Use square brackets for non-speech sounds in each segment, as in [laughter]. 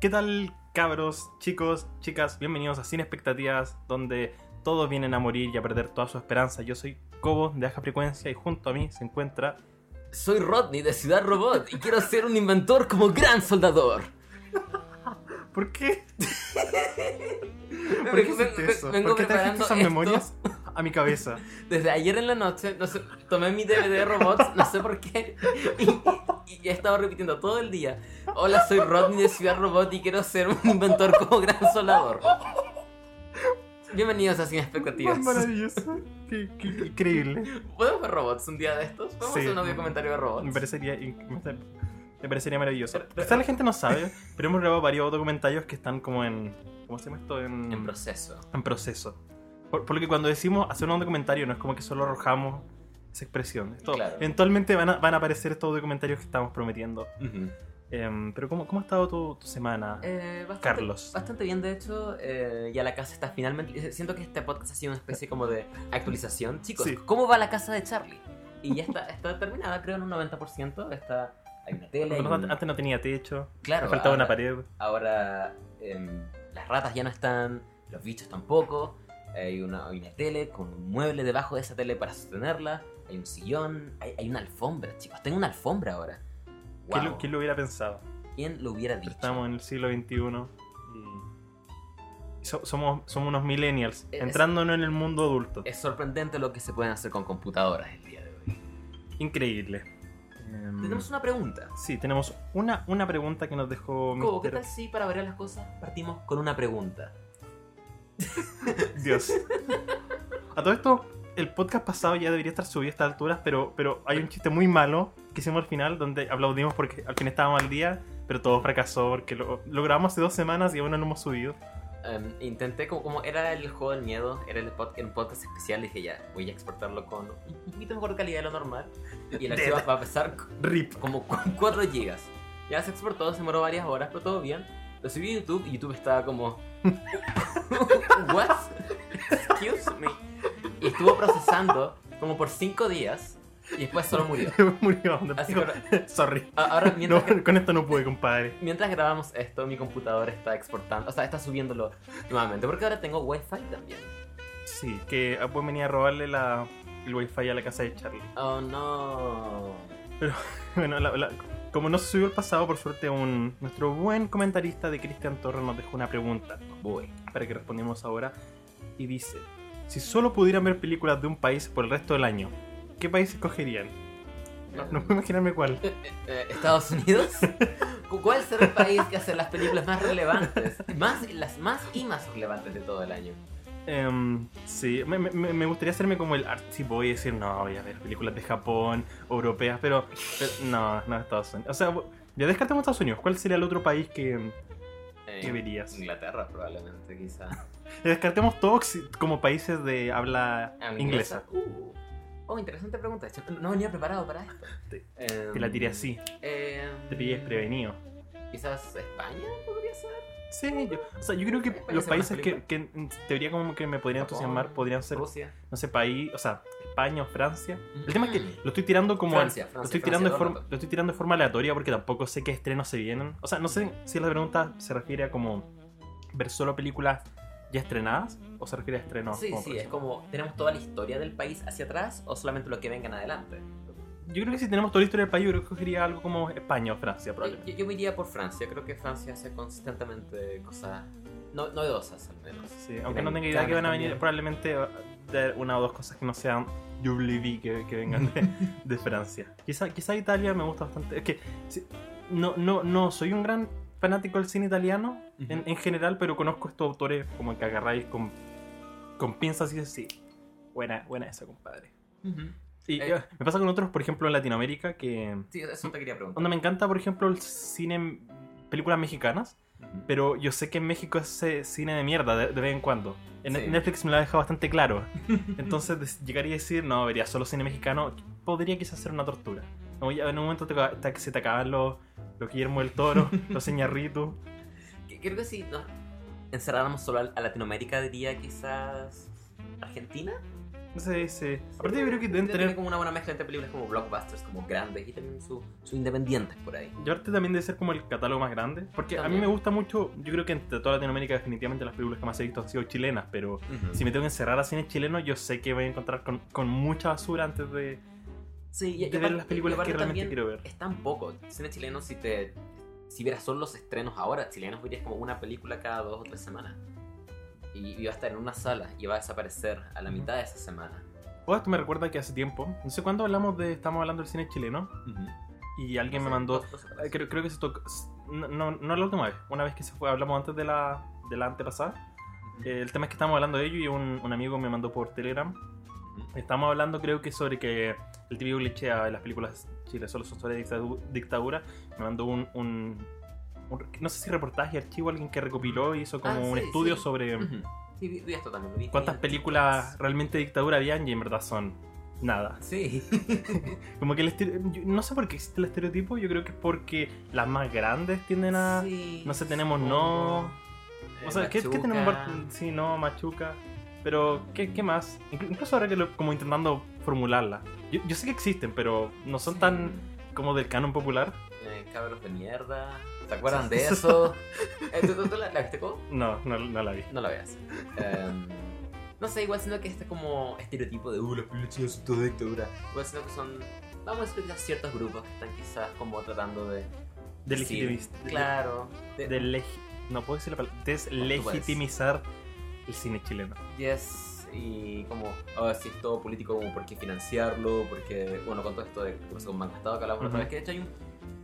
¿Qué tal, cabros, chicos, chicas? Bienvenidos a Sin Expectativas, donde todos vienen a morir y a perder toda su esperanza. Yo soy Cobo de Baja Frecuencia y junto a mí se encuentra. Soy Rodney de Ciudad Robot y quiero ser un inventor como gran soldador. [laughs] ¿Por qué? [laughs] ¿Por qué hiciste eso? vengo ¿Por qué trajiste esas memorias a mi cabeza? Desde ayer en la noche, no sé, tomé mi DVD de robots, no sé por qué, y, y- he estado repitiendo todo el día. Hola, soy Rodney de Ciudad Robot y quiero ser un inventor como gran soldador. Bienvenidos a Sin Expectativas. Maravilloso. Qué, qué- qué increíble. ¿Podemos ver robots un día de estos? ¿Podemos Sí. hacer un audio comentario de robots? Me parecería, me parecería maravilloso. Pero- la gente no sabe, pero hemos grabado varios documentarios que están como en. ¿Cómo se llama esto? En, En proceso. en proceso. Por, por lo que cuando decimos hacer un documentario no es como que solo arrojamos esa expresión. Esto, Claro. Eventualmente van a, van a aparecer estos documentarios que estamos prometiendo. Ujú. Em, pero ¿cómo, ¿cómo ha estado tu, tu semana? Eh, bastante, Carlos. Bastante bien, de hecho. eh, ya la casa está finalmente. Siento que este podcast ha sido una especie como de actualización. [laughs] Chicos, Sí. ¿cómo va la casa de Charlie? Y ya está, está terminada, creo, en un 90%. Está, hay una tele. hay un- antes no tenía techo, claro, me faltaba una ahora- pared. Ahora em, las ratas ya no están, los bichos tampoco. Hay una, hay una tele con un mueble debajo de esa tele para sostenerla. Hay un sillón, hay, hay una alfombra, chicos. Tengo una alfombra ahora. ¿Quién, lo, quién lo hubiera pensado? ¿Quién lo hubiera dicho? Estamos en el siglo XXI y so- somos, somos unos millennials, Es- entrándonos en el mundo adulto. Es sorprendente lo que se pueden hacer con computadoras el día de hoy. Increíble. Em, Tenemos una pregunta. Sí, tenemos una, una pregunta que nos dejó Cobo, ¿qué tal si para variar las cosas partimos con una pregunta? [laughs] Dios. A todo esto, el podcast pasado ya debería estar subido a estas alturas, pero, pero hay un chiste muy malo que hicimos al final donde aplaudimos porque al fin estábamos al día, pero todo fracasó porque lo, lo grabamos hace dos semanas y aún no lo hemos subido. Em, intenté, como, como era el juego del miedo, era el pod- un podcast especial, dije ya, voy a exportarlo con un poquito mejor calidad de lo normal. Y el [laughs] archivo va a pesar [laughs] RIP. como 4 [laughs] gigas. Ya se exportó, se demoró varias horas, pero todo bien. Lo subí a YouTube y YouTube estaba como... [laughs] ¿What? Excuse me. Y estuvo procesando como por 5 días y después solo murió. [laughs] Murió. Así que Sorry. ahora mientras, No, con esto no pude, compadre. mientras grabamos esto, mi computador está exportando, o sea, está subiéndolo nuevamente, porque ahora tengo wifi también. Sí, que pueden venir a robarle la, el wifi a la casa de Charlie. Oh no. [laughs] Bueno, la- la- como no se subió el pasado, por suerte un, nuestro buen comentarista de Cristian Torres nos dejó una pregunta Voy. para que respondamos ahora. Y dice, si solo pudieran ver películas de un país por el resto del año, ¿qué país escogerían? No, no puedo imaginarme cuál. Eh, eh, ¿Estados Unidos? [laughs] ¿Cu- ¿Cuál será el país que hace las películas más relevantes? Más, las más y más relevantes de todo el año. Em, sí, me, me- me gustaría hacerme como el boy y decir, no, voy a ver películas de Japón, europeas, pero, pero no, no, Estados Unidos. O sea, ya descartemos Estados Unidos. ¿Cuál sería el otro país que, Eh, que verías? Inglaterra probablemente, quizá. [laughs] Descartemos todos como países de habla inglesa. Uh. Oh, interesante pregunta. de hecho, No venía preparado para esto. Te- Em, Te la tiré así, em, te pillé desprevenido. Quizás España podría ser. Sí, yo, o sea, yo creo que los países que, que en teoría como que me podrían Japón, entusiasmar podrían ser, Rusia. no sé, país, o sea, España o Francia. El tema es que lo estoy tirando como... Francia, lo, estoy Francia tirando de forma, lo estoy tirando de forma aleatoria porque tampoco sé qué estrenos se vienen. O sea, no sé si la pregunta se refiere a como ver solo películas ya estrenadas o se refiere a estrenos. sí, como sí, es como, ¿tenemos toda la historia del país hacia atrás o solamente lo que vengan adelante? Yo creo que si tenemos toda la historia del país, yo creo que cogería algo como España o Francia, probablemente. yo- yo me iría por Francia, creo que Francia hace consistentemente cosas no, novedosas al menos. Sí, aunque no tenga idea que van a venir, también. probablemente haber una o dos cosas que no sean WB que, que vengan de, [laughs] de Francia. Quizá, quizá Italia me gusta bastante. Es que no, no, no soy un gran fanático del cine italiano en, Ujú. en general, pero conozco estos autores como que agarráis con, con pinzas y dices, sí, buena, buena esa, compadre. Y Eh. eh, me pasa con otros, por ejemplo, en Latinoamérica, que... Sí, eso te quería preguntar. Donde me encanta, por ejemplo, el cine, películas mexicanas. Ujú. Pero yo sé que en México es eh, cine de mierda de, de vez en cuando. En Sí. Netflix me lo ha dejado bastante claro. [laughs] Entonces llegaría a decir, no, vería solo cine mexicano. Podría quizás ser una tortura. Como ya en un momento te, te- se te acaban los, los Guillermo del Toro, [laughs] los Señarritu. Que- Creo que si nos encerráramos solo a Latinoamérica, diría quizás Argentina. Sí, sí. Aparte yo creo que deben Tiene tener... como una buena mezcla entre películas como blockbusters, como grandes y también sus su independientes por ahí. Yo arte también debe ser como el catálogo más grande. Porque a mí También. me gusta mucho, yo creo que entre toda Latinoamérica definitivamente las películas que más he visto han sido chilenas, pero si me tengo que encerrar a cine chileno, yo sé que voy a encontrar con, con mucha basura antes de, Sí, y, y de ver aparte- las películas y aparte que realmente también quiero ver. Es tan poco. Cine chileno, si te. Si vieras solo los estrenos ahora, chilenos verías como una película cada dos o tres semanas. Y y va a estar en una sala y va a desaparecer a la mitad de esa semana. Oh, esto me recuerda que hace tiempo, no sé cuándo hablamos de, estamos hablando del cine chileno, y alguien me Hace mandó, dos- dos semanas. eh, creo, creo que se tocó, no, no, no la última vez, una vez que se fue, hablamos antes de la, de la antepasada. Ujú. Eh, el tema es que estábamos hablando de ello y un, un amigo me mandó por Telegram. Ujú. Estamos hablando, creo que sobre que el típico cliché a las películas Chile solo son sobre dictadu- dictadura. Me mandó un, un- un- no sé si reportaje, archivo, alguien que recopiló y hizo como Ah, un sí, estudio sí. sobre. Sí, vi, vi esto también. lo vi- cuántas películas realmente de dictadura habían y en verdad son nada. Sí. [laughs] Como que el yo no sé por qué existe el estereotipo, yo creo que es porque las más grandes tienden a... Sí, no sé, tenemos no... Eh, O sea, ¿qué, tenemos? Sí, no, Machuca. Pero, ¿qué, qué más? Inclu- Incluso ahora que lo, como intentando formularla. Yo, yo sé que existen, pero no son Sí. tan como del canon popular. Eh, cabros de mierda. ¿Se acuerdan de [laughs] eso? Eh, ¿tú, tú- tú la, la viste, Cobo? No, no, no la vi. No la veas. Em, no sé, igual siento que este como estereotipo de uh, las películas chinas son toda dictadura. Igual siento que son, vamos a decir, quizás ciertos grupos que están quizás como tratando de... De legitimizar. Claro. De, De legi- no puedo decir la palabra. Deslegitimizar el cine chileno. Yes, y como, ahora si es todo político, como por qué financiarlo, porque, bueno, con todo esto de que pasó con que hablamos la otra Ujú. vez, que de hecho hay un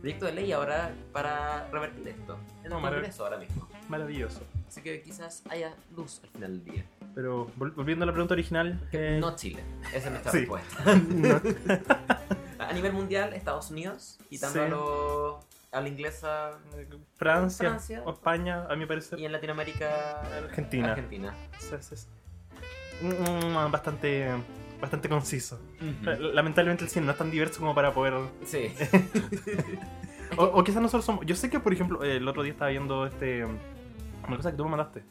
proyecto de ley ahora para revertir esto. En el Congreso ahora mismo. Maravilloso. Así que quizás haya luz al final del día. Pero vol- volviendo a la pregunta original. eh, No Chile. Esa es nuestra [laughs] Sí. respuesta. no. [laughs] A nivel mundial, Estados Unidos, quitando Sí. a, lo- a la inglesa Francia, Francia. o España, a mi parecer. y en Latinoamérica, Argentina. Argentina. Sí, sí. Mm, bastante, bastante conciso. Lamentablemente el cine no es tan diverso como para poder Sí. [laughs] O, o quizás nosotros somos. Yo sé que, por ejemplo, el otro día estaba viendo este. Una cosa que tú me mandaste.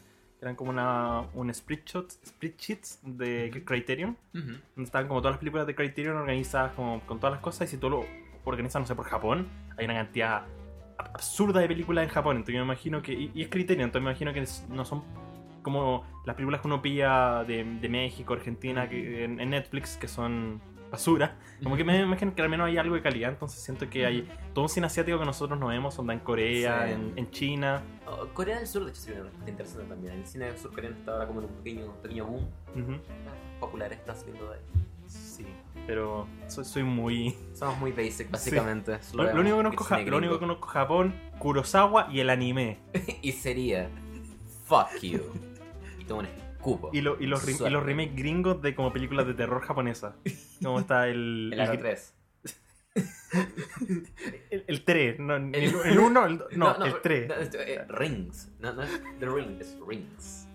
Eran como una, un spreadsheet, spreadsheets de Criterion. Ujú. Donde estaban como todas las películas de Criterion organizadas como, con todas las cosas. Y si tú lo organizas, no sé, por Japón, hay una cantidad ab- absurda de películas en Japón. Entonces yo me imagino que. Y, y es Criterion, entonces me imagino que no son como las películas que uno pilla de, de México, Argentina, que, en, en Netflix, que son basura. Como que me imagino que al menos hay algo de calidad, entonces siento que hay todo un cine asiático que nosotros no vemos, onda en Corea, Sí. en, en China. Oh, Corea del Sur, de hecho, una respuesta interesante también. El cine surcoreano está ahora como en un pequeño, pequeño boom. Ujú. Popular está saliendo de ahí. Sí, pero soy, soy muy... Somos muy basic, [laughs] básicamente. Solo Lo, lo único que conozco, Ja- lo único que conozco Japón, Kurosawa y el anime. [laughs] y sería Fuck you. [laughs] Toma un escupo. Y, lo- y los, y los remakes gringos de como películas de terror japonesa. Como está el... El aro 3. El, el 3, [laughs] no, el 1, [laughs] el, no, el 3. no, esto, eh, rings. No, no es The Ring, es Rings.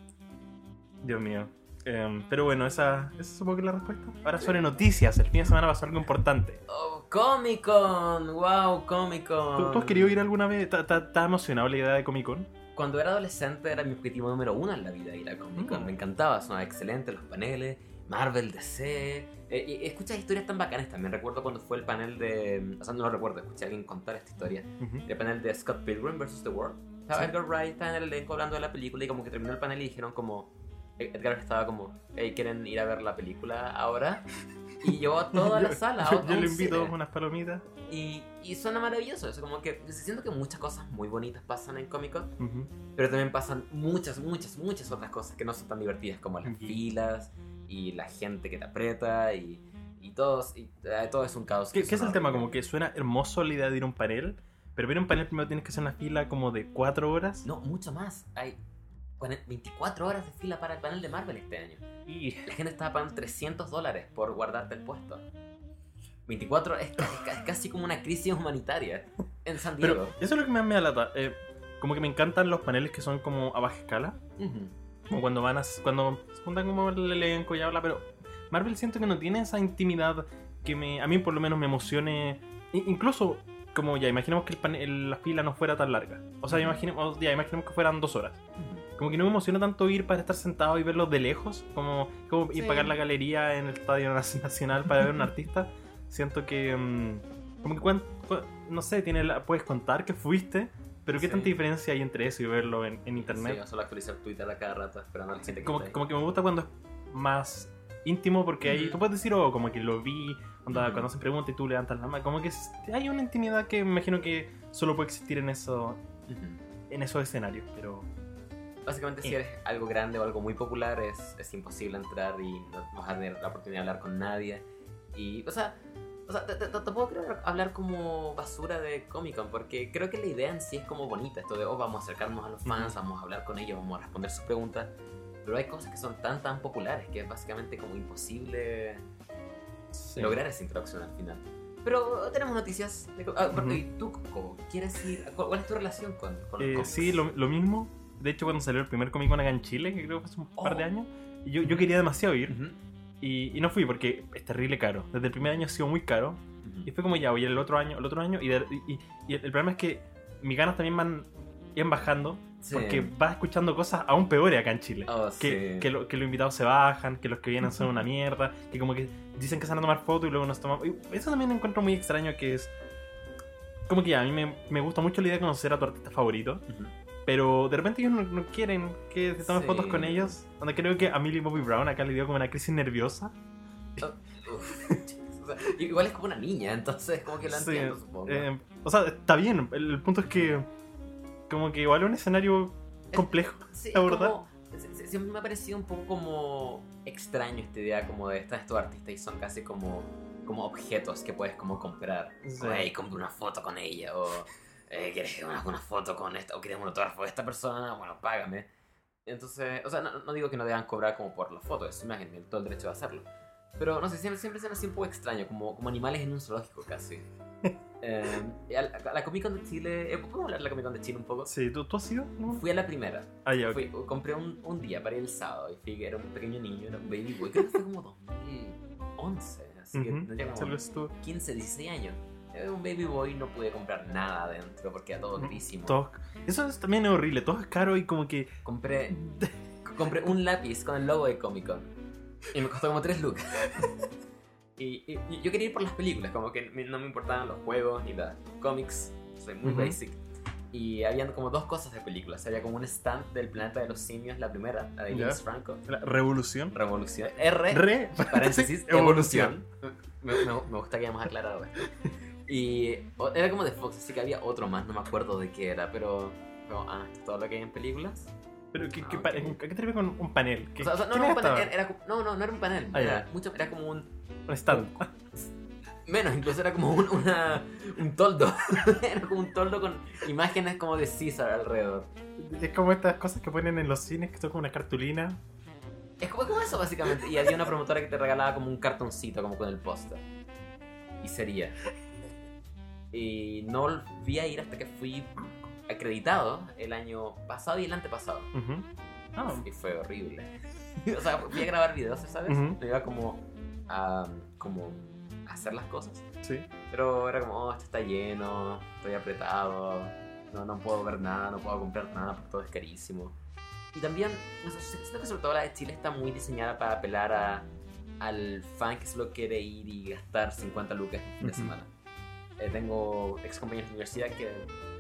Dios mío. Em, pero bueno, esa, esa supongo que es la respuesta. Ahora sobre noticias. El fin de semana pasó algo importante. Oh, Comic Con. Wow, Comic Con. ¿Tú, tú has querido ir alguna vez? ¿Estás estás emocionado la idea de Comic Con? Cuando era adolescente era mi objetivo número uno en la vida ir a Comic Con. Mm. Me encantaba, sonaba excelente los paneles, Marvel, DC. Eh, y escuchas historias tan bacanas también. Recuerdo cuando fue el panel de. O sea, no lo recuerdo, escuché a alguien contar esta historia. Ujú. El panel de Scott Pilgrim vs. The World. Estaba Sí. Edgar Wright, estaba en el elenco hablando de la película y como que terminó el panel y dijeron como... Edgar estaba como, hey, ¿quieren ir a ver la película ahora? [laughs] Y llevó a toda la [laughs] sala Yo, yo le invito unas palomitas. Y, y suena maravilloso eso, como que siento que muchas cosas muy bonitas pasan en Comic Con, Ujú. pero también pasan muchas, muchas, muchas otras cosas que no son tan divertidas como las Ujú. filas y la gente que te aprieta y, y, todos, y eh, todo es un caos. ¿Qué, qué es el tema? Como que suena hermoso la idea de ir a un panel. Pero ver un panel primero tienes que hacer una fila como de 4 horas. No, mucho más. Hay 40 24 horas de fila para el panel de Marvel este año. Y La gente estaba pagando 300 dólares por guardarte el puesto. 24 es, ca- es ca- es casi como una crisis humanitaria en San Diego. Pero eso es lo que me da lata. Eh, como que me encantan los paneles que son como a baja escala. Ujú. Como cuando van a. Cuando se juntan como el elenco y habla. Pero Marvel siento que no tiene esa intimidad que me, a mí por lo menos me emocione. Incluso, como ya imaginemos que el panel, la fila no fuera tan larga. O sea, imaginemos, ya imaginemos que fueran dos horas. Ujú. Como que no me emociona tanto ir para estar sentado y verlos de lejos, como, como ir Sí. pagar la galería en el Estadio Nacional para ver a un artista. Siento que, mm, como que, cuan- no sé, tiene la- puedes contar que fuiste, pero ¿qué Sí. tanta diferencia hay entre eso y verlo en, en Sí, internet? yo solo actualizar Twitter a cada rato esperando al siguiente como, como que me gusta cuando es más íntimo porque ahí tú puedes decir, oh, como que lo vi, onda, Ujú. cuando se pregunta y tú levantas la mano, como que hay una intimidad que me imagino que solo puede existir en eso Ujú. en esos escenarios, pero Básicamente, si Sí. eres algo grande o algo muy popular, es, es imposible entrar y no, vas a tener la oportunidad de hablar con nadie. Y, o sea, o sea, tampoco creo hablar como basura de Comic Con, porque creo que la idea en sí es como bonita. Esto de, oh, vamos a acercarnos a los fans, vamos a hablar con ellos, vamos a responder sus preguntas. Pero hay cosas que son tan, tan populares que es básicamente como imposible lograr esa interacción al final. Pero tenemos noticias. De, ah, porque Ujú. tú, Coco, ¿quieres ir? ¿Cuál es tu relación con, con los Eh, sí, lo, lo mismo. De hecho, cuando salió el primer Comic Con acá en Chile, que creo que fue hace un par de Oh. años, yo, yo quería demasiado ir Ujú, y, y no fui porque es terrible caro. Desde el primer año ha sido muy caro ujú. y fue como ya, voy el otro año, el otro año y, de- y- y el problema es que mis ganas también van iban bajando Sí. porque vas escuchando cosas aún peores acá en Chile. Oh, Que, sí. que, lo- que los invitados se bajan, que los que vienen son una mierda, que como que dicen que se van a tomar fotos y luego nos tomamos... Eso también encuentro muy extraño que es... Como que ya, a mí me, me gusta mucho la idea de conocer a tu artista favorito, Ujú. Pero de repente ellos no, no quieren que se tomen Sí. fotos con ellos. Donde creo que a Millie Bobby Brown acá le dio como una crisis nerviosa. Uf, o sea, igual es como una niña, entonces como que la Sí, entiendo, supongo. eh, o sea, está bien. El, el punto es que como que igual es un escenario complejo. Sí, se- siempre me ha parecido un poco como extraño esta idea como de estar estos artistas y son casi como, como objetos que puedes como comprar. Sí. Como, hey, compra una foto con ella o eh, ¿quieres una, una foto con esta o quieres un autógrafo de esta persona? Bueno, págame. Entonces, o sea, no, no digo que no deban cobrar como por la foto, es su imagen, tienen todo el derecho de hacerlo. Pero no sé, siempre, siempre se me hace un poco extraño, como, como animales en un zoológico casi. Eh, a la, a la Comic Con de Chile, eh, ¿podemos hablar de la Comic Con de Chile un poco? Sí, ¿tú, tú has ido? ¿No? Fui a la primera. Ah, ya, ok. Fui- compré un, un día para ir el sábado y fui que era un pequeño niño, era un baby boy. Creo que fue como 2011, así que Ujú. tendría Tal como vez tú. 15, 16 años. Era un baby boy no pude comprar nada adentro porque era todo carísimo. Todo- Eso es, también es horrible. Todo es caro y como que... Compré, compré un lápiz con el logo de Comic Con y me costó como 3 lucas. [laughs] Y, y- y yo quería ir por las películas, como que no me importaban los juegos ni los cómics, soy muy Ujú. basic. Y habían como dos cosas de películas. Había como un stand del planeta de los simios, la primera, la de. James Franco. La revolución. Revolución. R, Re... paréntesis, [laughs] evolución. Me, me- me gusta que hayamos aclarado esto. [laughs] Y era como de Fox, así que había otro más, no me acuerdo de qué era, pero. pero, ah, ¿esto es todo lo que hay en películas? Pero ¿qué, qué Ah, pa- ok. ¿a qué te refieres con un panel? ¿Qué, O sea, o sea, no, ¿quién no, un panel, era, era no, no, no era un panel. Ah, era, mucho, era como un. Un stand. [laughs] Menos, incluso era como un, una, un toldo. [laughs] era como un toldo con imágenes como de César alrededor. Es como estas cosas que ponen en los cines que son como una cartulina. Es como, como eso, básicamente. Y había una promotora que te regalaba como un cartoncito, como con el póster. Y sería. Y no volví a ir hasta que fui acreditado el año pasado y el antepasado. Ujú. Ah, Y fue horrible. [laughs] o sea, fui a grabar videos, ¿sabes? Ujú. Me iba como a, como a hacer las cosas. sí. Pero era como, oh, esto está lleno, estoy apretado, no, no puedo ver nada, no puedo comprar nada porque todo es carísimo. Y también, no sé, siento que sobre todo la de Chile está muy diseñada para apelar a, al fan que solo quiere ir y gastar 50 lucas en fin de semana. Eh, tengo ex compañeros de universidad que,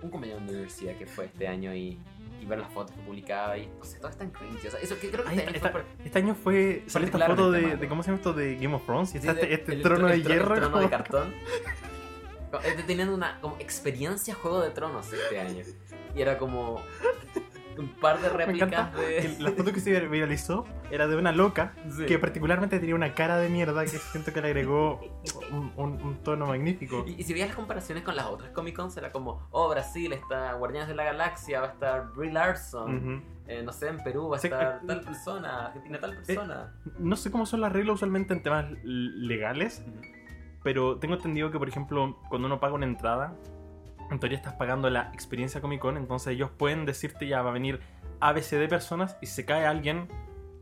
un compañero de universidad que fue este año y, y ver las fotos que publicaba y, no sé, todo es tan cringy. O sea, eso que creo que este año fue Este año fue. Salió esta foto de. ¿Cómo se llama esto? De Game of Thrones. Y está este, este el trono tro- de el hierro. trono de [laughs] cartón. Este, Teniendo una como experiencia Juego de Tronos este año. Y era como un par de réplicas de. la foto que se viralizó era de una loca Sí. que particularmente tenía una cara de mierda que siento que le agregó un, un- un tono magnífico. Y, y si veías las comparaciones con las otras Comic Cons, era como, oh, Brasil está Guardianes de la Galaxia, va a estar Brie Larson, eh, no sé, en Perú va a estar eh, tal persona, Argentina tal persona. No sé cómo son las reglas usualmente en temas legales, pero tengo entendido que, por ejemplo, cuando uno paga una entrada, en teoría estás pagando la experiencia Comic Con, entonces ellos pueden decirte ya va a venir ABC de personas y si se cae alguien,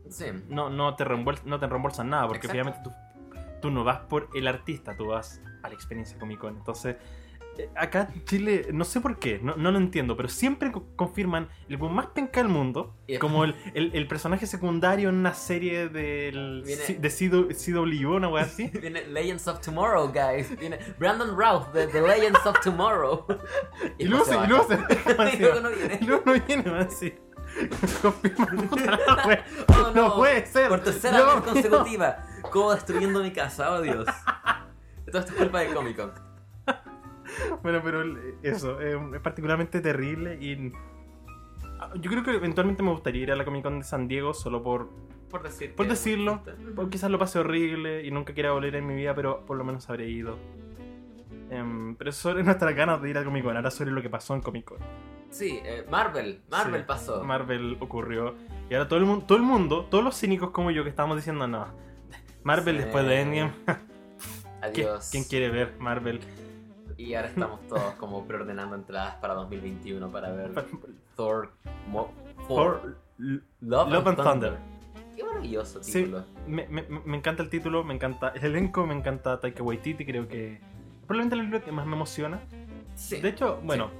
Sí. no, no, te, reembolsan, no te reembolsan nada, porque Exacto. obviamente tú, tú no vas por el artista, tú vas a la experiencia Comic Con. Entonces, acá en Chile, no sé por qué, no, no lo entiendo, pero siempre co- confirman el weón más penca del mundo Y- como el, el, el personaje secundario en una serie del, Viene- de CW, una wea así. [laughs] Viene Legends of Tomorrow, guys. Viene Brandon Routh de The Legends of Tomorrow. [laughs] Y luego se, y luego se [laughs] Y no viene. Y luego no viene así. Confirman. Oh, no. puede ser. Por tercera No, vez consecutiva. Como destruyendo mi casa, oh Dios. Todo esto es culpa de Comic Con. [laughs] Bueno, pero el- eso, eh, es particularmente terrible y... ah, Yo creo que eventualmente me gustaría ir a la Comic Con de San Diego solo por, Por decir por decirlo. Porque quizás lo pase horrible y nunca quiera volver en mi vida, pero por lo menos habré ido. Em, pero sobre [laughs] nuestras ganas de ir a Comic Con, ahora sobre lo que pasó en Comic Con. Sí, eh, Marvel. Marvel Sí, pasó. Marvel ocurrió. Y ahora todo el, mundo, todo el mundo, todos los cínicos como yo que estábamos diciendo, no. [laughs] Marvel Sí. después de Endgame. ¿Quién, Adiós. quién quiere ver Marvel? Y ahora estamos todos como preordenando entradas para 2021 para ver Thor. Mo- Thor. Thor, Love, Love and Thunder. Qué maravilloso Sí. título. Me, me- me encanta el título, me encanta el elenco, me encanta Taika Waititi, creo que probablemente la película que más me emociona. Sí. De hecho, bueno,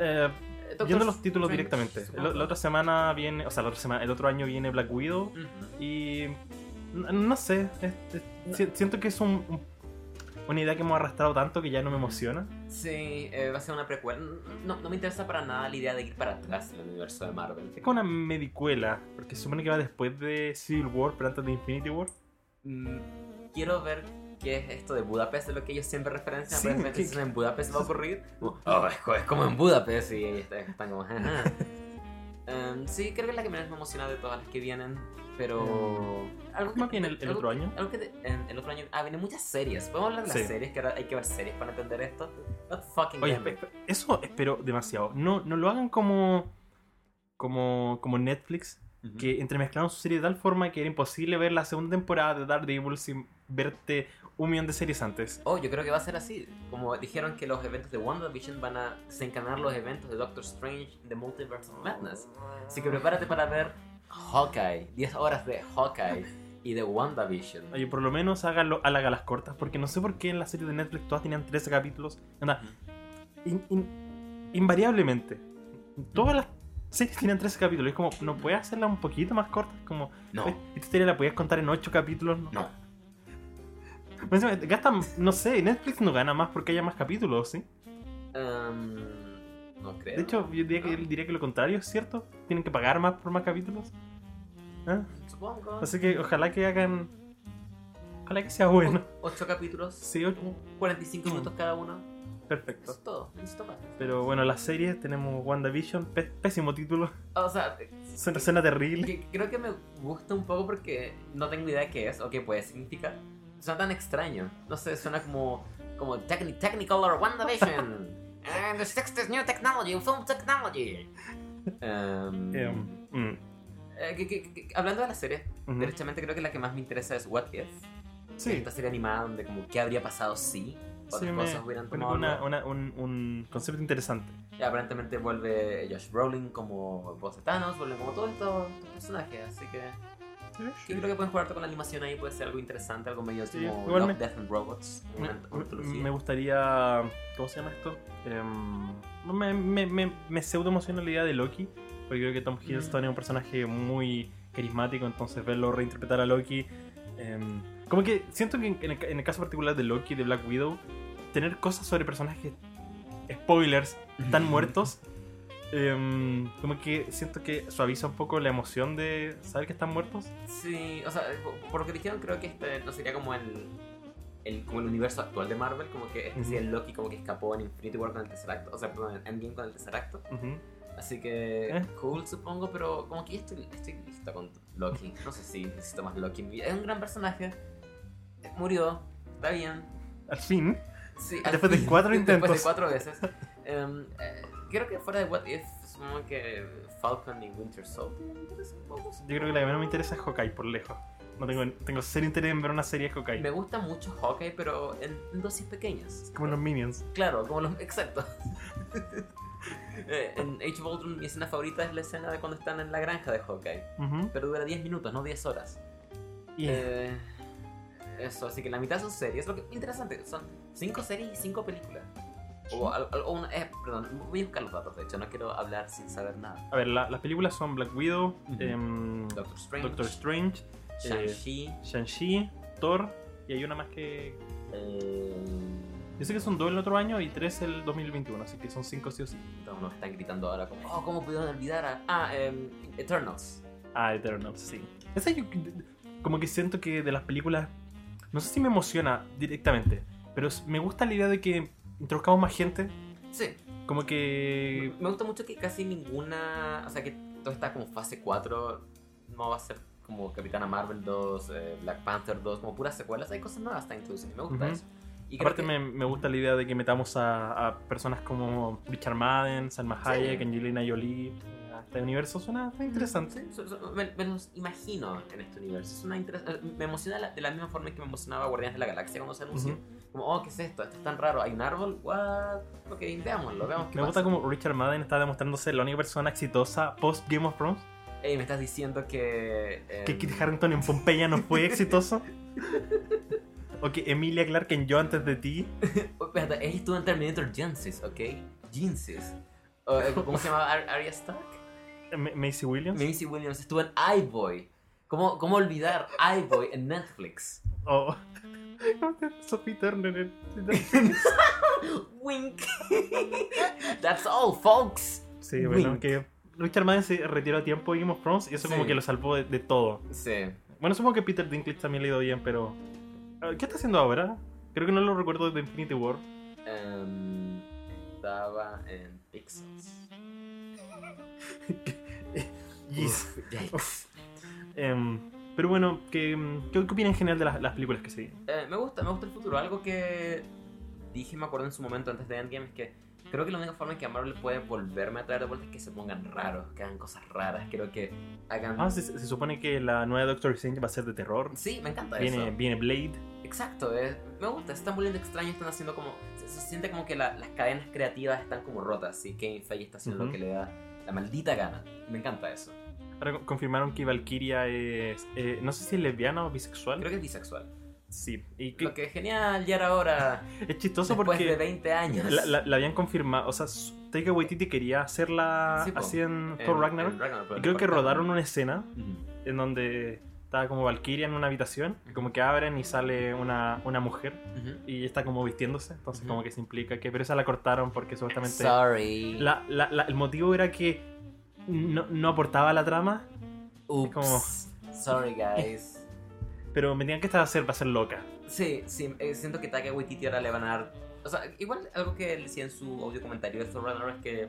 eh, Eh, Doctor yendo a los títulos directamente. El- la otra semana viene, o sea, la otra semana, el otro año viene Black Widow y no sé, es- es- si- siento que es un- un- una idea que hemos arrastrado tanto que ya no me emociona. Sí, eh, va a ser una precuela. No, no me interesa para nada la idea de ir para atrás en el universo de Marvel. Es como una medicuela, porque se supone que va después de Civil War, pero antes de Infinity War. Mm, quiero ver qué es esto de Budapest, de lo que ellos siempre referencian. Sí, aparentemente ¿qué- dicen en Budapest va a [laughs] ocurrir. Oh, es, es como en Budapest y están- como... [laughs] [laughs] Em, sí, creo que es la que menos me emociona de todas las que vienen, pero... Algo ¿Cómo viene el- el algo otro que- año? Algo que en- el otro año... Ah, vienen muchas series. ¿Podemos hablar de las Sí. series? Que ahora hay que ver series para entender esto. God fucking Oye, eso espero demasiado. No, no lo hagan como, como, como Netflix, que entremezclaron su serie de tal forma que era imposible ver la segunda temporada de Daredevil sin verte un millón de series antes. Oh, yo creo que va a ser así. Como dijeron que los eventos de WandaVision van a desencadenar los eventos de Doctor Strange The Multiverse of Madness. Así que prepárate para ver Hawkeye, 10 horas de Hawkeye y de WandaVision. Oye, por lo menos háganlo a las cortas, porque no sé por qué en la serie de Netflix todas tenían 13 capítulos. Anda, in- in- invariablemente, todas las series tienen 13 capítulos. Es como, ¿no puedes hacerla un poquito más corta? Como, No. "Eh, esta serie la podías contar en 8 capítulos. No. No. Encima, Gastan, no sé, Netflix no gana más porque haya más capítulos, ¿sí? Em, no creo. De hecho, yo diría que, diría que lo contrario es cierto. Tienen que pagar más por más capítulos. ¿Ah? supongo. Así que ojalá que hagan. Ojalá que sea bueno. 8 capítulos, Sí, ocho. 45 Mm. minutos cada uno. Eso Perfecto. es todo. Necesito más. Pero bueno, las series tenemos WandaVision, pé- pésimo título, O sea, suena, suena terrible. que- creo que me gusta un poco porque no tengo idea de qué es o qué puede significar. Suena tan extraño. No sé, suena como, como techni- Technicolor WandaVision. [laughs] And the sixth is new technology, film technology. Em, Em, mm, eh, que- que- que- hablando de la serie, ujú. derechamente creo que la que más me interesa es What If. Sí, Esta serie animada donde como qué habría pasado si otras sí, me, cosas hubieran tomado una- una- un, un concepto interesante. Y aparentemente vuelve Josh Brolin como voz de Thanos, vuelven como todos estos estos personajes, así que Sí, creo que pueden jugar con la animación ahí, puede ser algo interesante, algo medio Sí, como Love, me- Death and Robots. Me, gustaría. ¿Cómo se llama esto? Em, me, me, me, pseudo emociona la idea de Loki. Porque creo que Tom Hiddleston es un personaje muy carismático. Entonces, verlo reinterpretar a Loki. em, como que siento que en el, en el caso particular de Loki, de Black Widow, tener cosas sobre personajes. Spoilers, están [laughs] muertos. Em, como que siento que suaviza un poco la emoción de saber que están muertos. Sí, o sea, por- por lo que dijeron, creo que este no sería como el, el, como el universo actual de Marvel, como que este sí Ujú. el Loki como que escapó en Infinity War con el tercer acto, o sea, perdón, en Endgame con el tercer acto. Ujú. Así que Eh. cool, supongo, pero como que ya estoy, estoy listo con Loki. No sé si necesito más Loki en mi vida. Es un gran personaje. Murió, está bien. Al fin. Sí, al Después de fin, cuatro [laughs] Después intentos. de cuatro veces. Em, eh, creo que fuera de What If, supongo que Falcon y Winter Soldier me interesan un poco. Yo creo que la que menos me interesa es Hawkeye, por lejos. No tengo, tengo cero interés en ver una serie de Hawkeye. Me gusta mucho Hawkeye, pero en, en dosis pequeñas. Como los Minions. Claro, como los. Exacto. [laughs] Eh, en Age of Ultron, mi escena favorita es la escena de cuando están en la granja de Hawkeye. Ujú. Pero dura 10 minutos, no 10 horas. Y Eh, eso, así que la mitad son series. Lo que interesante, son 5 series y 5 películas. O, una, eh, perdón, voy a buscar los datos, de hecho, no quiero hablar sin saber nada. A ver, la- las películas son Black Widow, em, Doctor Strange, Doctor Strange, eh, Shang-Chi, Thor, y hay una más que... eh, Yo sé que son dos el otro año y tres el 2021, así que son cinco sí o sí. nos están gritando ahora como, oh, ¿cómo pudieron olvidar a... Ah, em, Eternals. Ah, Eternals, sí. Esa yo como que siento que de las películas, no sé si me emociona directamente, pero me gusta la idea de que introduzcamos más gente, Sí, como que... me gusta mucho que casi ninguna, o sea, que todo está como fase 4, no va a ser como Capitana Marvel 2, eh, Black Panther 2, como puras secuelas, hay cosas nuevas está introduciendo y me gusta eso. Y Aparte que- me, me gusta la idea de que metamos a, a personas como Richard Madden, Salma Sí. Hayek, Angelina Jolie. Este universo suena, suena interesante. Sí, me, me los imagino en este universo. Interes- eh, me emociona la- de la misma forma que me emocionaba Guardianes de la Galaxia cuando se anunció. Como, oh, ¿qué es esto? Esto es tan raro. ¿Hay un árbol? What? Ok, veámoslo, veamos qué Me gusta como Richard Madden está demostrándose la única persona exitosa post Game of Thrones. Ey, me estás diciendo que... em, Que Kit Harington en Pompeya no fue exitoso. [laughs] o que Emilia Clarke en Yo antes de ti. espérate, ella estuvo en Terminator Genesis, ¿ok? Genesis. Eh, ¿Cómo se llama? Ar- Arya Stark? Macy Williams. Macy Williams estuvo en iBoy. ¿Cómo, ¿Cómo olvidar iBoy en Netflix? O [laughs] Sophie Turner. en- [laughs] Wink. That's all, folks. Sí, bueno, Wink. que Richard Madden se retiró a tiempo de Game of Thrones y eso Sí. como que lo salvó de, de todo. Sí. Bueno, supongo que Peter Dinklage también le ha ido bien, pero... a ver, ¿Qué está haciendo ahora? Creo que no lo recuerdo desde Infinity War. Em, estaba en Pixels. [laughs] Yes. Uf. Em, pero bueno, ¿qué, qué, opinan en general de las, las películas que se vienen? Eh, me gusta, me gusta el futuro. Algo que dije, me acuerdo en su momento antes de Endgame, es que creo que la única forma en que Marvel puede volverme a traer de vuelta es que se pongan raros, que hagan cosas raras. Creo que hagan. Ah, se, se supone que la nueva Doctor Strange va a ser de terror. Sí, me encanta Viene, eso. viene Blade. Exacto, es- me gusta, se están volviendo extraños, están haciendo como. Se, se siente como que la- las cadenas creativas están como rotas y Kevin Feige está haciendo Ujú. lo que le da la maldita gana. Me encanta eso. Ahora co- confirmaron que Valkyria es... eh, no sé si es lesbiana o bisexual. Creo que es bisexual. Sí. Y que Lo que es genial, ya era ahora. [laughs] es chistoso Después porque... de 20 años. La, la- la habían confirmado, o sea, Taika Waititi quería hacerla Sí, así en Thor Ragnarok. pero y creo que rodaron una escena en donde estaba como Valkyria en una habitación, como que abren y sale una, una mujer y está como vistiéndose, entonces como que se implica que, pero esa la cortaron porque supuestamente Sorry. la, la- la- el motivo era que no, no aportaba a la trama, Ups. como- Sorry, guys. [laughs] pero me tenían que estar a hacer para ser loca. Sí, sí, eh, siento que Taika Waititi ahora le van a dar... O sea, igual algo que él decía en su audio comentario de Thor Ragnarok es que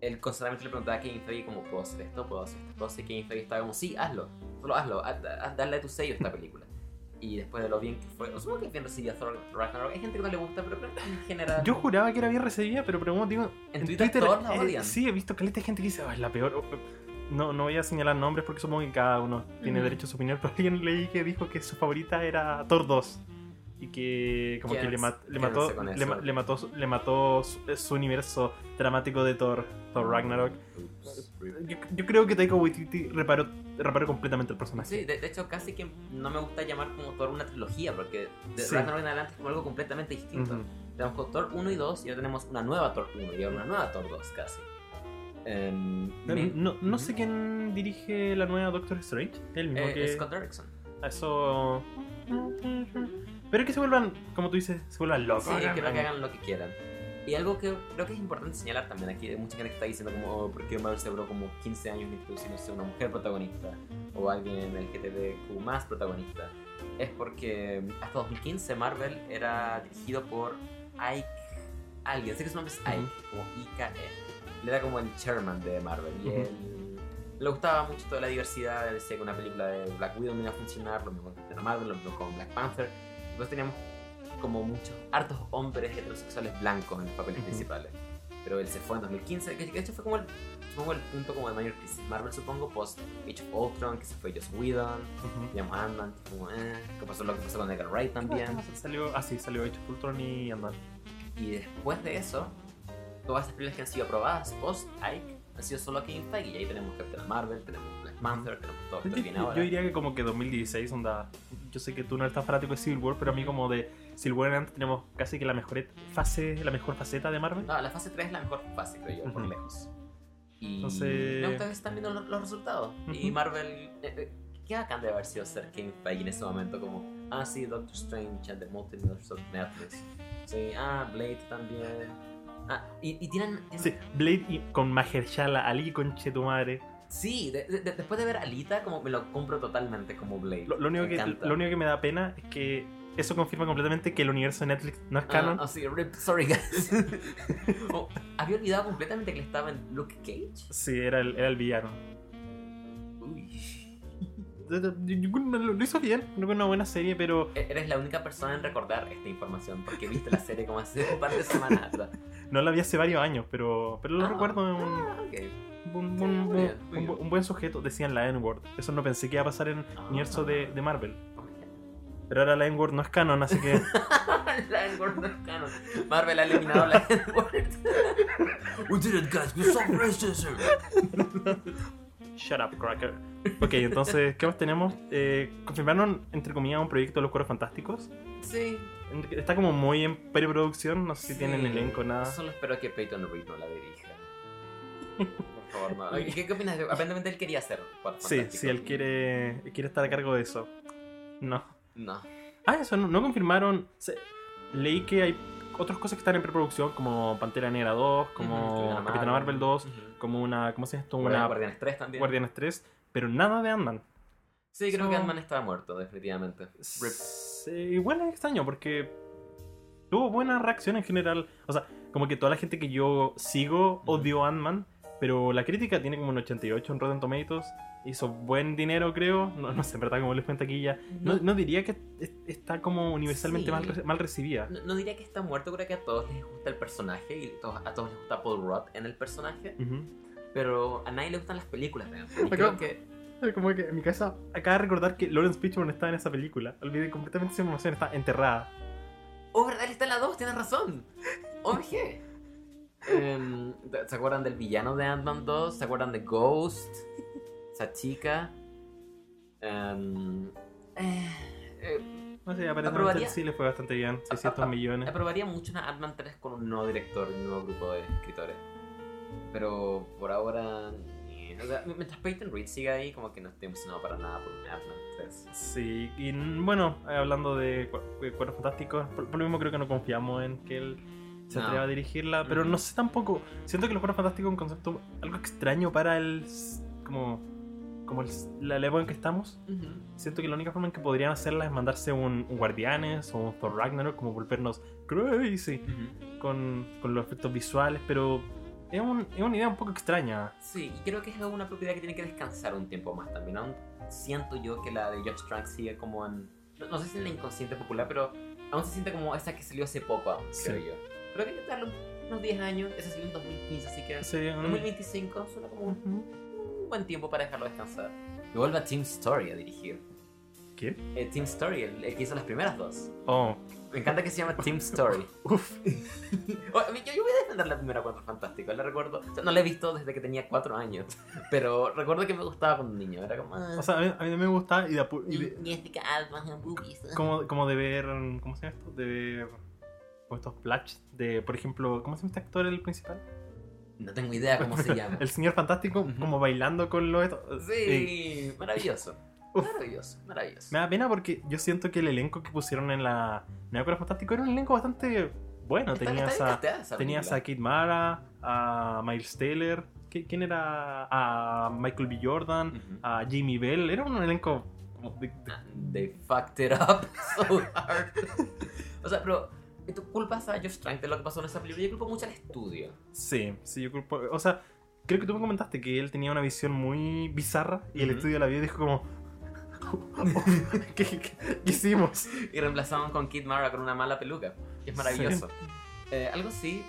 él constantemente le preguntaba a Kevin Feige como, ¿puedo hacer esto? ¿Puedo hacer esta cosa? Y Kevin Feige estaba como, sí, hazlo. Solo hazlo. haz- haz- Dale tu sello a esta película. Y después de lo bien que fue... Supongo que bien recibía Thor Ragnarok. Hay gente que no le gusta, pero creo que en general... Yo juraba que era bien recibida, pero por algún motivo En Twitter todos la odian. sí, he visto que hay gente que dice, "Ah, es la peor. No, no voy a señalar nombres porque supongo que cada uno tiene derecho a su opinión, [laughs] pero alguien leí que dijo que su favorita era Thor 2 y que como que le, mat- le mató le, ma- le mató su- le mató su, su universo dramático de Thor, Thor Ragnarok. Yo, yo creo que Taika Waititi reparó, reparó completamente el personaje. Sí, de, de hecho casi que no me gusta llamar como Thor una trilogía, porque de Sí. Ragnarok en adelante es como algo completamente distinto. Ujú. Tenemos con Thor 1 y 2 y ahora tenemos una nueva Thor 1 y ahora una nueva Thor 2 casi. Em, me- No, no sé quién dirige la nueva Doctor Strange. El mismo Eh, que. Scott Derrickson. Eso. Pero que se vuelvan, como tú dices, se vuelvan locos. Sí, creo que hagan lo que quieran. Y algo que creo que es importante señalar también aquí, hay mucha gente que está diciendo como, oh, ¿por qué Marvel se duró como 15 años en introducirse una mujer protagonista? O alguien LGTBQ más protagonista. Es porque hasta 2015 Marvel era dirigido por Ike, alguien, sé que su nombre es Ike, Ujú. como IKE. Él era como el chairman de Marvel y él le gustaba mucho toda la diversidad, decía que una película de Black Widow no iba a funcionar, lo mismo con Marvel, lo mismo con Black Panther. Entonces teníamos como muchos, hartos hombres heterosexuales blancos en los papeles Ujú. principales. Pero él se fue en 2015, que de hecho fue como el, supongo el punto como de mayor crisis. Marvel supongo post Age of Ultron, que se fue Joss Whedon, Ujú. teníamos a Ant-Man, como eh, que pasó lo que pasó con Edgar Wright también. Salió, ah, sí, salió hecho Ultron y Ant-Man. Y después de eso, todas esas películas que han sido aprobadas post Ike han sido solo Kevin Feige. Y ahí tenemos Captain Marvel, tenemos Panther, esto que viene ahora. yo diría que como que 2016, onda. Yo sé que tú no tan fanático de Civil War, pero a mí como de si luego antes tenemos casi que la mejor fase, la mejor faceta de Marvel. No, la fase 3 es la mejor fase, creo yo, por Ujú. lejos. Y Entonces- me gusta que están viendo los, los resultados. Y Ujú. Marvel, eh, eh, qué bacán de haber sido ser Kevin Feige en ese momento, como, ah, sí, Doctor Strange and the Multiverse of Netflix. Sí, ah, Blade también. Ah, y, y Sí, Blade y con Mahershala Ali, conche tu madre. Sí, de- de- después de ver Alita, como me lo compro totalmente como Blade. Lo, lo único Me que, encanta. lo único que me da pena es que eso confirma completamente que el universo de Netflix no es Ah, canon. ah, sí, rip, sorry guys. [laughs] Oh, había olvidado completamente que estaba en Luke Cage. Sí, era el, era el villano. Uy. Lo hizo bien, es una buena serie, pero E- Eres la única persona en recordar esta información porque viste la serie como hace un par de semanas atrás. [laughs] no la vi hace varios años, pero, pero lo Ah, recuerdo en un, Ah, ok. Un, un- un- un- buen sujeto. Decían la N-word. Eso no pensé que iba a pasar en el Ah. universo de, de Marvel. Pero ahora la N-word no es canon, así que [laughs] la N-word no es canon. Marvel ha eliminado la N-word. [laughs] We did it, guys. We so racism. Shut up, cracker. Ok, entonces, ¿qué más tenemos? Eh, confirmaron, entre comillas, un proyecto de los Cueros Fantásticos. Sí. Está como muy en preproducción, no sé si tienen Sí. elenco, nada. Solo espero que Peyton Reed no la dirija. [laughs] Favor, no. ¿Qué, qué opinas? Aparentemente él quería hacer Cuatro Sí, Fantásticos. sí, él quiere, quiere estar a cargo de eso. No. No. Ah, eso, no, no confirmaron. Se- leí que hay otras cosas que están en preproducción, como Pantera Negra 2, como Ujú, Capitana Marvel 2, Ujú. como una, ¿cómo se llama esto? Guardianes- Una Guardianes 3 también. Guardianes 3, pero nada de Ant-Man. Sí, creo So- que Ant-Man estaba muerto, definitivamente. Rip. Sí, igual es extraño porque tuvo buena reacción en general. O sea, como que toda la gente que yo sigo odió a Ant-Man, pero la crítica tiene como un 88 en Rotten Tomatoes. Hizo buen dinero, creo. No, no sé, en verdad, como les fue en taquilla. No, no diría que es- está como universalmente Sí. mal, mal recibida. No, no diría que está muerto, creo que a todos les gusta el personaje y a todos les gusta Paul Rudd en el personaje, Ujú. pero a nadie le gustan las películas. Y creo que Como que en mi casa acaba de recordar que Lawrence Fishburne estaba en esa película. Olvidé completamente esa información, está enterrada. Oh, verdad, él está en la 2, tienes razón. [laughs] OMG. Em, ¿Se acuerdan del villano de Ant-Man 2? ¿Se acuerdan de Ghost? Esa chica. Em, eh, eh, No sé, aparentemente sí le fue bastante bien. 600 a- a- millones. aprobaría mucho una Ant-Man 3 con un nuevo director y un nuevo grupo de escritores. Pero por ahora. eh, o sea, mientras Peyton Reed siga ahí, como que no estoy emocionado para nada por Ant-Man 3. Sí, y bueno, eh, hablando de Cu- de Cuerpos Fantásticos, por, por lo mismo creo que no confiamos en que él se No. atreva a dirigirla, pero no sé tampoco. Siento que los Cuerpos Fantásticos es un concepto algo extraño para el. como. como el la, la época en que estamos. Siento que la única forma en que podrían hacerla es mandarse un, un Guardianes o un Thor Ragnarok, como volvernos crazy con, con los efectos visuales, pero es, un- es una idea un poco extraña. Sí, y creo que es una propiedad que tiene que descansar un tiempo más también. Aún siento yo que la de Josh Trank sigue como en. No, no sé si en la inconsciente popular, pero aún se siente como esa que salió hace poco, aún, Sí. creo yo. Creo que hay que darle unos 10 años. Esa salió en 2015, así que. Sí, un- 2025 suena como un, un buen tiempo para dejarlo descansar. Y vuelve a Team Story a dirigir. ¿Quién? Eh, Team Story, el, el que hizo las primeras dos. Oh, Me encanta que se llama Team Story. [laughs] mí- [laughs] yo, yo voy a defender la primera Cuatro Fantásticos. La recuerdo. o sea, no la he visto desde que tenía 4 años. Pero recuerdo que me gustaba cuando niño. Era como. ah, O sea, a mí, a mí me gusta y de, y de- y Jessica Alba en boobies. como, como de ver. ¿Cómo se llama esto? De ver. Como estos flash de, por ejemplo, ¿cómo se llama este actor el principal? No tengo idea cómo se llama. [laughs] El señor fantástico, Ujú. como bailando con los. estos- Sí, maravilloso. Uf. Maravilloso, maravilloso. Me da pena porque yo siento que el elenco que pusieron en la Cuerpo Fantástico era un elenco bastante bueno. Está- tenías está a, esa tenías a Kid Mara, a Miles Taylor, ¿qui- ¿quién era? A Michael B. Jordan, Ujú. a Jimmy Bell. Era un elenco. como de- de- And They fucked it up [laughs] so hard. o sea, pero tú culpas a Josh Trank de lo que pasó en esa película. Yo culpo mucho al estudio. Sí, sí, yo culpo. O sea, creo que tú me comentaste que él tenía una visión muy bizarra y el Ujú. estudio la vio y dijo como. [laughs] ¿Qué, qué- qué hicimos? Y reemplazamos con Kid Mara con una mala peluca. Que es maravilloso. Eh, algo sí,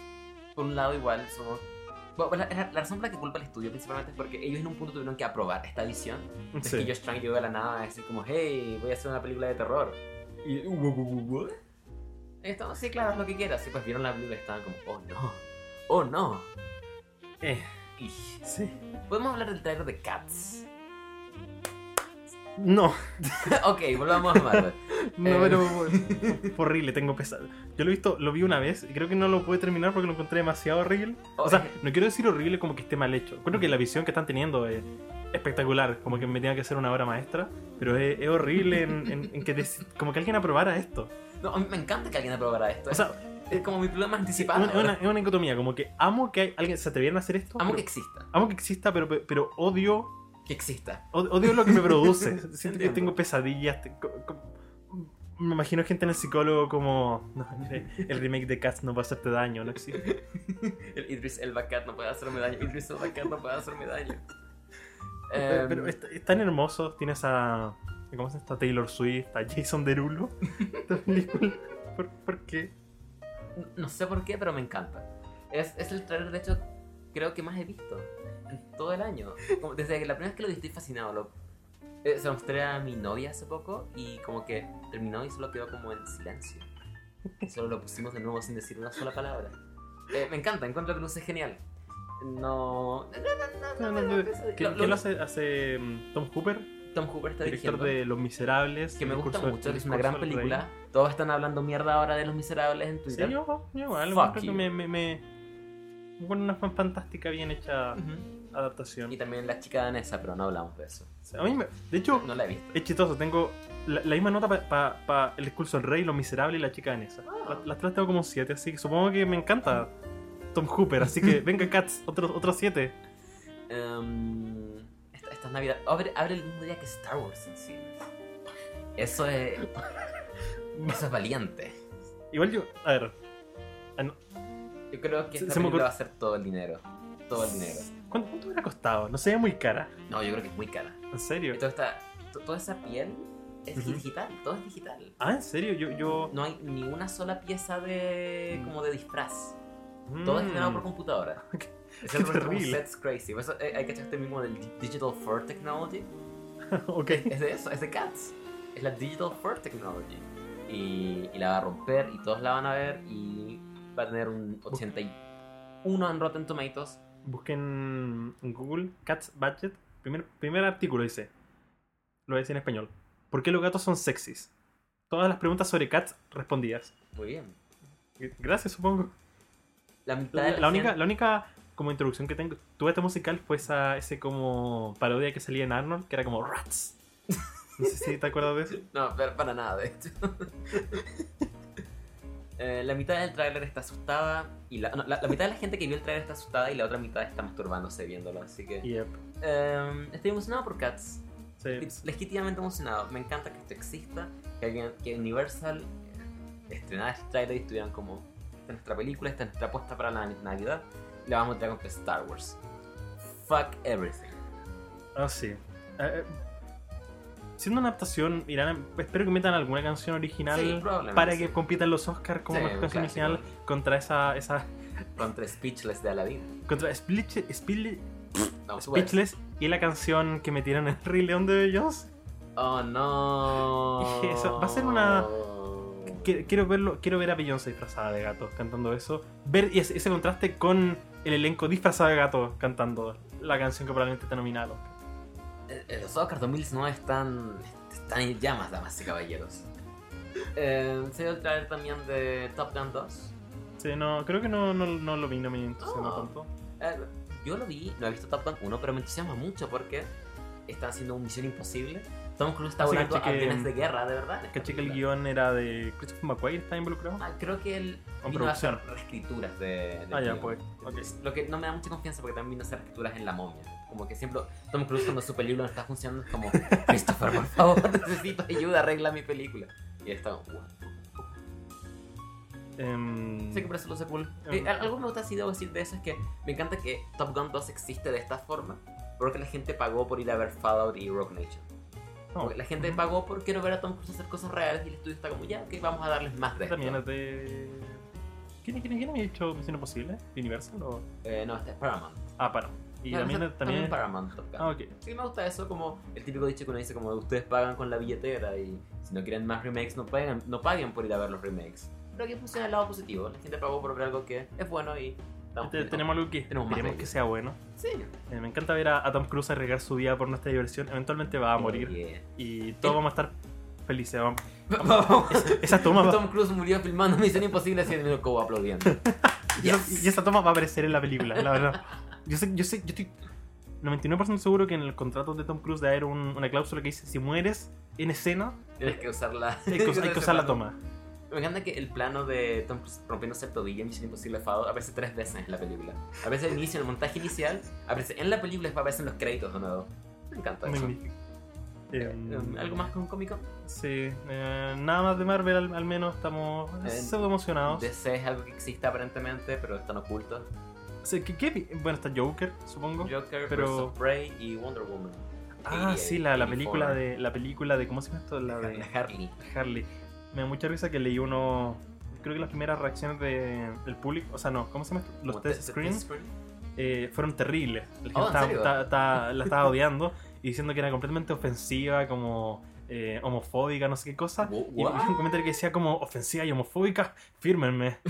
por un lado igual, somos... Bueno, la, la- razón por la que culpa al estudio principalmente es porque ellos en un punto tuvieron que aprobar esta visión. Es Sí. que Josh Trank llegó de la nada a decir como, hey, voy a hacer una película de terror. Y, uh, estaban, sí, claro, haz lo que quieras. Y pues vieron la película y estaban como, oh no, oh no. Eh, Y sí. podemos hablar del trailer de Cats. No, [laughs] ok, volvamos a Marvel. [laughs] no, Eh. pero horrible, tengo pesado. Yo lo he visto, lo vi una vez y creo que no lo pude terminar porque lo encontré demasiado horrible. O sea, no quiero decir horrible como que esté mal hecho. Creo que la visión que están teniendo es espectacular, como que me tenga que hacer una obra maestra, pero es, es horrible en, en- en que des- como que alguien aprobara esto. No, a mí me encanta que alguien aprobara esto. O sea, es como mi problema es anticipado. es una- es una dicotomía, como que amo que hay- alguien se atrevieran a hacer esto. Amo pero- que exista. amo que exista, pero, pero odio Que exista. Od- Odio lo que me produce. [laughs] Siento que tengo pesadillas. Me imagino gente en el psicólogo como. "No, mire, el remake de Cats no va a hacerte daño, no existe. [laughs] El Idris Elba Cat no puede hacerme daño. Idris Elba Cat no puede hacerme daño. Pero, Em, pero es, es tan hermoso. Tienes a. ¿Cómo se? Está Taylor Swift, a Jason Derulo. Esta película. ¿Por, por qué? No sé por qué, pero me encanta. Es, es el trailer, de hecho, creo que más he visto en todo el año. Como desde que la primera vez que lo vi estoy fascinado. Lo, eh, se lo mostré a mi novia hace poco y como que terminó y solo quedó como en silencio. Y solo lo pusimos de nuevo sin decir una sola palabra. Eh, me encanta, encuentro que luce genial. No... No, no, no, No, no, no, no, ¿Qué, lo- hace, hace mm, Tom Hooper, Tom Hooper está director dirigiendo. de Los Miserables? que me gusta mucho, que es una gran rey? película. Todos están hablando mierda ahora de Los Miserables en Sí, Twitter. yo, yo igual. Fuck you. me, me, me- Bueno, una fan- fantástica, bien hecha adaptación. Y también La chica danesa, pero no hablamos de eso. A mí me- de hecho, No la he visto. es chistoso. Tengo la, la misma nota para El discurso del rey, Los Miserables y La chica danesa. Ah. La- Las tres tengo como siete, así que supongo que me encanta Tom Hooper. Así que [laughs] venga, Cats, otros otros siete. Em, esta, esta es Navidad. Abre, abre el mismo día que Star Wars en cines. Eso es. [laughs] Eso es valiente. Igual yo, a ver, ah, no, Yo creo que Se- esta se me película va a ser todo el dinero. Todo el dinero. ¿cuánto, cuánto hubiera costado? No se ve muy cara. No, yo creo que es muy cara. ¿En serio? Toda, esta, to- toda esa piel es digital. Todo es digital. Ah, ¿en serio? Yo... yo... No hay ni una sola pieza de. como de disfraz. Mm. Todo es generado por computadora. [laughs] Qué- Es el terrible. sets crazy. Por eso eh, hay que echar este mismo del Digital Fur Technology. [laughs] ok. Es de eso, es de Cats. Es la Digital Fur Technology. Y, y la va a romper y todos la van a ver y va a tener un 81 en Rotten Tomatoes. Busquen en Google Cats Budget. Primer, primer artículo dice. Lo voy a decir en español. ¿Por qué los gatos son sexys? Todas las preguntas sobre cats respondidas. Muy bien. Gracias, supongo. La mitad de la, la única, gente- la única como introducción que tengo, tuve este musical fue esa, ese como parodia que salía en Arnold, que era como Rats. No sé si te acuerdas de eso. [laughs] No, para, para nada, de hecho. [laughs] Eh, la mitad del tráiler está asustada y la, no, la, la mitad de la gente que vio el tráiler está asustada y la otra mitad está masturbándose viéndolo, así que Yep. eh, estoy emocionado por Cats. Sí. Legítimamente emocionado. Me encanta que esto exista, que, alguien- que Universal estrenara este trailer y estuvieran como esta es nuestra película, esta es nuestra apuesta para la Navidad la vamos a traer con Star Wars. Fuck everything. Ah, sí. Eh, eh, siendo una adaptación, irán espero que metan alguna canción original Sí, para sí. que compitan los Oscars como Sí, mejor canción original contra esa, esa Contra Speechless de Aladdin. contra No, sube. Speechless y la canción que metieron en [laughs] Rey León de Jones. Oh no. [laughs] Eso va a ser una- Qu- Quiero verlo, quiero ver a Beyoncé disfrazada de gato cantando eso. Ver ese, ese contraste con el elenco disfrazado de gato cantando la canción que probablemente está Oscar. Eh, eh, Los Oscars 2019 están, están en llamas, damas y caballeros. Eh, se dio el trailer también de Top Gun 2. Sí, no, creo que no, no, no lo vi, no me entusiasma Ah. tanto. Eh, yo lo vi, no he visto Top Gun 1, pero me entusiasma mucho porque están haciendo una misión imposible. Tom Cruise está volando cheque- aviones de guerra, de verdad. Caché que el guion era de Christopher McQuarrie, ¿está involucrado? Ah, creo que él vino a hacer producción. reescrituras de, de Ah, ya, pues. ok. Lo que no me da mucha confianza porque también vino a hacer reescrituras en La Momia. Como que siempre Tom Cruise cuando su película no está funcionando es como Christopher, por favor, [laughs] necesito ayuda, arregla mi película. Y él está como. Em, Sé que por eso lo sé cool. Eh, algo que me gusta así debo decir de eso es que me encanta que Top Gun 2 existe de esta forma porque la gente pagó por ir a ver Fallout y Rogue Nation. No, la gente ujú. pagó por quiero ver a Tom Cruise hacer cosas reales y el estudio está como ya, ok, vamos a darles más de esto. También es de. ¿Quién, quién, quién había hecho Misión Imposible? ¿Universal o.? Eh, no, este es Paramount. Ah, para. Y No, también, está- también, Paramount Top Gun. Ah, ok. Sí, me gusta eso, como el típico dicho que uno dice como ustedes pagan con la billetera y si no quieren más remakes no paguen, no paguen por ir a ver los remakes. Pero aquí funciona el lado positivo, la gente pagó por ver algo que es bueno y estamos Te- felices. tenemos algo que Tenemos esperemos que sea bueno. Sí. Eh, me encanta ver a, a Tom Cruise arriesgar su vida por nuestra diversión. Eventualmente va a morir Oh, Yeah. y todos vamos a estar felices. vamos- [laughs] Vamos. Esa toma va, Tom Cruise murió filmando Misión Imposible haciendo el cobo aplaudiendo. [laughs] y, y esa toma va a aparecer en la película, la verdad. Yo sé, yo sé, yo estoy 99% seguro que en el contrato de Tom Cruise debe haber un- una cláusula que dice si mueres en escena, Tienes que usar la. hay que, hay que usar [laughs] la toma. Me encanta que el plano de Tom Cruise rompiéndose el tobillo en Misión Imposible Fado aparece tres veces en la película. Aparece al inicio, en el montaje inicial, aparece en la película y después aparece en los créditos de nuevo. Me encanta eso. Magnífico. Eh, Em, ¿Algo más con Comic Con? Sí, eh, nada más de Marvel, al, al menos estamos Eh, pseudo emocionados. DC es algo que existe aparentemente, pero están ocultos. O sea, ¿qué- qué- bueno, está Joker, supongo. Joker, pero- Prey y Wonder Woman. ah, 88, sí, la, la 84. película de la película de ¿cómo se llama esto? La La de Harley. Harley. Me da mucha risa que leí uno creo que las primeras reacciones de- del público, o sea, no, ¿cómo se llama? Los test screens eh, fueron terribles. La gente Oh, ¿en estaba- la estaba odiando y diciendo que era completamente ofensiva, como eh, homofóbica, no sé qué cosa. Wha- Y what? [laughs] un comentario que decía como ofensiva y homofóbica, fírmenme. [laughs]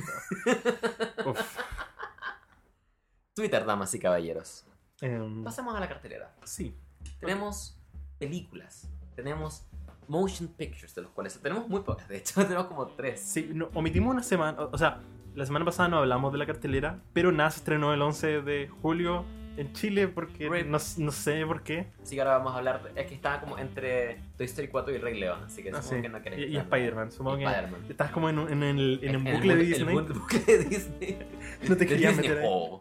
Twitter, damas y caballeros. Em, Pasemos a la cartelera. sí. Tenemos películas, tenemos motion pictures, de los cuales tenemos muy pocas, de hecho, [laughs] tenemos como tres. Sí, no, omitimos una semana, o o sea, la semana pasada no hablamos de la cartelera, pero nada se estrenó el 11 de julio en Chile porque no, no sé por qué. Que ahora vamos a hablar, es que estaba como entre Toy Story 4 y Rey León, así que Ah, supongo sí. que no querés. Y, y. Spider-Man, supongo Y que Spider-Man. estás como en, un- en el, en un el bucle de Disney. El bu- bucle de Disney. [laughs] [laughs] No te quería meter ahí. Hall.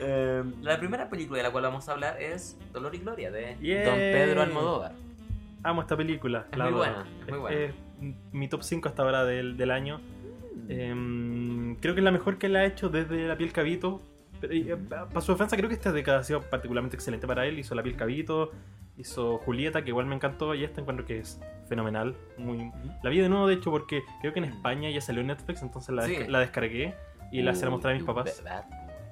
Eh, la primera película de la cual vamos a hablar es Dolor y Gloria de Yay. Don Pedro Almodóvar. Amo esta película. Es la muy buena, es muy Es- buena. es mi top 5 hasta ahora del, del año. Em, creo que es la mejor que él ha hecho desde La piel cabito. Pero, eh, para su defensa, creo que esta década ha sido particularmente excelente para él. Hizo La piel cabito, hizo Julieta, que igual me encantó, y esta encuentro que es fenomenal. Muy... La vi de nuevo, de hecho, porque creo que en España ya salió en Netflix, entonces la, Sí. desca- la descargué y la se la mostré a mis Uh, papás.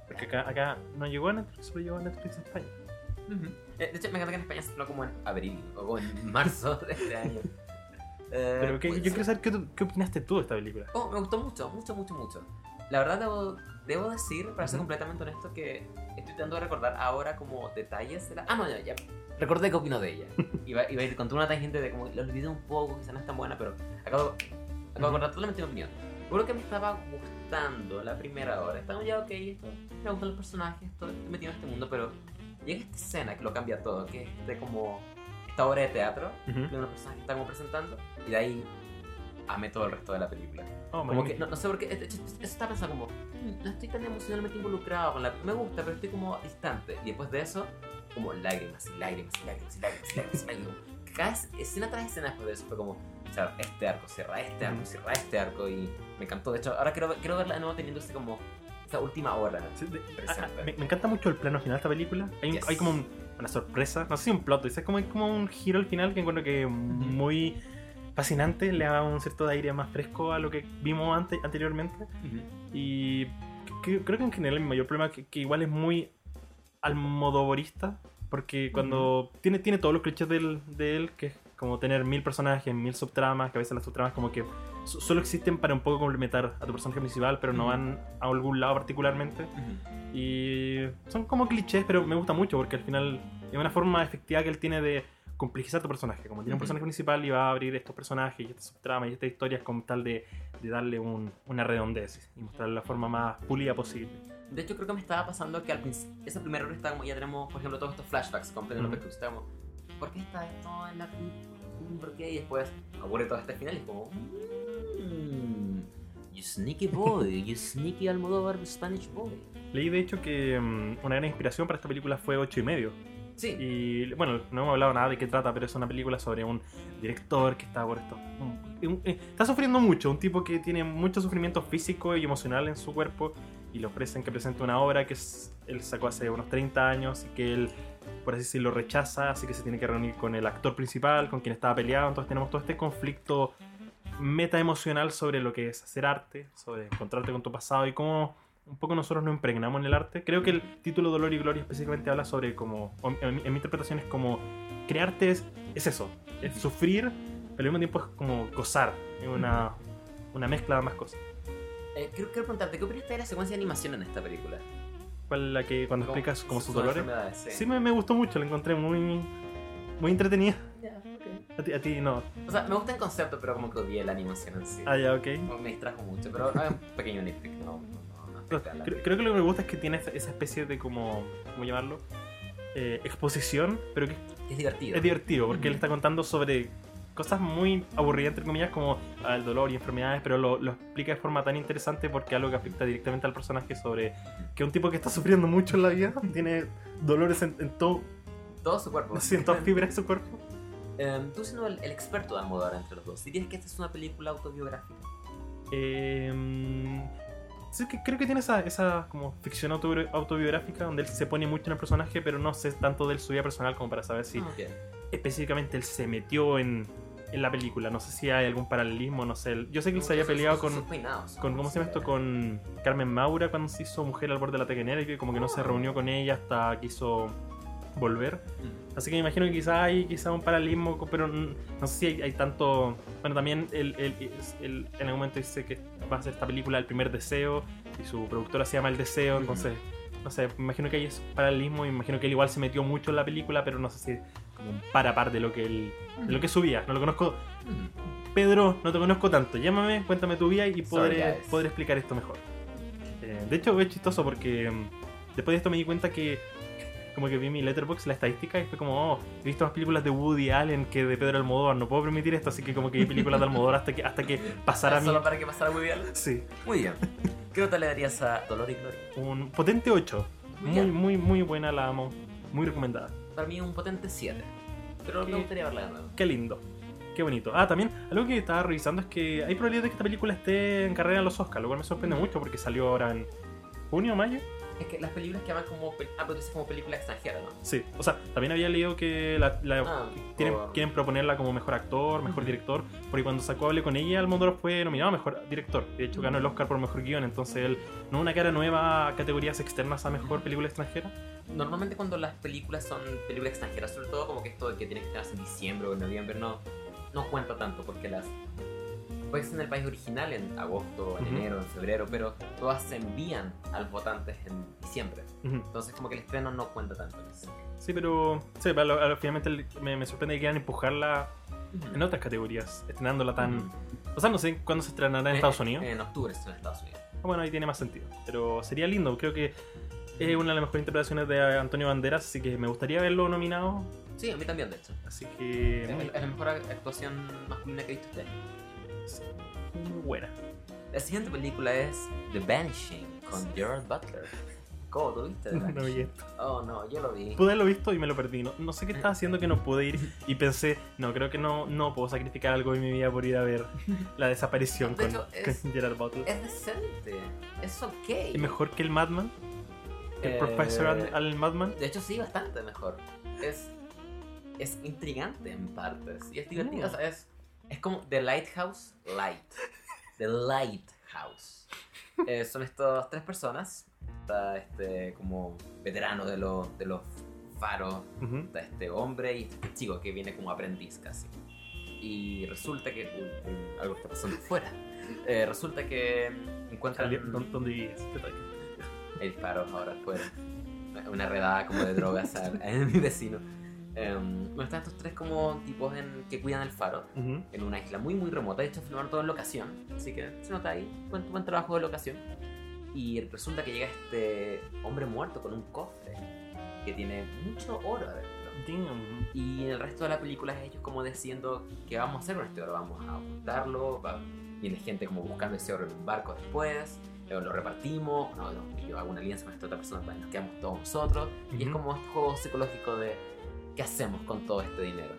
Porque acá, acá no llegó a Netflix, solo llegó a Netflix en España. Ujú. Eh, De hecho, me encanta que en España se como en abril o como en [laughs] marzo de este año. Eh, Pero que, pues, yo quiero saber qué, qué opinaste tú de esta película. Oh, me gustó mucho, mucho, mucho, mucho. La verdad, debo, debo decir, para ser Ujú. completamente honesto, que estoy tratando de recordar ahora como detalles de la... Ah, no, ya, ya. Recordé qué opino de ella. [laughs] Iba, iba a ir con toda una tangente de como, lo olvidé un poco, quizá no es tan buena, pero acabo, acabo de Ujú. acordar totalmente mi opinión. Creo que me estaba gustando la primera hora. Estaba ya, ok, esto, me gustan los personajes, esto, estoy metido en este mundo, pero llega esta escena que lo cambia todo, que es de como esta obra de teatro, Ujú. de una persona que está como presentando, y de ahí amé todo el resto de la película. Oh, Como que, no, no sé por qué, de hecho, eso estaba pensando como, "Mm, no estoy tan emocionalmente involucrado con la... Me gusta, pero estoy como distante. Y después de eso, como lágrimas y lágrimas y lágrimas y lágrimas y lágrimas y lágrimas. Cada es- escena tras escena después de eso fue como, este arco, cierra este arco, cierra este arco y me encantó. De hecho, ahora quiero, quiero verla de nuevo teniendo ese como, esta última hora. Sí, de- me, me encanta mucho el plano final de esta película. Hay, un- Yes. hay como un- una sorpresa, no sé si un plot, es como, hay como un giro al final que encuentro que muy fascinante, le da un cierto aire más fresco a lo que vimos ante- anteriormente. Y que- creo que en general el mayor problema es que, que igual es muy almodovorista, porque cuando tiene, tiene todos los clichés del- de él, que es como tener mil personajes, mil subtramas, que a veces las subtramas como que solo existen para un poco complementar a tu personaje principal, pero no van a algún lado particularmente. Y son como clichés, pero me gusta mucho porque al final es una forma efectiva que él tiene de complejizar tu personaje. Como tiene un personaje principal y va a abrir estos personajes y estas subtramas y estas historias con tal de, de darle un- una redondez y mostrarle la forma más pulida posible. De hecho, creo que me estaba pasando que al principio, esa primera hora estaba como, ya tenemos, por ejemplo, todos estos flashbacks con Penelope Ujú. Cruz. Estaba como, ¿por qué está esto en la película? ¿Por qué? Y después ocurre todo este final y es como, you sneaky boy, you sneaky Almodóvar Spanish boy. Leí de hecho que mm, una gran inspiración para esta película fue 8 y medio. Sí, Y bueno, no hemos hablado nada de qué trata, pero es una película sobre un director que está por esto. eh, está sufriendo mucho, un tipo que tiene mucho sufrimiento físico y emocional en su cuerpo y le ofrecen que presente una obra que es- él sacó hace unos 30 años y que él, por así decirlo, rechaza, así que se tiene que reunir con el actor principal, con quien estaba peleado. Entonces tenemos todo este conflicto meta emocional sobre lo que es hacer arte, sobre encontrarte con tu pasado y cómo un poco nosotros nos impregnamos en el arte. Creo que el título Dolor y Gloria específicamente habla sobre como, en, mi- interpretación es como, crearte es, es eso, es sufrir, pero al mismo tiempo es como gozar, es una, una mezcla de ambas cosas. Eh, quiero, quiero preguntarte, ¿qué opinaste de la secuencia de animación en esta película? ¿Cuál la que cuando explicas como sus sus dolores? sí. Sí, me, me gustó mucho, la encontré muy, muy entretenida. A ti, a ti no. O sea, me gusta el concepto, pero como que odié la animación en sí. Ah, ya, ok. Me distrajo mucho, pero es un pequeño nitpick, no, no, no, Creo, creo que lo que me gusta es que tiene esa, especie de como, ¿cómo llamarlo? Eh, exposición, pero que Es divertido. es divertido, porque él está contando sobre cosas muy aburridas, entre comillas, como el dolor y enfermedades, pero lo, lo explica de forma tan interesante porque algo que afecta directamente al personaje sobre que un tipo que está sufriendo mucho en la vida tiene dolores en, en todo, Todo su cuerpo. [laughs] sí, en todas fibras de su cuerpo. Em, tú siendo el, el experto de Almodóvar entre los dos, ¿dirías que esta es una película autobiográfica? Eh, sí, que creo que tiene esa, esa como ficción autobi- autobiográfica donde él se pone mucho en el personaje, pero no sé tanto de su vida personal como para saber si Ah, ok. específicamente él se metió en, en la película. No sé si hay algún paralelismo, no sé. Yo sé que él se había peleado con, sus peinados, con ¿cómo se llama esto? Con Carmen Maura cuando se hizo mujer al borde de la tequenera y que como que no se Ah. reunió con ella hasta quiso volver. Mm. Así que me imagino que quizá hay quizá un paralelismo, pero no sé si hay, hay tanto... Bueno, también él, él- él en algún momento dice que va a hacer esta película El primer deseo y su productora se llama El Deseo, entonces... No sé, me imagino que hay ese paralelismo y me imagino que él igual se metió mucho en la película, pero no sé si como un par a par de lo que él, de lo que subía. No lo conozco. Pedro, no te conozco tanto. Llámame, cuéntame tu vida y podré, podré explicar esto mejor. Eh, de hecho, es chistoso porque mm, después de esto me di cuenta que como que vi mi letterbox, la estadística, y fue como, oh, he visto más películas de Woody Allen que de Pedro Almodóvar, no puedo permitir esto, así que como que vi películas de Almodóvar hasta que, hasta que pasara mi... Solo para que pasara muy bien. Sí, Muy bien. ¿Qué nota le darías a Dolor y Gloria? un potente 8. Muy Muy, muy, muy buena, la amo. Muy recomendada. Para mí un potente 7. Pero ¿Qué? me gustaría verla de nuevo. Qué lindo. Qué bonito. Ah, también, algo que estaba revisando es que hay probabilidad de que esta película esté en carrera en los Oscars, lo cual me sorprende mucho porque salió ahora en junio o mayo. Es que las películas que llaman como, pel- ah, pero dices como película extranjera, ¿no? Sí, o sea, también había leído que la, la- Ah, tienen- quieren proponerla como mejor actor, mejor director, porque cuando sacó Hable con ella, Almodóvar fue nominado a mejor director. De hecho, ganó el Oscar por mejor guion, entonces él, no una cara nueva a categorías externas a mejor película extranjera. Normalmente cuando las películas son películas extranjeras, sobre todo como que esto de que tienen que estar en diciembre o en noviembre, no, no cuenta tanto porque las... Puede ser en el país original en agosto, en Ujú. enero, en febrero, pero todas se envían a los votantes en diciembre. Ujú. Entonces como que el estreno no cuenta tanto en ese. Sí, pero sí, a lo- a lo- finalmente me, me sorprende que quieran empujarla en otras categorías, estrenándola tan... O sea, no sé cuándo se estrenará en Eh, Estados Unidos. En octubre en Estados Unidos. Ah, Bueno, ahí tiene más sentido. Pero sería lindo, creo que es una de las mejores interpretaciones de Antonio Banderas, así que me gustaría verlo nominado. Sí, a mí también, de hecho. Así que... Es la mejor actuación masculina que he visto este año. Muy buena. La siguiente película es The Vanishing con Gerard Butler. ¿Cómo tú viste [laughs] No vi esto. Oh no, yo lo vi. Pude haberlo visto y me lo perdí. No, no sé qué estaba haciendo que no pude ir. Y pensé, no, creo que no, no puedo sacrificar algo de mi vida por ir a ver la desaparición De con, es- con Gerard Butler. Es decente, es ok. ¿Es mejor que el Madman? ¿El Eh, Professor al, al Madman? De hecho, sí, bastante mejor. Es, es intrigante en partes y es divertido. Mm. o sea, es, es como The Lighthouse Light. The Lighthouse. Eh, son estas tres personas. Está este como veterano de, los de los faros. Ujú. Está este hombre y este chico que viene como aprendiz casi. Y resulta que. uy, uy, algo está pasando fuera. Eh, resulta que encuentran. Salió- ¿dó- ¿Dónde vivías? Hay disparos ahora afuera. Una redada como de drogas a, a mi vecino. Em, bueno, están estos tres como tipos en, que cuidan el faro Ujú. en una isla muy muy remota. De hecho, filmaron todo en locación. Así que se nota ahí. Buen, buen trabajo de locación. Y resulta que llega este hombre muerto con un cofre que tiene mucho oro adentro. Damn. Y en el resto de la película es ellos como diciendo qué vamos a hacer con este oro. Vamos a ocultarlo. va- Viene gente como buscando ese oro en un barco después. Luego lo repartimos. No, no, yo hago una alianza con esta otra persona para que nos quedamos todos nosotros. Y es como este juego psicológico de qué hacemos con todo este dinero.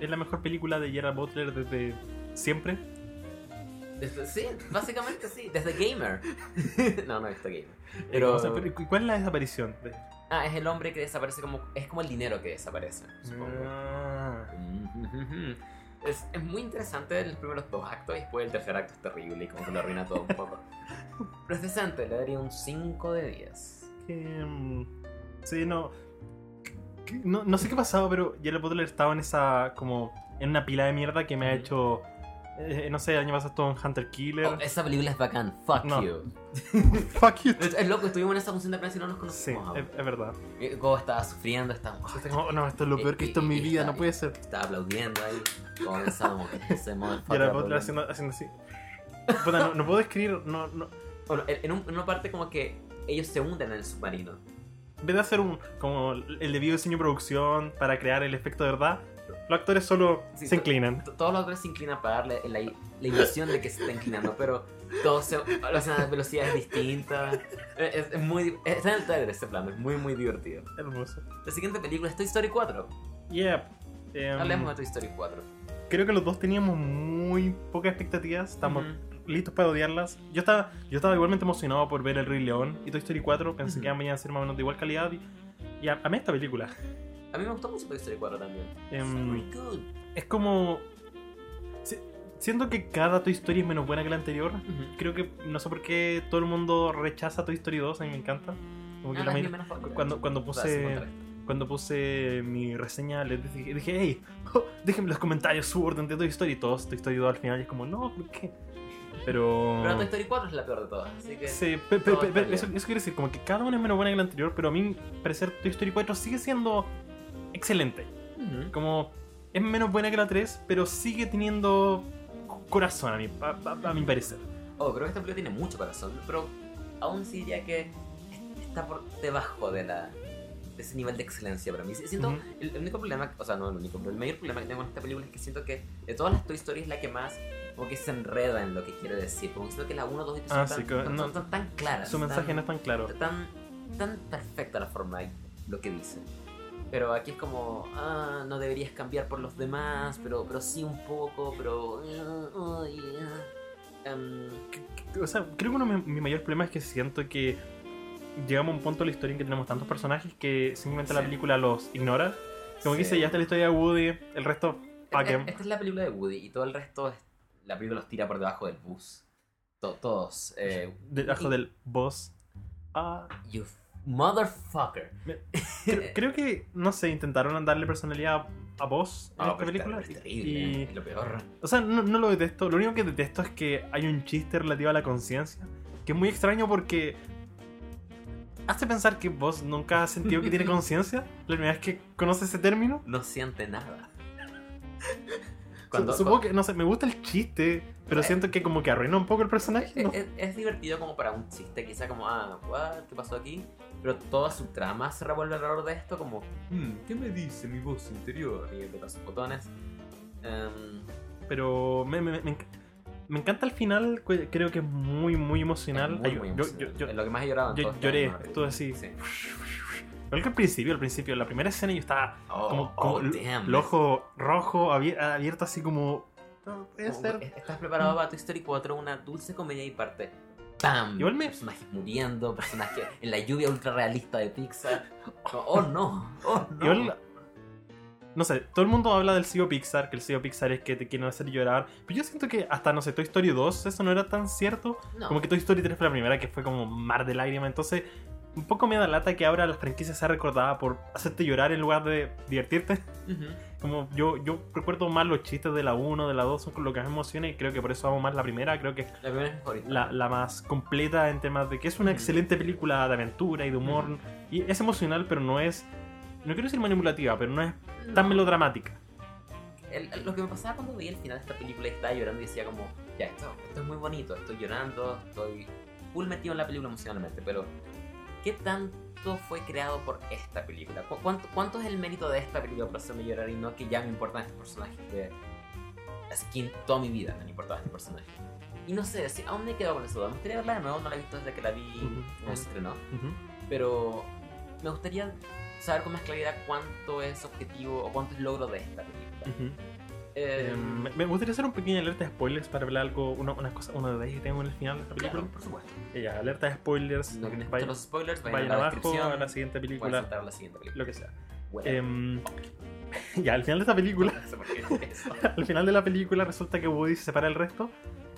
Es la mejor película de Gerard Butler desde siempre. Desde- sí, básicamente sí. Desde Gamer. [laughs] no, no he visto Gamer. Pero, Pero- o sea, pero ¿Cuál es la desaparición? De- Ah, es el hombre que desaparece como. Es como el dinero que desaparece, supongo. Ah. Mhm. Es, es muy interesante los primeros dos actos y después el tercer acto es terrible y como que lo arruina todo un poco. [laughs] Pero es decente, le daría un 5 de 10. Que, mm, sí, no, no. No sé qué pasaba, pero Gerard Butler estaba en esa. como. en una pila de mierda que me ha hecho Eh, no sé, el año pasado en Hunter Killer. Oh, esa película es bacán. Fuck No. you. [laughs] Fuck you. Es, es loco, estuvimos en esa función de prensa y no nos Sí, conocimos. es, aún. es verdad. Eh, Gogo estaba sufriendo. Yo tengo- no, esto es lo peor que he visto en mi vida, no puede ser. Estaba aplaudiendo ahí. Comenzábamos que ese Y ahora otra haciendo, haciendo así. Puta, no, no puedo escribir, no, no. Bueno, en, en un- en una parte como que ellos se hunden en el submarino. En vez de hacer un como el debido diseño y producción para crear el efecto de verdad, los actores solo Sí, se inclinan. Todos los actores se inclinan para darle la, la ilusión de que se está inclinando, pero todos se, lo hacen a velocidades distintas. Es, es muy, está en el trailer ese plano, es muy muy divertido. Hermoso. La siguiente película es Toy Story 4. Yeah. em, Hablemos de Toy Story 4. creo que los dos teníamos muy pocas expectativas. Estamos. Listos para odiarlas. Yo estaba, yo estaba igualmente emocionado por ver El Rey León y Toy Story 4. Pensé Ujú. que iban a ser más o menos de igual calidad. Y, y a- amé esta película. A mí me gustó mucho Toy Story 4 también. Em, Very good. es como. si- Siento que cada Toy Story es menos buena que la anterior. Ujú. Creo que no sé por qué todo el mundo rechaza Toy Story 2. A mí me encanta. Como que Ah, la menos cuando, cuando puse cuando puse mi reseña les dije, dije hey, oh, [laughs] déjenme en los comentarios su orden de Toy Story todos Toy Story 2 al final y es como no, ¿por qué? Pero... Pero Toy Story 4 es la peor de todas, así que... Sí, pe- pe- pe- eso, eso quiere decir como que cada una es menos buena que la anterior, pero a mí parecer Toy Story 4 sigue siendo excelente. Ujú. Como es menos buena que la 3, pero sigue teniendo corazón a mi, a, a- a mi parecer. Oh, creo que esta película tiene mucho corazón, pero aún sí diría que está por debajo de la de ese nivel de excelencia para mí. Siento, Ujú. el, el único problema, o sea, no el único, pero el mayor problema que tengo con esta película es que siento que de todas las Toy Story es la que más como que se enreda en lo que quiere decir. Como que siento que la 1, 2 y 3 Ah, son, sí, tan, que no- son tan, tan claras. Su mensaje tan, no es tan claro. tan, tan perfecta la forma y lo que dice. Pero aquí es como, ah, no deberías cambiar por los demás, pero, pero sí un poco, pero... uh, uh, yeah. Em, O sea, creo que uno de mi, mi mayor problema es que siento que llegamos a un punto de la historia en que tenemos tantos personajes que simplemente la Sí. película los ignora. Como que Sí. dice, ya está la historia de Woody, el resto, que... esta es la película de Woody y todo el resto es. La película los tira por debajo del bus. To- todos. Eh, Debajo y- del boss. Ah, You motherfucker. [laughs] creo, creo que, no sé, intentaron darle personalidad a Boss en No, esta película. Es terrible. y- Es lo peor. O sea, no, no lo detesto. Lo único que detesto es que hay un chiste relativo a la conciencia. Que es muy extraño porque hace pensar que vos nunca has sentido que tiene [laughs] conciencia. La primera vez que conoces ese término. No siente nada. Su- Supongo que, no sé, me gusta el chiste, pero Sí. siento que como que arruina un poco el personaje. Es, ¿no? es- es divertido como para un chiste, quizá como, ah, what, ¿qué pasó aquí? Pero toda su trama se revuelve alrededor de esto, como, "Hmm, ¿qué me dice mi voz interior? Y de los botones. Em, Pero me, me- me enc- me encanta el final, creo que es muy, muy emocional. es muy, muy yo- emocional. yo- yo- Es lo que más he llorado en yo lloré, todo así. Sí. [laughs] Igual que al principio, al principio, la primera escena yo estaba Oh, como, como oh, el- damn. el ojo rojo abier- abierto así como... No puede Como ser. que ¿Estás preparado para Toy Story 4? Una dulce comedia y parte. ¡Pam! Igual me- Personajes muriendo, personajes en la lluvia ultra realista de Pixar. Como, ¡Oh no! ¡Oh no! Igual, no sé, todo el mundo habla del CEO Pixar, que el CEO Pixar es que te quieren hacer llorar. Pero yo siento que hasta, no sé, Toy Story 2 eso no era tan cierto. No. Como que Toy Story 3 fue la primera que fue como mar de lágrimas. Entonces, un poco me da lata que ahora la franquicia sea recordada por hacerte llorar en lugar de divertirte. Ujú. Como yo, yo recuerdo más los chistes de la 1, de la 2, son con lo que más me emociona y creo que por eso amo más la primera. Creo que La primera es la, la más completa en temas de que es una Ujú. excelente película de aventura y de humor. Ujú. Y es emocional, pero no es. No quiero decir manipulativa, pero no es No. tan melodramática. El- el- lo que me pasaba cuando veía el final de esta película y estaba llorando y decía como, ya, esto, esto es muy bonito, estoy llorando, estoy full metido en la película emocionalmente, pero ¿qué tanto fue creado por esta película? ¿Cu- ¿Cuánto, cuánto es el mérito de esta película para hacerme llorar y no que ya me importan estos personajes de... Así que en toda mi vida me han importado estos personajes. Y no sé, si aún me he quedado con duda. Me gustaría verla de nuevo, no la he visto desde que la vi cuando se estrenó. Ujú. Pero me gustaría saber con más claridad cuánto es objetivo o cuánto es logro de esta película. Ujú. Eh, Eh, me- me gustaría hacer un pequeño alerta de spoilers para hablar algo, una, una cosa, una de ellas que tengo en el final de esta película. claro, por supuesto. Eh, ya, alerta de spoilers. No vayan, los spoilers, vayan, vayan a la abajo a la siguiente película, a la siguiente película. lo que sea. Bueno, Em, [laughs] ya, al final de esta película, [laughs] no [laughs] al final de la película resulta que Woody se separa del resto.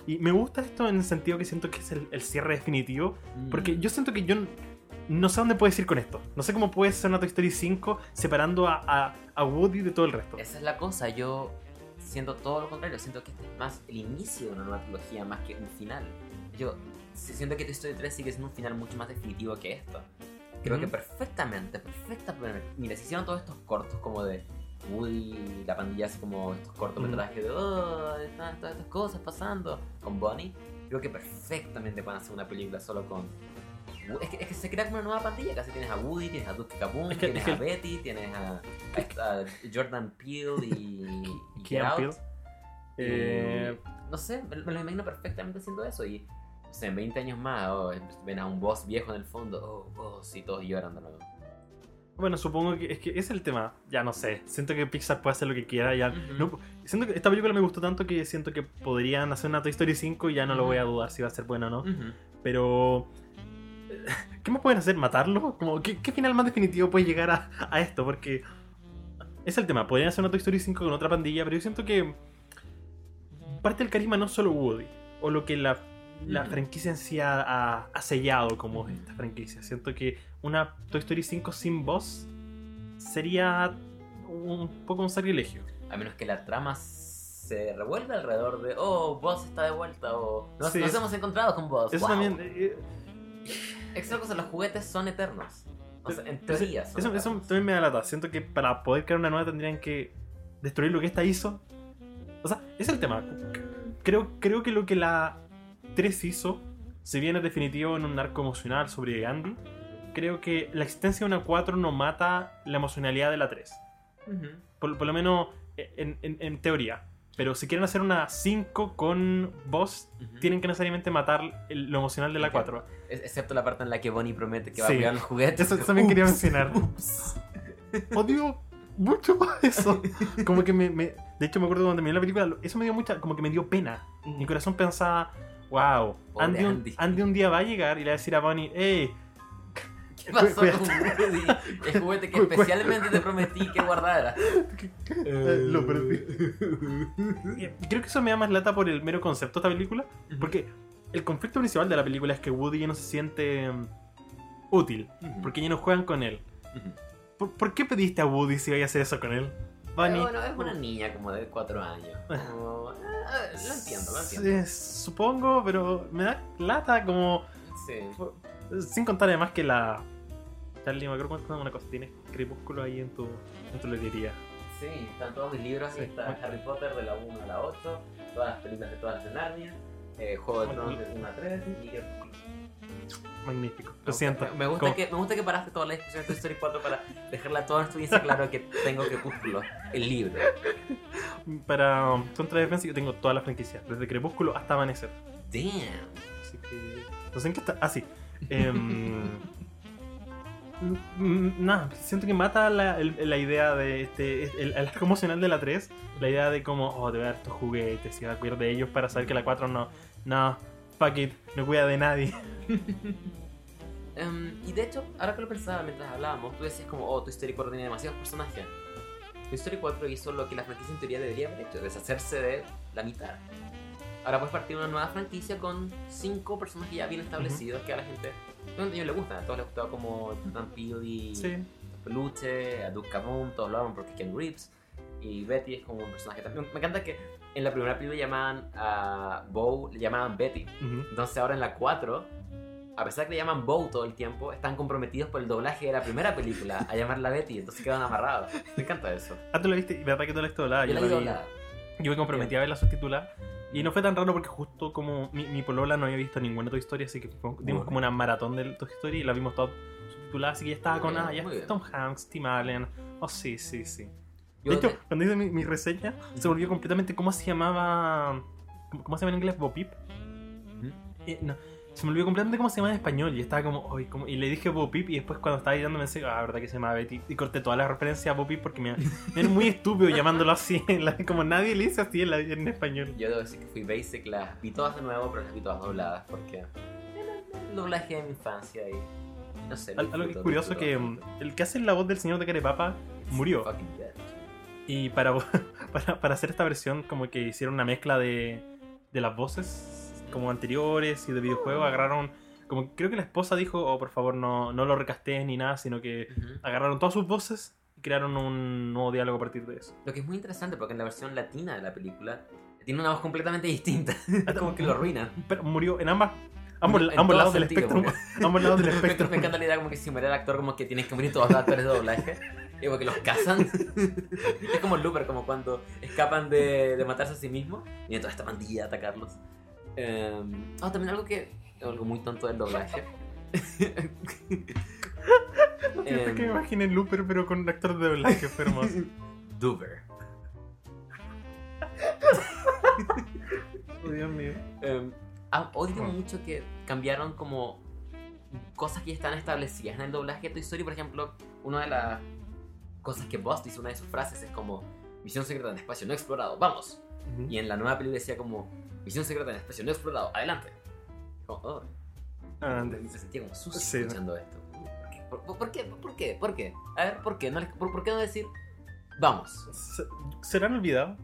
Y me gusta esto en el sentido que siento que es el, el cierre definitivo. Porque yo siento que yo no sé dónde puedes ir con esto. No sé cómo puede ser una Toy Story 5 separando a, a- a Woody de todo el resto. Esa es la cosa, yo siento todo lo contrario, siento que este es más el inicio de una nueva trilogía más que un final. Yo si- siento que Toy Story 3 sigue siendo un final mucho más definitivo que esto. Creo Ujú. que perfectamente, perfectamente. Mira, se hicieron todos estos cortos como de Woody, la pandilla, así como estos cortometrajes de oh, están todas estas cosas pasando con Bonnie. Creo que perfectamente pueden hacer una película solo con. Es que, es que se crea como una nueva pandilla. Casi tienes a Woody, tienes a Duke Es que- tienes es que- a Betty, tienes a, a esta- a Jordan Peele y. Peele. Eh, no sé, me, me lo imagino perfectamente haciendo eso. Y no sé, en 20 años más, oh, ven a un boss viejo en el fondo, oh, y todos lloran de nuevo. bueno, supongo que es que ese es el tema. Ya no sé. Siento que Pixar puede hacer lo que quiera. Ya, no- siento que esta película me gustó tanto que siento que podrían hacer una Toy Story 5 y ya no lo voy a dudar si va a ser buena o no. Ujú. Pero. [laughs] ¿Qué más pueden hacer? ¿Matarlo? Como, ¿qué, qué final más definitivo puede llegar a, a esto? Porque. Es el tema. Podrían hacer una Toy Story 5 con otra pandilla, pero yo siento que. Parte del carisma no es solo Woody. O lo que la, la Ujú. franquicia en sí ha, ha- ha sellado como Ujú. esta franquicia. Siento que una Toy Story 5 sin voz sería un poco un sacrilegio. A menos que la trama se revuelva alrededor de, oh, Boss está de vuelta, o nos, Sí, nos es- hemos encontrado con Boss. Eso wow". también. eh, Extra cosa, los juguetes son eternos. O sea, en Eso, teoría eso, eso eternos. también me da lata. Siento que para poder crear una nueva tendrían que destruir lo que esta hizo. O sea, es el tema. Creo, creo que lo que la 3 hizo, si bien es definitivo en un arco emocional sobre Gandhi, creo que la existencia de una 4 no mata la emocionalidad de la 3. Ujú. Por, por lo menos en, en- en teoría. Pero si quieren hacer una 5 con voz, Ujú. tienen que necesariamente matar el- lo emocional de la Entiendo. 4. Es- Excepto la parte en la que Bonnie promete que va Sí. a cuidar los juguetes. Eso también quería mencionar. ups. odio mucho más eso. Como que me, me- De hecho, me acuerdo cuando terminé la película, eso me dio mucha. Como que me dio pena. Mi corazón pensaba, wow, Pobre Andy, un- Andy. Andy un día va a llegar y le va a decir a Bonnie, hey, ¿Qué pasó con Woody? [laughs] El juguete que especialmente te prometí que guardara. Eh, lo perdí. Y [laughs] creo que eso me da más lata por el mero concepto de esta película. Porque el conflicto principal de la película es que Woody ya no se siente mm, útil. Porque ya no juegan con él. ¿Por, por qué pediste a Woody si iba a hacer eso con él? Bonnie. Bueno, es una niña como de 4 años. [laughs] Como, eh, lo entiendo, lo entiendo. Sí, supongo, pero me da lata como. Sí. Sin contar además que la. Cuando una cosa. Tienes crepúsculo ahí en tu, en tu librería. Sí, están todos mis libros. Sí. Está Harry Potter de la 1 a la 8, todas las películas de todas las de Narnia, eh, Juego de Tronos de 1 a 3 y Magnífico. Me Lo siento. Me gusta, que, me gusta que paraste toda la discusión de Toy Story 4 para dejarla toda estuviese claro que tengo Crepúsculo, el libro. Para um, contra defensa, yo tengo toda la franquicia. Desde crepúsculo hasta amanecer. Damn. Así que. No sé en qué está. Ah, sí. Em, [laughs] Nada, siento que mata la, el- la idea de este. El, el arco emocional de la 3. La idea de como, oh, te voy a dar estos juguetes y voy a cuidar de ellos para saber que la 4 no. No, fuck it, no cuida de nadie. [laughs] Em, y de hecho, ahora que lo pensaba mientras hablábamos, tú decías como, oh, Toy Story 4 tenía demasiados personajes. Toy Story 4 hizo lo que la franquicia en teoría debería haber hecho, deshacerse de la mitad. Ahora puedes partir una nueva franquicia con cinco personajes ya bien establecidos que a la gente a ellos les gustan. A todos les gustaba como Jordan Peele y Sí. Peluche, a Duke Kaboom, todos lo aman porque Ken Reeves. Y Betty es como un personaje también. Me encanta que en la primera película llamaban a Bo, le llamaban Betty. Ujú. Entonces ahora en la 4, a pesar de que le llaman Bo todo el tiempo, están comprometidos por el doblaje de la primera película a llamarla Betty, entonces quedan amarrados. Me encanta eso. Ah, tú la viste, verdad que tú la viste doblada. Yo la la vi doblada. Yo me comprometí a ver la subtitulada. Y no fue tan raro porque justo como mi, mi polola no había visto ninguna Toy Story, así que fue- dimos como una maratón de Toy Story y la vimos toda subtitulada, así que ya estaba con Muy bien, ya. Tom Hanks, Tim Allen. Oh, sí, sí, sí. Yo de hecho, te- cuando hice mi, mi reseña, se volvió completamente cómo se llamaba. ¿Cómo, se llama en inglés? Bo Peep. Eh, no, se me olvidó completamente cómo se llama en español y estaba como, "Ay, ¿cómo?". y le dije Bo Peep y después cuando estaba editando me decía, ah, verdad que se llama Betty y corté toda la referencia a Bo Peep porque me, me era muy estúpido llamándolo así, [laughs] la- como nadie le dice así en, la- en español. Yo debo decir que fui basic, las vi todas de nuevo, pero las vi todas dobladas porque era el doblaje de mi infancia y no sé. Al- Algo disfruto, curioso que mm, el que hace la voz del señor de Carepapa murió. Y para, [laughs] para, para hacer esta versión, como que hicieron una mezcla de, de las voces como anteriores y de videojuegos. Agarraron, como creo que la esposa dijo, oh, por favor, no, no lo recasteen ni nada, sino que Ujú. agarraron todas sus voces y crearon un nuevo diálogo a partir de eso. Lo que es muy interesante porque en la versión latina de la película tiene una voz completamente distinta. [laughs] Es como que lo arruinan. Pero murió en ambas, ambos, En ambos lados del sentido, espectro. porque- [laughs] Ambos lados del [laughs] espectro. me encanta la idea como que si muere el actor como que tienes que morir todos los actores de doblaje. Y como que los cazan. es como Looper, como cuando escapan de, de matarse a sí mismos. Y toda esta pandilla a atacarlos. Eh, ah, también algo que... Algo muy tonto del doblaje. Siento que me Em. imaginé Looper, pero con un actor de doblaje, fue hermoso. [laughs] Duber. Oh, Dios mío. Eh, ah, odio mucho que cambiaron como cosas que ya están establecidas en el doblaje de Toy Story. Por ejemplo, una de las cosas que Buzz dice, una de sus frases es como Misión secreta en espacio no explorado, vamos. Y en la nueva película decía como Misión secreta en espacio no explorado, adelante. Como, oh, me de- sentía como sucio Sí. escuchando esto. ¿Por qué? ¿Por, por qué? ¿Por qué? ¿Por qué? A ver, ¿por qué? No les- por, qué no decir vamos? ¿Se- ¿Será olvidado?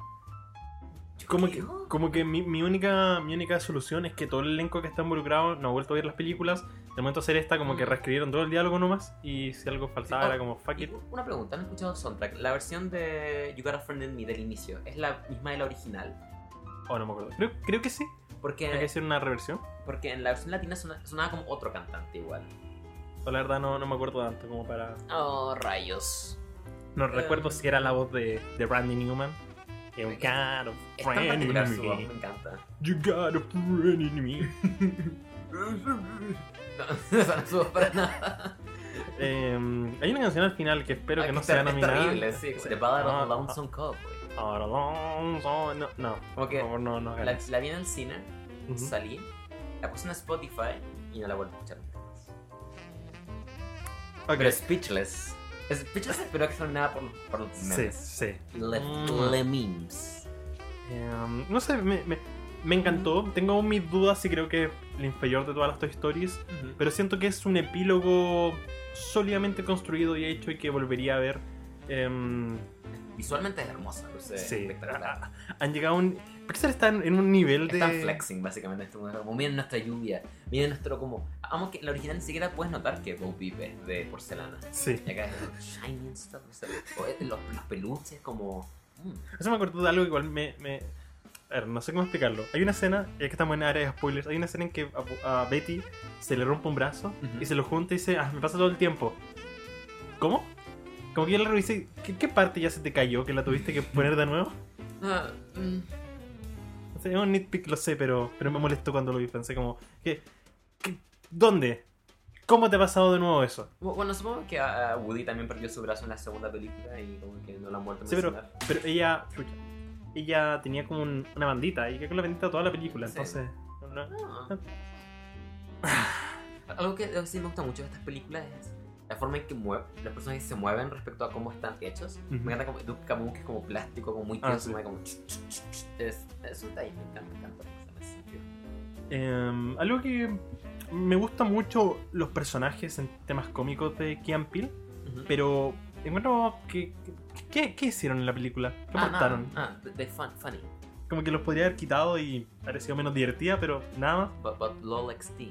Como que, como que mi, mi única, mi única solución es que todo el elenco que está involucrado no ha vuelto a ver las películas. De momento hacer esta, como que Mm. reescribieron todo el diálogo nomás. Y si algo faltaba, Sí, oh, era como fuck it. Una pregunta, ¿han escuchado soundtrack? La versión de You Got a Friend in Me del inicio, ¿es la misma de la original? Oh, no me acuerdo. Creo, creo que sí. Porque, Hay que hacer una reversión. porque en la versión latina sona- sonaba como otro cantante igual. O la verdad no, no me acuerdo tanto como para. Oh, rayos. No Eh. recuerdo si era la voz de, de Randy Newman. You got a friend in voz, me. encanta. You got a friend in me. [laughs] No, no es su voz para nada. Eh, hay una canción al final que espero Ah, que no sea ter- es nominada. terrible, sí. Sí. The Ballad of Ah, the Lonesome Cowboy. ah, Alonso, No, no. Como que no, no hagan La, la vi en el cine, salí, la puse en Spotify y no la vuelvo a escuchar nunca más. Ok. Pero Speechless. Speechless espero que sea nominada por, por los Sí, memes. sí. Le, Mm. le memes. Eh, no sé, me, me, me encantó. Tengo aún mis dudas y creo que es el inferior de todas las Toy Stories. Pero siento que es un epílogo sólidamente construido y hecho y que volvería a ver. Em, Visualmente es hermosa, sí, espectacular. Ah, han llegado a un. Pixar está en, un nivel de. Están flexing básicamente este mundo. Como miren nuestra lluvia, miren nuestro como. Vamos que la original ni siquiera puedes notar que Bo Peep es de porcelana. Sí. Y acá es shiny and stuff. los, los peluches como. mm. Eso me acordó de algo que igual me, me- A ver, no sé cómo explicarlo. Hay una escena, ya que estamos en área de spoilers, hay una escena en que a, a Betty se le rompe un brazo Ujú. y se lo junta y dice, ah, me pasa todo el tiempo. ¿Cómo? Como que yo le revisé, ¿qué, qué parte ya se te cayó que la tuviste que poner de nuevo? Ah, mm. Es un nitpick, lo sé, pero, pero me molestó cuando lo vi. Pensé como, ¿qué, qué- dónde ¿Cómo te ha pasado de nuevo eso? Bu- Bueno, supongo que a a Woody también perdió su brazo en la segunda película y como que no lo han vuelto a Sí, pero, pero ella, chucha, ella tenía como un- una bandita y que con la bandita toda la película, Sí. entonces... no- Ah. Algo que sí me gusta mucho de estas películas es la forma en que mueve, los personajes se mueven respecto a cómo están hechos. Ujú. Me encanta como Duke Camus, que es como plástico, como muy Ah, tieso, sí. como... ch, ch, ch, ch. Es, es un detalle, me encanta, me encanta. Eh, algo que me gusta mucho los personajes en temas cómicos de Kian Peele, Ujú. pero encuentro que... ¿Qué, qué hicieron en la película? ¿Qué Ah, aportaron? Ah, de, fun, funny. Como que los podría haber quitado y parecido menos divertida, pero nada más. But, but LOL XT.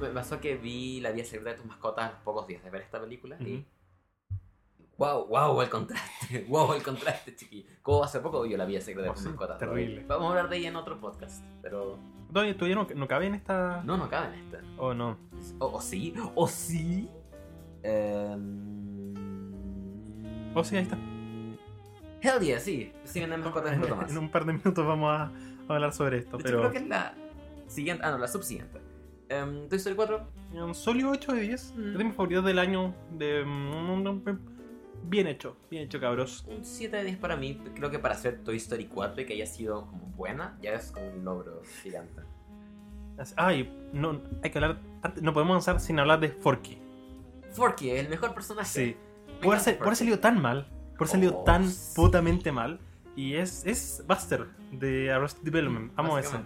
Me pasó que vi La vida secreta de tus mascotas a los pocos días de ver esta película y... Wow, wow, el contraste, [laughs] wow, el contraste, chiqui. Como hace poco yo la vida secreta de Oh, tus sí, mascotas. terrible. todavía. Vamos a hablar de ella en otro podcast, pero... Todavía, todavía no, no cabe en esta... No, no cabe en esta. Oh, no. ¿O, o sí? ¿O sí? Em, Oh, sí, ahí está. Hell yeah, sí. Siguen en mascotas en. [laughs] En un par de minutos vamos a, a hablar sobre esto, De hecho, pero... creo que es la siguiente. Ah, no, la subsiguiente. Um, Toy Story 4. Un sólido 8 de 10. Mm. Es de mis favoritos del año. De... mm, Bien hecho, bien hecho, cabros. Un 7 de 10 para mí. Creo que para hacer Toy Story 4 y que haya sido como buena, ya es como un logro gigante. Ay, no, hay que hablar... No podemos avanzar sin hablar de Forky. Forky el mejor personaje. Sí. Me Por haber, salido tan mal. Por haber salido Oh, tan sí. putamente mal. Y es, es Buster de Arrested Development. Amo eso.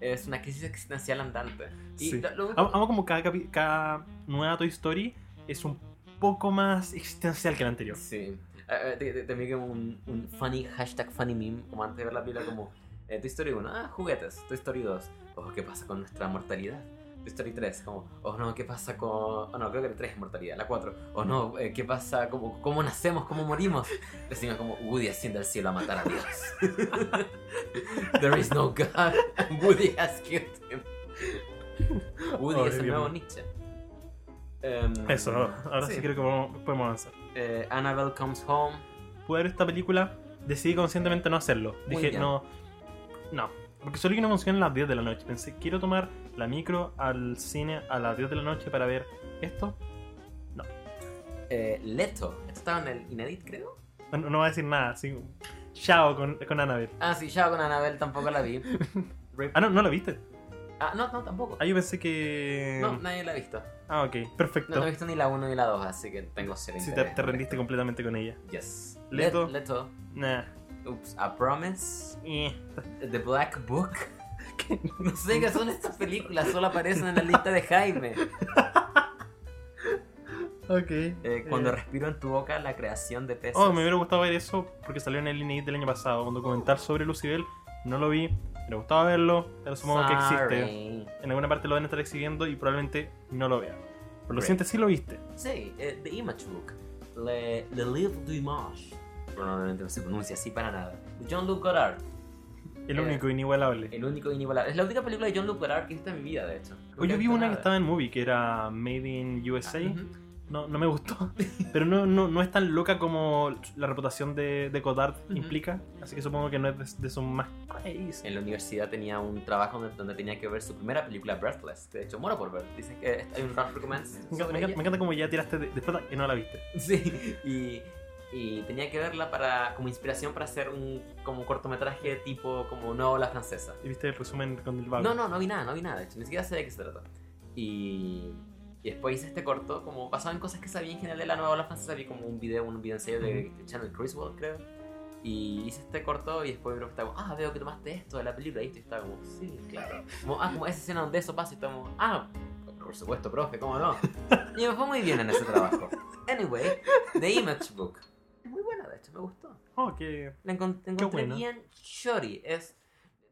Es una crisis existencial andante. Y Sí. lo- Amo, como cada, cada nueva Toy Story es un poco más existencial que la anterior. Sí. Eh, eh, También como un, un funny, hashtag funny meme, como antes de ver la película, como eh, Toy Story 1, ah, juguetes, Toy Story 2, oh, ¿qué pasa con nuestra mortalidad? Story 3, como, oh no, ¿qué pasa con...? Oh no, creo que la 3 es mortalidad, la 4, oh no, eh, ¿qué pasa? ¿Cómo, ¿Cómo nacemos? ¿Cómo morimos? [laughs] Decimos como, Woody asciende al cielo a matar a Dios. [laughs] There is no God, and [laughs] Woody has killed him. Woody Ay, es el nuevo. Nietzsche. Em, Eso, ahora sí, Sí. creo que podemos, podemos avanzar. eh, Annabelle Comes Home. Pude ver esta película, decidí conscientemente no hacerlo. Dije, no. No. Porque solo que no funciona a las 10 de la noche. Pensé, quiero tomar la micro al cine a las 10 de la noche para ver esto. Eh, Leto. Esto estaba en el Inedit, creo. No, no voy a decir nada. Así, chao con, con Annabelle. Ah, sí, ya con Annabelle tampoco la vi. [laughs] Ah, no, no la viste. Ah, no, no, tampoco. Ah, yo pensé que. No, nadie la ha visto. Ah, ok, perfecto. No, no he visto ni la 1 ni la 2, así que tengo cero Sí, te, interés. te rendiste completamente con ella. Yes. Leto. Let- Leto. Nah. Oops, A Promise. Eh. The Black Book. [laughs] No sé qué son estas películas, solo aparecen en la lista de Jaime. Ok. Eh, cuando Eh. respiro en tu boca, la creación de peces. Oh, me hubiera gustado ver eso porque salió en el Inedit del año pasado, un documental sobre Lucibel. No lo vi, me gustado verlo, pero supongo que existe. En alguna parte lo van a estar exhibiendo y probablemente no lo vea. Por lo siguiente, sí lo viste. Sí, eh, The Image Book. Le, Le Livre du Image. Probablemente no se pronuncia así para nada. John-Luc Godard. El Eh, único inigualable. El único inigualable. Es la única película de John-Luc Godard que he visto en mi vida, de hecho. Oye, yo vi una que nada. estaba en movie que era Made in USA. Ah, ujú. no, no me gustó. [laughs] Pero no, no, no es tan loca como la reputación de, de Godard Ujú. implica. Así que supongo que no es de, de sus más crazy. En la universidad tenía un trabajo donde, tenía que ver su primera película, Breathless. Que de hecho, muero por ver. Dicen que hay un rough recommends. Me me encanta- me encanta como ya tiraste de, de plata que no la viste. [laughs] Sí, y, y tenía que verla para, como inspiración para hacer un como cortometraje tipo como Nueva la Francesa. ¿Y viste el resumen con el vago? No, no, no vi nada, no vi nada, de hecho, ni siquiera sé de qué se trata. Y, y después hice este corto, como basado en cosas que sabía en general de la Nueva Ola Francesa, vi como un video, un video ensayo de Channel Criswell, creo. Y hice este corto y después me preguntaba, ah, veo que tomaste esto de la película, y estaba como, sí, claro. Como, ah, como esa escena donde eso pasa y estamos, ah, por supuesto, profe, ¿cómo no? Y me fue muy bien en ese trabajo. Anyway, The Image Book. Hecho, me gustó. Oh, que. La la encontré bueno. bien shorty. Es,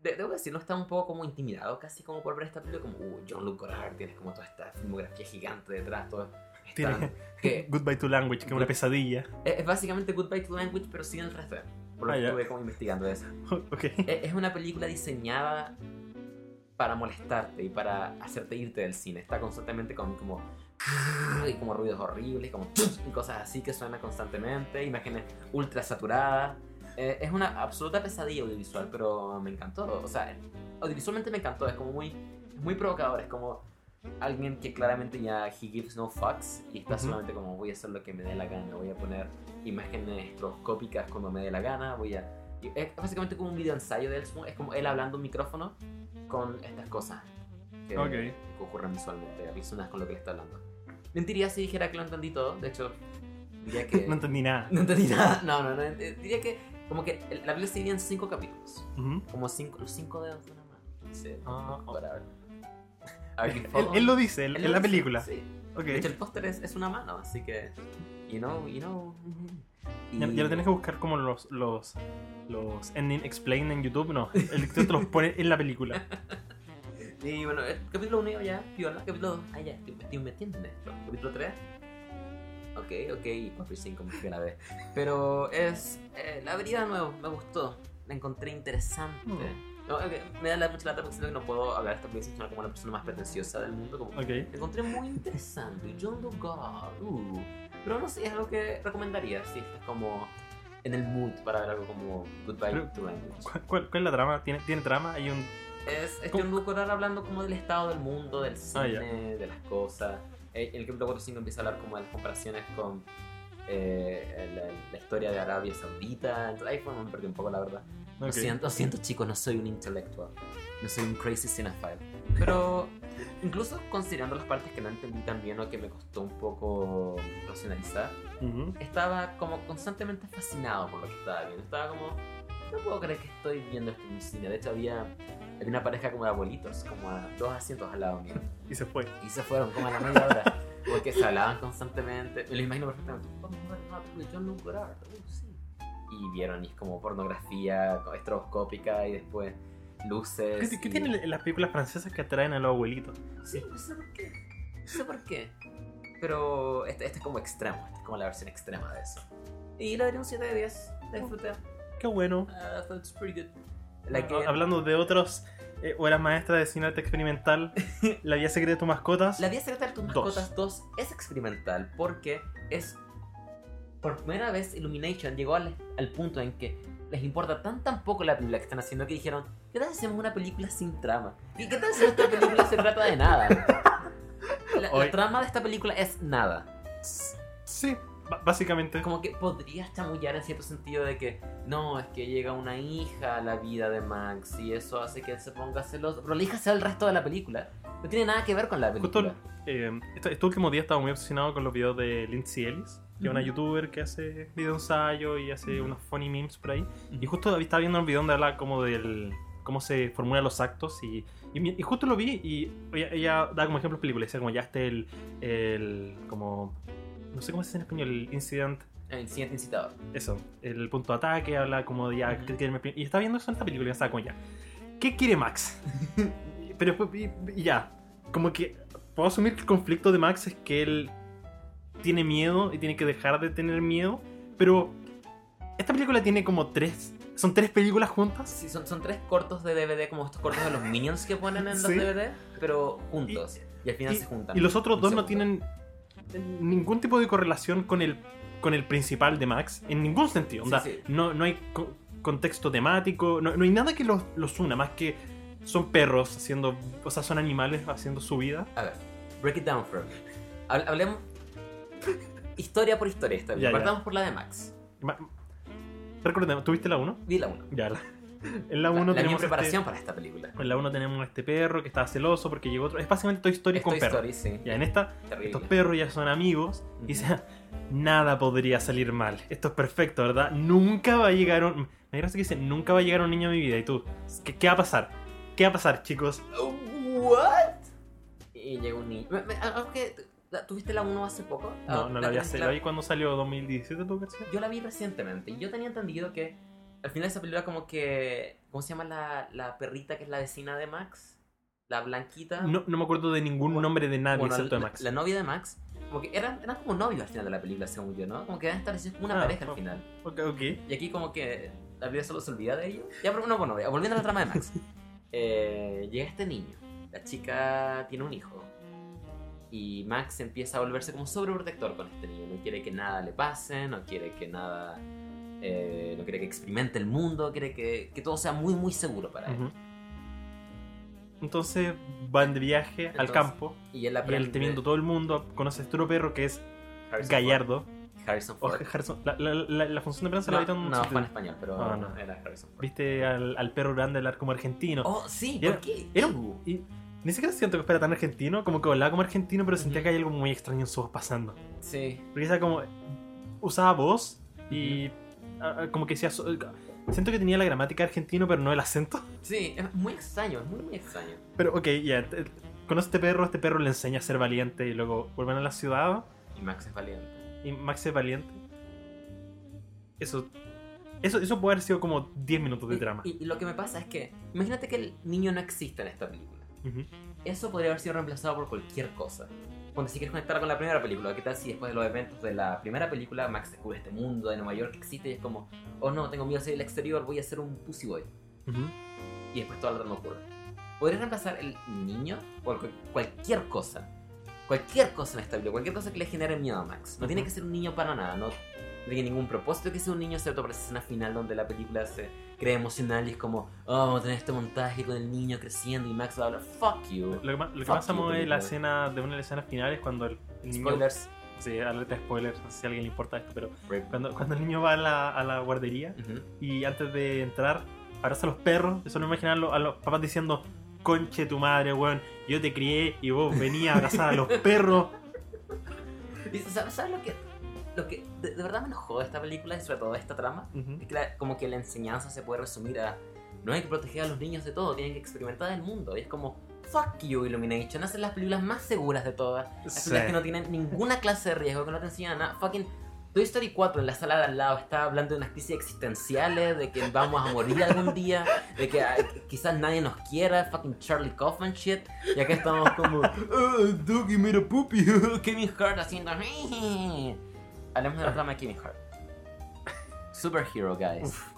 de- debo decirlo, está un poco como intimidado, casi como por ver esta película, como, uh, John Luke Godard, tienes como toda esta filmografía gigante detrás, todo. Tiene- que [laughs] Goodbye to Language, que es una pesadilla. es, es básicamente Goodbye to Language, pero sin el 3D. Por lo Ah, que estuve como investigando eso. [laughs] ok. Es, es una película diseñada para molestarte y para hacerte irte del cine. Está constantemente con como y como ruidos horribles, como y cosas así que suenan constantemente, imágenes ultra saturadas. Eh, es una absoluta pesadilla audiovisual, pero me encantó. O sea, audiovisualmente me encantó. Es como muy, muy provocador. Es como alguien que claramente ya he gives no fucks y está Ujú. solamente como voy a hacer lo que me dé la gana. Voy a poner imágenes estroboscópicas cuando me dé la gana. Voy a es básicamente como un video ensayo de él. Es como él hablando un micrófono con estas cosas que, Ok. que ocurren visualmente, relacionadas con lo que le está hablando. Mentiría si dijera que lo entendí todo. De hecho, diría que. [laughs] No entendí nada. no entendí nada. No, no, no. eh, Diría que, como que la Biblia se divide en cinco capítulos. Como cinco, los cinco dedos de una mano. Sí. Ah, oh. Are you Él, él lo dice él- Él en lo la dice, película. Sí. De hecho, el póster es, es una mano, así que. You know, you know. Y- Ya, ya lo tienes que buscar como los, los, los ending explain en YouTube. No, el dictador te los pone en la película. [laughs] Y bueno, el capítulo 1 ya, piola. Capítulo 2, ah, ya, estoy, estoy metiendo en esto. Capítulo 3, ok, ok. Y 4 y 5 me fui a la vez. Pero es. Eh, la vería de nuevo, me gustó. La encontré interesante. Mm. No, ok, me da la mucha lata porque siento que no puedo hablar de esta sino como la persona más pretenciosa del mundo. Como, Ok. La encontré muy interesante. John Lugard. Uh. Pero no sé, es algo que recomendaría si estás como en el mood para ver algo como Goodbye Pero- to Language. ¿Cuál, cuál- cuál es la trama? ¿Tiene, ¿Tiene trama? Hay un. Es, es. John Lugard hablando como del estado del mundo, del cine, Ah, ya. de las cosas. Eh, En el capítulo 4 5 empieza a hablar como de las comparaciones con eh, la, la historia de Arabia Saudita. Entonces ahí fue me perdí un poco la verdad. Lo, Ok. siento, lo siento chicos, no soy un intelectual. No soy un crazy cinephile. Pero incluso considerando las partes que no entendí tan bien o que me costó un poco racionalizar, Ujú. estaba como constantemente fascinado por lo que estaba viendo. Estaba como, no puedo creer que estoy viendo esto en un cine. De hecho, había, había una pareja como de abuelitos, como a dos asientos al lado mío. Y se fue. Y se fueron como a la media hora. Porque se hablaban constantemente. Me lo imagino perfectamente. Vamos a ver una película de John Luke Godard. Uh, sí. Y vieron y es como pornografía estroboscópica y después luces. ¿Qué, qué y- tienen las películas francesas que atraen a los abuelitos? Sí, no sé por qué. No sé por qué. Pero este, este es como extremo, este es como la versión extrema de eso. Y le daría un 7 de 10. La disfruté. Qué bueno. Uh, I thought it's pretty good. Like, Ha- eh, Hablando de otros eh, obras maestras de cine arte experimental, [laughs] La vida secreta de tus mascotas. La vida secreta de tus mascotas 2 es experimental porque es. Por primera vez, Illumination llegó al, al punto en que les importa tan tan poco la película que están haciendo que dijeron: ¿Qué tal si hacemos una película sin trama? ¿Y qué tal si esta película se trata de nada? [laughs] La, la Hoy- trama de esta película es nada. Sí, básicamente. Como que podrías chamullar en cierto sentido de que no, es que llega una hija a la vida de Max y eso hace que él se ponga celoso. Pero la hija sea el resto de la película. No tiene nada que ver con la Justo película. eh, este, este último día estaba muy obsesionado con los videos de Lindsay Ellis, que es una youtuber que hace video ensayo y hace Ujú. unos funny memes por ahí. Y Ujú. justo estaba viendo un video donde habla como del cómo se formulan los actos y, y, y justo lo vi y ella, ella da como ejemplos películas, decía como ya este el, el como no sé cómo se dice en español, el incident, El siguiente incitador. eso, el punto de ataque, habla como de ya, y estaba viendo eso en esta película y estaba como ya, ¿qué quiere Max? [laughs] Pero y, y ya, como que puedo asumir que el conflicto de Max es que él tiene miedo y tiene que dejar de tener miedo, pero esta película tiene como tres, son tres películas juntas. Sí, son, son tres cortos de DVD, como estos cortos de los [laughs] Minions que ponen en los Sí. DVD, pero juntos. Y, al final Y, se juntan. y los otros dos no tienen ningún tipo de correlación con el, con el principal de Max, en ningún sentido. Onda, sí. No, no hay co- contexto temático, no, no hay nada que los, los una, más que son perros haciendo, o sea, son animales haciendo su vida. A ver, break it down for me. Hablemos historia por historia. Esta vez. Partamos por la de Max. Ma- Recordemos, ¿tuviste la 1? Vi la 1. Ya, la, en la La, 1 la mi tenemos preparación este- para esta película. en la 1 tenemos este perro que estaba celoso porque llegó otro. Es básicamente Toy Story Es con Toy perros. Story, sí. Ya, en esta, Terrible. estos perros ya son amigos y Ujú. dicen, nada podría salir mal. Esto es perfecto, ¿verdad? Nunca va a llegar un... Me gracia que dice, nunca va a llegar un niño a mi vida. Y tú, ¿qué, qué va a pasar? ¿Qué va a pasar, chicos? ¿What? Y llegó un niño. Algo que- ¿Tuviste la 1 hace poco? No, Ah, no la vi hace... La vi cuando salió 2017, ¿tú? Yo la vi recientemente y yo tenía entendido que al final de esa película como que... ¿Cómo se llama la, la perrita que es la vecina de Max? La blanquita. No, no me acuerdo de ningún Bueno, nombre de nadie Bueno, excepto de Max. la novia de Max. Como que eran, eran como novios al final de la película, según yo, ¿no? Como que eran establecidos como una Ah, pareja al final. Ok, ok. Y aquí como que la vida solo se olvida de ellos. Ya, pero no, bueno, volviendo a la trama de Max. [laughs] Eh, llega este niño. La chica tiene un hijo. Y Max empieza a volverse como sobreprotector con este niño. No quiere que nada le pase, no quiere que nada... eh, no quiere que experimente el mundo, quiere que, que todo sea muy, muy seguro para él. Entonces van de viaje al campo Y él y aprende... él teniendo todo el mundo conoce a este otro perro que es Harrison Gallardo. Ford. Harrison O Ford. Harrison- la, la- la- la función de prensa la No, vi tan no, fue en español, pero Ah, no. era Harrison Ford. Viste al, al perro grande hablar como argentino. Oh, sí, Era- ¿por qué? era- Ew. Y ni siquiera siento que fuera tan argentino, como que hablaba como argentino, pero sentía que hay algo muy extraño en su voz pasando. Sí. Porque esa como. Usaba voz y. como que so- Siento que tenía la gramática argentino, pero no el acento. Sí, es muy extraño, es muy, muy extraño. Pero ok, ya. te- conoce a este perro, este perro le enseña a ser valiente y luego vuelven a la ciudad Y Max es valiente. y Max es valiente. Eso. Eso, eso puede haber sido como 10 minutos de Y- drama. Y, y lo que me pasa es que, imagínate que el niño no existe en esta película. Ujú. Eso podría haber sido reemplazado por cualquier cosa. Cuando si quieres conectar con la primera película, ¿qué tal si después de los eventos de la primera película Max descubre este mundo de Nueva York que existe y es como, oh no, tengo miedo de salir al exterior, voy a ser un pussy boy. Ujú. Y después toda la trama ocurre. Podrías reemplazar el niño por cu- cualquier cosa. Cualquier cosa en esta película, cualquier cosa que le genere miedo a Max. No tiene Ujú. que ser un niño para nada, no tiene ningún propósito que sea un niño, excepto por esa escena final donde la película se crea emocional y es como, oh, vamos a tener este montaje con el niño creciendo y Max va a hablar, fuck you. Lo que, lo que amo es la escena de una de las escenas finales cuando el, niño. Spoilers. Sí, alerta de spoilers, no sé si a alguien le importa esto, pero cuando, cuando el niño va a la, a la guardería y antes de entrar abraza a los perros, eso no imaginar a los, papás diciendo, conche tu madre, weón, yo te crié y vos venías a abrazar a los [laughs] perros. Y ¿Sabes, sabes lo que, lo que de, de verdad me enojó de esta película y sobre todo de esta trama? Ujú. Es que la- como que la enseñanza se puede resumir a no hay que proteger a los niños de todo, tienen que experimentar el mundo. Y es como, fuck you, Illumination, hacen las películas más seguras de todas. Las Sí. películas que no tienen ninguna clase de riesgo, que no te enseñan nada. Fucking Toy Story 4 en la sala de al lado está hablando de unas crisis existenciales, de que vamos a morir algún día, de que ah, quizás nadie nos quiera, fucking Charlie Kaufman shit. Y acá estamos como, oh, Dougie mira puppy, [laughs] Kevin Hart haciendo. Hablemos de la trama de Kevin Hart. Superhero, guys. Uf.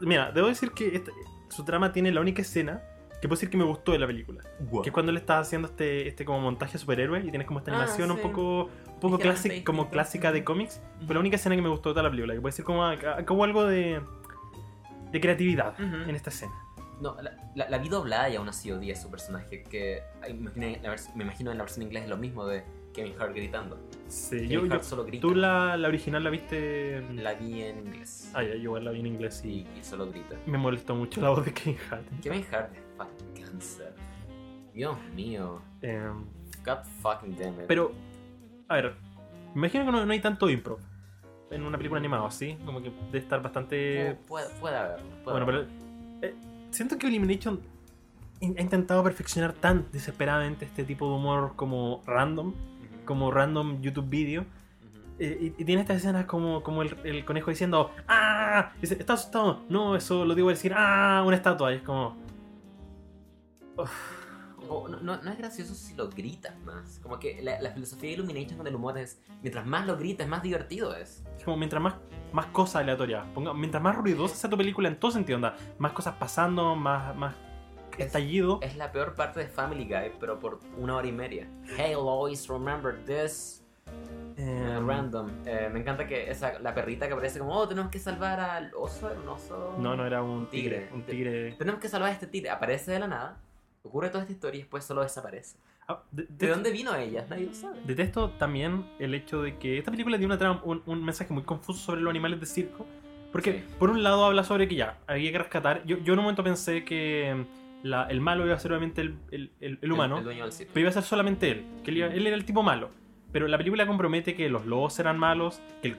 Mira, debo decir que esta- su trama tiene la única escena que puedo decir que me gustó de la película. Que es cuando le estás haciendo este, este como montaje de superhéroe y tienes como esta Ah, animación un poco, un poco clásica, como clásica de cómics. Fue la única escena que me gustó de toda la película. Que puede decir como acá hubo algo de, de creatividad en esta escena. No, la, la, la vi doblada y aún así odié a su personaje. Que ay, me imagino, en la vers- me imagino en la versión inglés es lo mismo de Kevin Hart gritando. Sí, Kevin yo, Hart solo grita. tú la, la original la viste. en- La vi en inglés. Ah, ya, yo igual la vi en inglés y solo grita. me molestó mucho la voz de Kevin Hart. Kevin Hart es cáncer. Dios mío. Em, God fucking damn it. pero, a ver, me imagino que no, no hay tanto improv en una película animada, ¿sí? Como que debe estar bastante. Pu- puede, puede haberlo. puede Bueno, pero eh, siento que Elimination in- ha intentado perfeccionar tan desesperadamente este tipo de humor como random, como random YouTube video. eh, y, y tiene estas escenas como, como el, el conejo diciendo ¡Ah! Y dice, ¿estás asustado? No, eso lo digo a decir ¡Ah! Una estatua. Y es como. O no, no, no es gracioso si lo gritas más. Como que la, la filosofía de Illumination con el humor es: mientras más lo gritas, más divertido es. Es como mientras más, más cosas aleatorias. Mientras más ruidosa sea tu película en todo sentido, onda. Más cosas pasando, más, más estallido. Es la peor parte de Family Guy, pero por una hora y media. Hey Lois, remember this? Eh, Em, random. Eh, me encanta que esa, la perrita que aparece como, oh, tenemos que salvar al oso, era un oso. No, no era un tigre. Tigre. Un tigre. Tenemos que salvar a este tigre. Aparece de la nada, ocurre toda esta historia y después solo desaparece. Ah, de- ¿De de- dónde vino ella? Nadie lo sabe. Detesto también el hecho de que esta película tiene una un, un mensaje muy confuso sobre los animales de circo. Porque, Sí. por un lado, habla sobre que ya, había que rescatar. Yo, yo en un momento pensé que la- el malo iba a ser obviamente el, el- el- el humano, El, dueño del circo. pero iba a ser solamente él. Que él, iba- él era el tipo malo. Pero la película compromete que los lobos eran malos, que el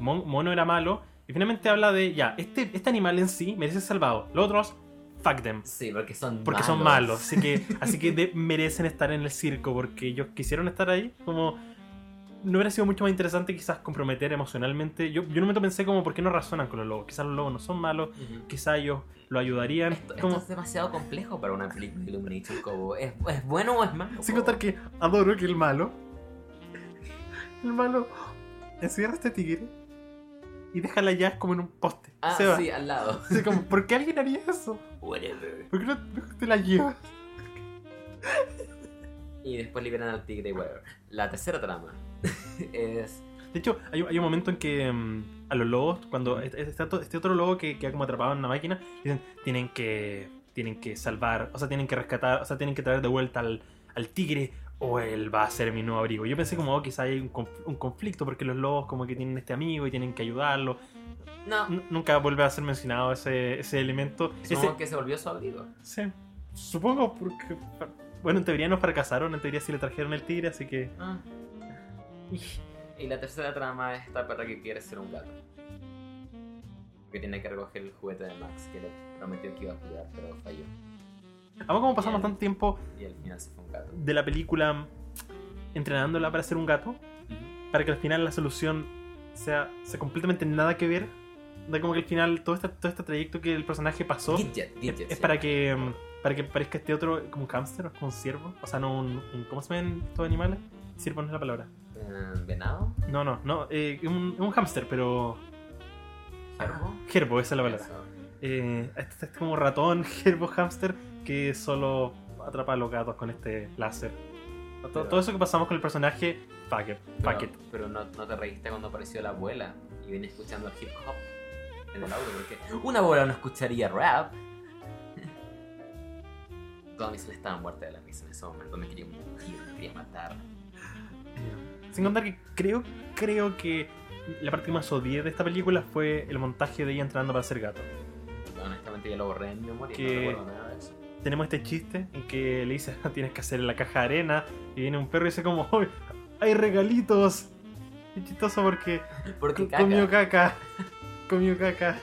mono era malo. Y finalmente habla de, ya, este, este animal en sí merece ser salvado. Los otros, fuck them. Sí, porque son Porque son malos, así que, [laughs] así que de- merecen estar en el circo porque ellos quisieron estar ahí. Como no hubiera sido mucho más interesante quizás comprometer emocionalmente. Yo, yo en un momento pensé como, ¿por qué no razonan con los lobos? Quizás los lobos no son malos, quizás ellos lo ayudarían. Esto, es demasiado complejo para una película de Illumination como ¿es, es bueno o es malo? sin contar que adoro que el malo, el malo encierra a este tigre y deja la llave como en un poste. Ah, Se va. sí, al lado. [laughs] Así como, ¿por qué alguien haría eso? Whatever. ¿Por qué no te la llevas? Y después liberan al tigre y whatever. La tercera trama [laughs] es... De hecho, hay, hay un momento en que mm, a los lobos, cuando est- está to- este otro lobo que queda como atrapado en una máquina, dicen, tienen que, tienen que salvar, o sea, tienen que rescatar, o sea, tienen que traer de vuelta al, al tigre o él va a ser mi nuevo abrigo. Yo pensé como, oh, quizá hay un, conf- un conflicto porque los lobos como que tienen este amigo y tienen que ayudarlo. No, N- nunca vuelve a ser mencionado ese, ese elemento. supongo Ese, que se volvió su abrigo. sí, supongo porque... Bueno, en teoría no fracasaron, en teoría sí le trajeron el tigre, así que... Ah. [laughs] Y la tercera trama es esta perra que quiere ser un gato. Que tiene que recoger el juguete de Max que le prometió que iba a cuidar, pero falló. Vamos como pasamos tanto tiempo Y al final se fue un gato. de la película entrenándola para ser un gato, para que al final la solución sea, sea completamente nada que ver. Da como que al final todo este, todo este trayecto que el personaje pasó Gidget, Gidget. es sí. para que mm, para que parezca este otro como un hámster como un ciervo. O sea, no un, un- ¿Cómo se ven estos animales? Ciervo no es la palabra. Eh, ¿Venado? No, no, no. eh, un, un hámster, pero. ¿Gerbo? Gerbo, esa es la palabra. Eso. Eh, este es como ratón, [laughs] gerbo, hámster, que solo atrapa a los gatos con este láser. Todo, Pero- todo eso que pasamos con el personaje, fuck it, fuck Pero, it. pero no, no te reíste cuando apareció la abuela y vine escuchando el hip hop en el auto porque una abuela no escucharía rap. [laughs] Toda mi cel estaba muerta de la risa en ese momento, me quería me quería matar. Sin contar que creo, creo que la parte que más odié de esta película fue el montaje de ella entrando para ser gato. Honestamente ya lo borré en mi memoria, Que- no nada de eso. Tenemos este chiste en que le dice, [laughs] tienes que hacer la caja de arena, y viene un perro y dice como, "Uy, hay regalitos. Es chistoso porque Porque co- caca. comió caca, [laughs] comió caca.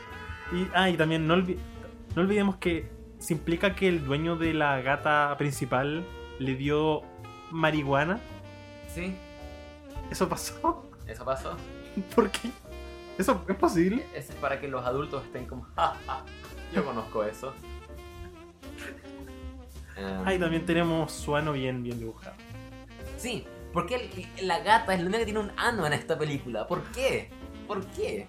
Y, ah, y también no, olvi- no olvidemos que se implica que el dueño de la gata principal le dio marihuana. Sí, ¿Eso pasó? eso pasó. ¿Por qué? ¿Eso es posible? Es para que los adultos estén como, "Ja, ja, yo conozco eso. Em, Ahí también tenemos su ano bien, bien dibujado. Sí, porque el- la gata es la única que tiene un ano en esta película. ¿Por qué? ¿Por qué?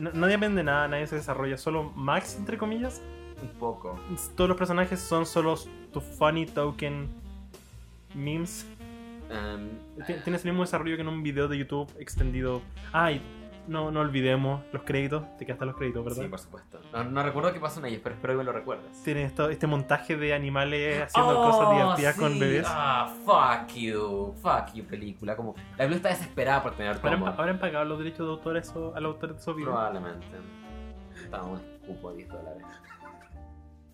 No- nadie aprende nada, nadie se desarrolla, solo Max, entre comillas. Un poco. Todos los personajes son solo tu funny token memes. Ti- Tienes el mismo desarrollo que en un video de YouTube extendido. Ay, no, no olvidemos los créditos. Te quedaste los créditos, ¿verdad? sí, por supuesto. No, no recuerdo qué pasó en ellos, pero espero que me lo recuerdes. Tiene esto, este montaje de animales haciendo Oh, cosas divertidas con sí. bebés. Ah, fuck you. Fuck you, película. Como, la película está desesperada por tener ¿Habrán, todo. habrán pagado los derechos de autor a eso- al autor de esos videos? Probablemente. Estaba un cupo de 10 dólares.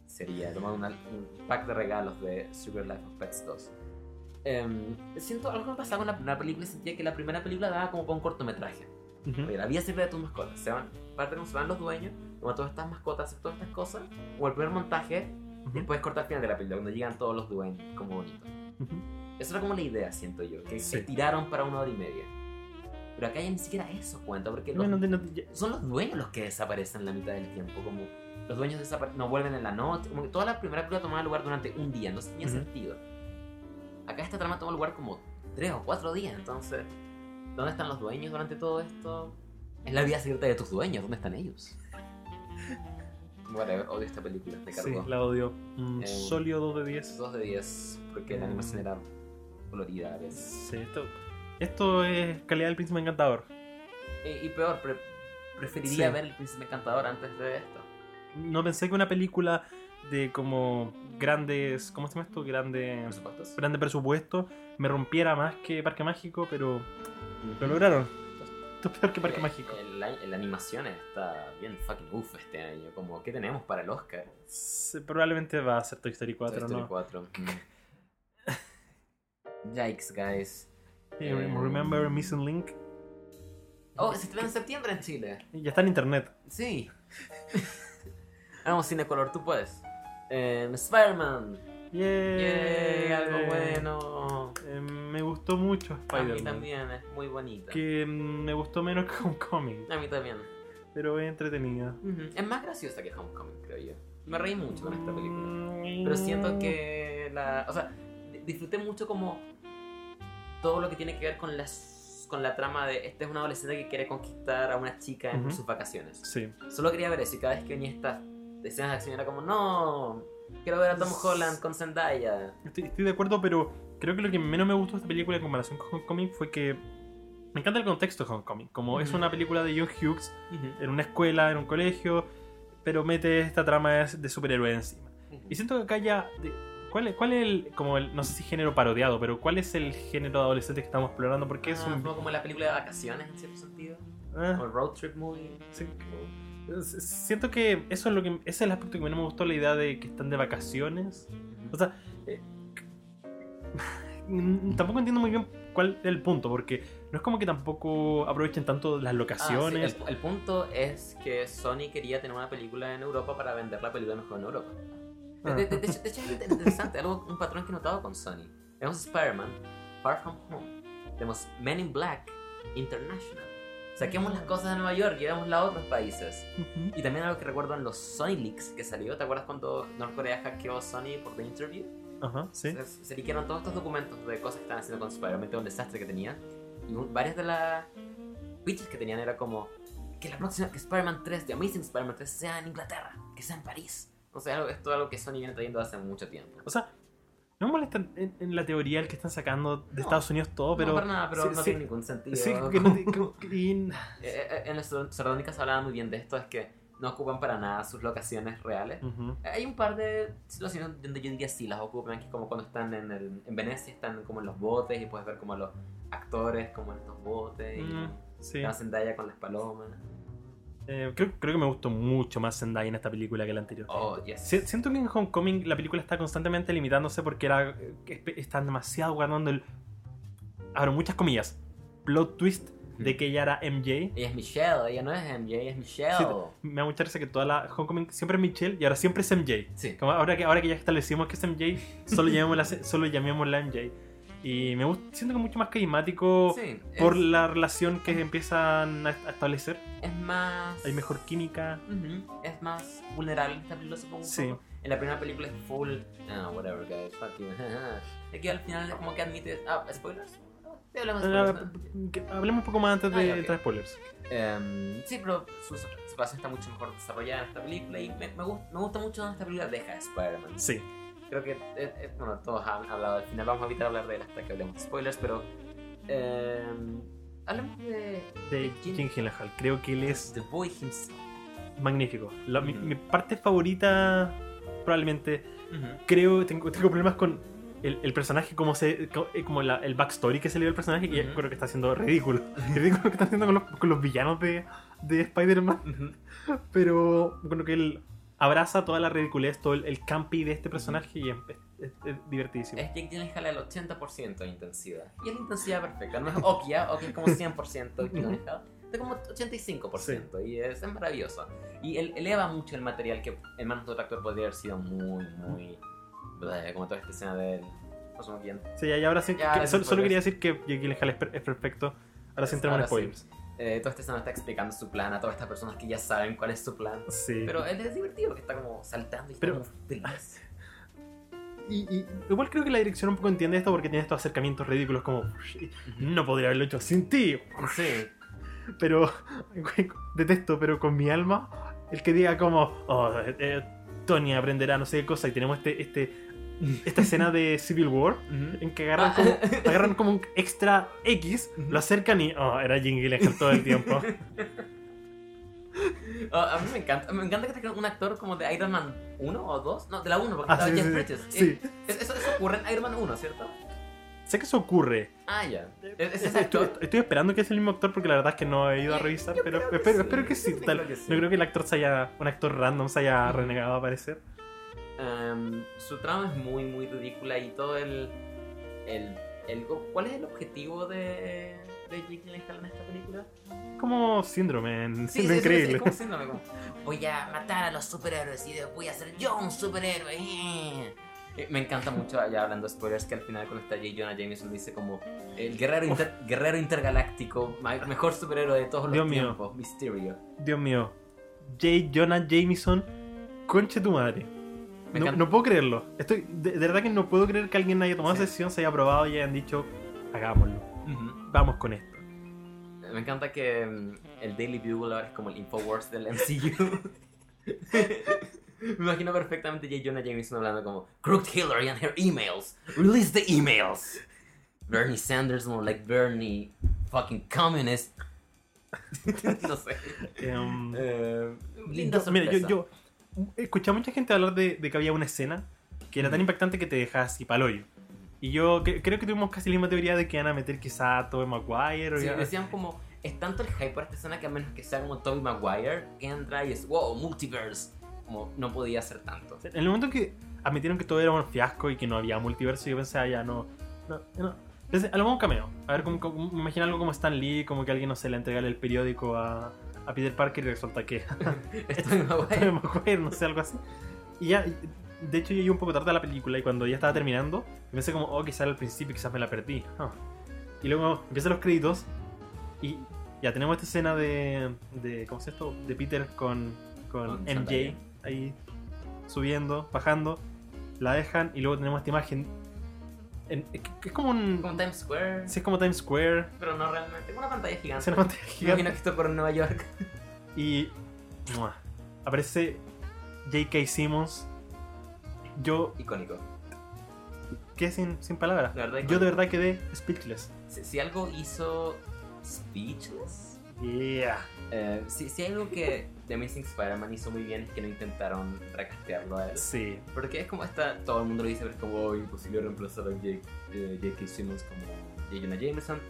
Sería tomar una- un pack de regalos de Sugar Life of Pets 2. Em, siento algo que me pasaba con la primera película y sentía que la primera película daba como para un cortometraje. Ujú. Oye, la vida sirve de tus mascotas. Se van, parte como se van los dueños, como todas estas mascotas todas estas cosas, o el primer montaje, y Ujú. después cortar al final de la película, cuando llegan todos los dueños, como bonito. Ujú. Esa era como la idea, siento yo, que Sí. se tiraron para una hora y media. Pero acá ya ni siquiera eso cuenta, porque los- No, no, son los dueños los que desaparecen la mitad del tiempo, como los dueños no vuelven en la noche, como que toda la primera película tomaba lugar durante un día, no tenía sentido. Acá esta trama toma lugar como tres o cuatro días, entonces, ¿dónde están los dueños durante todo esto? Es la vida secreta de tus dueños, ¿dónde están ellos? Whatever, odio esta película, me sí, cargó. la odio. Un Eh, sólido 2 de 10. 2 de 10, porque la animación era colorida a veces. Sí, esto, esto es calidad del príncipe encantador. Y, y peor, pre- preferiría Sí. ver El Príncipe Encantador antes de esto. No pensé que una película de como grandes. ¿Cómo se llama esto? Grande, Por supuesto. grande presupuesto me rompiera más que Parque Mágico, pero lo lograron. Esto es peor que Parque Mágico. el- La, animación está bien fucking uff este año. Como, ¿qué tenemos para el Oscar? Sí, probablemente va a ser Toy Story 4, Toy Story ¿no? 4. Mm. [laughs] Yikes, guys. Sí, Remember Missing Link. Oh, se estrena en septiembre en Chile. Ya está en internet. Sí. [laughs] Vamos, cine color, tú puedes. Eh, Spider-Man. Yay, Yay, algo bueno. Eh, me gustó mucho A mí Spider-Man. también, es muy bonita. Que mm, me gustó menos que Homecoming, A mí también. pero es entretenida. Ujú. Es más graciosa que Homecoming, creo yo. Me reí mucho con esta película. Mm, Pero siento que la. O sea, di- disfruté mucho como todo lo que tiene que ver con las con la trama de esta es una adolescente que quiere conquistar a una chica en sus vacaciones. Sí. Solo quería ver eso y cada vez que venía estas escenas de acción era como, no, quiero ver a Tom Holland con Zendaya. Estoy, estoy de acuerdo, pero creo que lo que menos me gustó de esta película en comparación con Homecoming fue que me encanta el contexto de Homecoming. Como es una película de John Hughes en una escuela, en un colegio, pero mete esta trama de, de superhéroe encima. Y siento que acá ya. de- ¿Cuál es, cuál es el, como el, no sé si género parodiado, pero cuál es el género de adolescente que estamos explorando? Porque es Ah, un. fue como la película de vacaciones en cierto sentido. ah, O el road trip movie. sí. Siento que eso es lo que ese es el aspecto que menos me gustó la idea de que están de vacaciones. O sea, eh, [laughs] tampoco entiendo muy bien cuál es el punto, porque no es como que tampoco aprovechen tanto las Ah, sí, locaciones. el, el punto es que Sony quería tener una película en Europa para vender la película mejor en Europa. De, de- de- de hecho, hecho es interesante, algo, un patrón que he notado con Sony. Tenemos Spider-Man, Far From Home, tenemos Men in Black, International. Saquemos las cosas de Nueva York, llevémoslas a otros países. Ujú. Y también algo que recuerdo en los Sony Leaks que salió, ¿te acuerdas cuando Norcorea hackeó Sony por The Interview? Ajá, sí. Se, se liquearon todos estos documentos de cosas que estaban haciendo con Spider-Man, un desastre que tenía. Y varias de las pitches que tenían era como que la próxima, que Spider-Man 3, The Amazing Spider-Man 3 sea en Inglaterra, que sea en París. O sea, esto es algo que Sony viene trayendo hace mucho tiempo. O sea, no me molesta en, en la teoría el que están sacando de No. Estados Unidos todo, pero. no, para nada, pero sí, no sí, tiene ningún sentido. Sí, que no. que- que- y- [laughs] Eh, eh, en las Sordónicas hablaban muy bien de esto, es que no ocupan para nada sus locaciones reales. Ujú. Hay un par de situaciones donde yo diría sí las ocupan, que es como cuando están en, el, en Venecia, están como en los botes y puedes ver como los actores como en estos botes y Mm, sí. la Zendaya con las palomas. Eh, creo, creo que me gustó mucho más Zendaya en esta película que la anterior. Oh, yes. Si- Siento que en Homecoming la película está constantemente limitándose porque era, eh, están demasiado guardando el. Abro muchas comillas. Plot twist de que ella era MJ. Ella es Michelle, ella no es MJ, ella es Michelle. Sí, Me da mucha risa que toda la Homecoming siempre es Michelle y ahora siempre es MJ. Sí. Como ahora, que, ahora que ya establecimos que es MJ, solo [laughs] llamémosla, solo llamémosla MJ. Y me gusta, siento que es mucho más carismático Sí, por es, la relación que empiezan a, a establecer. es más. Hay mejor química. Es más vulnerable esta película, supongo. Sí. En la primera película es full. Ah, whatever, guys, fuck you. [laughs] Aquí al final es como que admite. Ah, ¿spoilers? Sí, hablamos Ah, spoilers, hablemos un poco más antes Ah, de ya, ok. entrar a spoilers. Em, sí, pero su, su base está mucho mejor desarrollada en esta película y me, me, gu- me gusta mucho donde esta película deja Spider-Man. Sí. Creo que, eh, eh, bueno, todos han hablado al final, vamos a evitar hablar de él hasta que hablemos de spoilers, pero... em, hablemos de... De Jim- Gyllenhaal. Creo que él es The Boy himself. magnífico. La- mi, Ujú. mi parte favorita, probablemente, creo, tengo, tengo problemas con el, el personaje, como, se, co- eh, como la- el backstory que se le dio al personaje, y creo que está haciendo ridículo. [laughs] ridículo lo que está haciendo con los, con los villanos de, de Spider-Man. Pero creo que él abraza toda la ridiculez, todo el, el campi de este personaje y es, es- es divertidísimo. Es Jake Gyllenhaal al 80% de intensidad. Y es la intensidad perfecta. No es [laughs] Okia, Okia es como 100% de Gyllenhaal. Está como 85% y es, es maravilloso. Y él eleva mucho el material que en manos de otro actor podría haber sido muy, muy... bleh, Como toda esta escena del... No sé quién. Sí, y ahora sí, Ya, que- de solo, solo spoilers. quería decir que Jake Gyllenhaal es, per- es perfecto. Ahora sí entramos en Ahora sí. Eh, toda esta escena está explicando su plan a todas estas personas que ya saben cuál es su plan. Sí. Pero él es divertido, que está como saltando y Pero- [laughs] y igual creo que la dirección un poco entiende esto porque tiene estos acercamientos ridículos como no podría haberlo hecho sin ti. Sí. [laughs] Pero [laughs] detesto, pero con mi alma, el que diga como oh, eh, eh, Tony aprenderá no sé qué cosa y tenemos este, este, esta escena de Civil War en que agarran Ah. como, agarran como un extra X, lo acercan y oh, era Jim Gyllenhaal todo el tiempo. Ah, a mí me encanta, me encanta que un actor como de Iron Man 1 o 2, no, de la 1, porque Ah, estaba sí, Jeff sí, Bridges. sí. Eh, Eso, eso ocurre en Iron Man 1, ¿cierto? sé que eso ocurre. Ah, ya. ¿Es, es Estoy, esperando que sea el mismo actor porque la verdad es que no he ido a revisar, Yo pero que espero, sí. espero que sí. Yo tal- creo que sí. No creo que el actor se haya, un actor random se haya renegado a aparecer. Em, su trama es muy, muy ridícula y todo el, el, el- ¿Cuál es el objetivo de, de Jake Gyllenhaal en esta película? Como síndrome, síndrome sí, sí, increíble. como [laughs] síndrome, como, Voy a matar a los superhéroes y voy a ser yo un superhéroe. eh". Me encanta mucho, ya hablando de spoilers, que al final cuando está J. Jonah Jameson dice como el guerrero, inter- guerrero intergaláctico, mejor superhéroe de todos los Dios mío. tiempos, Mysterio. Dios mío. J. Jonah Jameson, conche tu madre. Me No, puedo creerlo. Estoy, de, de verdad que no puedo creer que alguien haya tomado Sí. esa decisión, se haya aprobado y hayan dicho, hagámoslo. Vamos con esto. Me encanta que mm, el Daily Bugle ahora es como el Infowars del MCU. [laughs] Me imagino perfectamente J. Jonah Jameson hablando como Crooked Hillary and her emails. Release the emails. Bernie Sanders more like Bernie fucking communist. [laughs] no sé. Linda yo- mira, yo escuché a mucha gente hablar de, de que había una escena que era tan impactante que te deja así pa'l hoyo. Y yo cre- creo que tuvimos casi la misma teoría de que iban a meter quizá a Tobey Maguire o Sí, ya- decían como, es tanto el hype por esta escena que a menos que sea como Tobey Maguire, que entra y es, wow, multiverse. Como no podía ser tanto. En el momento que admitieron que todo era un fiasco y que no había multiverso, yo pensé, ah, ya no. no, no. Pensé, a lo mejor un cameo. A ver, como, como- me imagino algo como Stan Lee, como que alguien, no sé, le entregara el periódico a, a Peter Parker y resulta que Es Maguire. Maguire, no sé, algo así. Y ya, de hecho, yo llegué un poco tarde a la película y cuando ya estaba terminando, pensé como, oh, quizás al principio, quizás me la perdí. Ah. Y luego empiezan los créditos y ya tenemos esta escena de, de ¿cómo se llama esto? De Peter con, con, Con MJ ahí subiendo, bajando, la dejan y luego tenemos esta imagen. En- es que es como un... Como Times Square. Sí, es como Times Square, Pero no realmente. Una pantalla gigante. es una pantalla Me gigante. imagino que esto en Nueva York. Y aparece J.K. Simmons. Yo Icónico. quedé sin, sin palabras. La verdad, Yo de verdad quedé speechless. Si, si algo hizo Speechless. Yeah. eh, si, si hay algo que The Amazing Spider-Man hizo muy bien es que no intentaron recastearlo a él. Sí. Porque es como esta, todo el mundo lo dice, pero es como "Oh, imposible reemplazar a Jake, eh, J.K. Simmons como J. Jonah Jameson.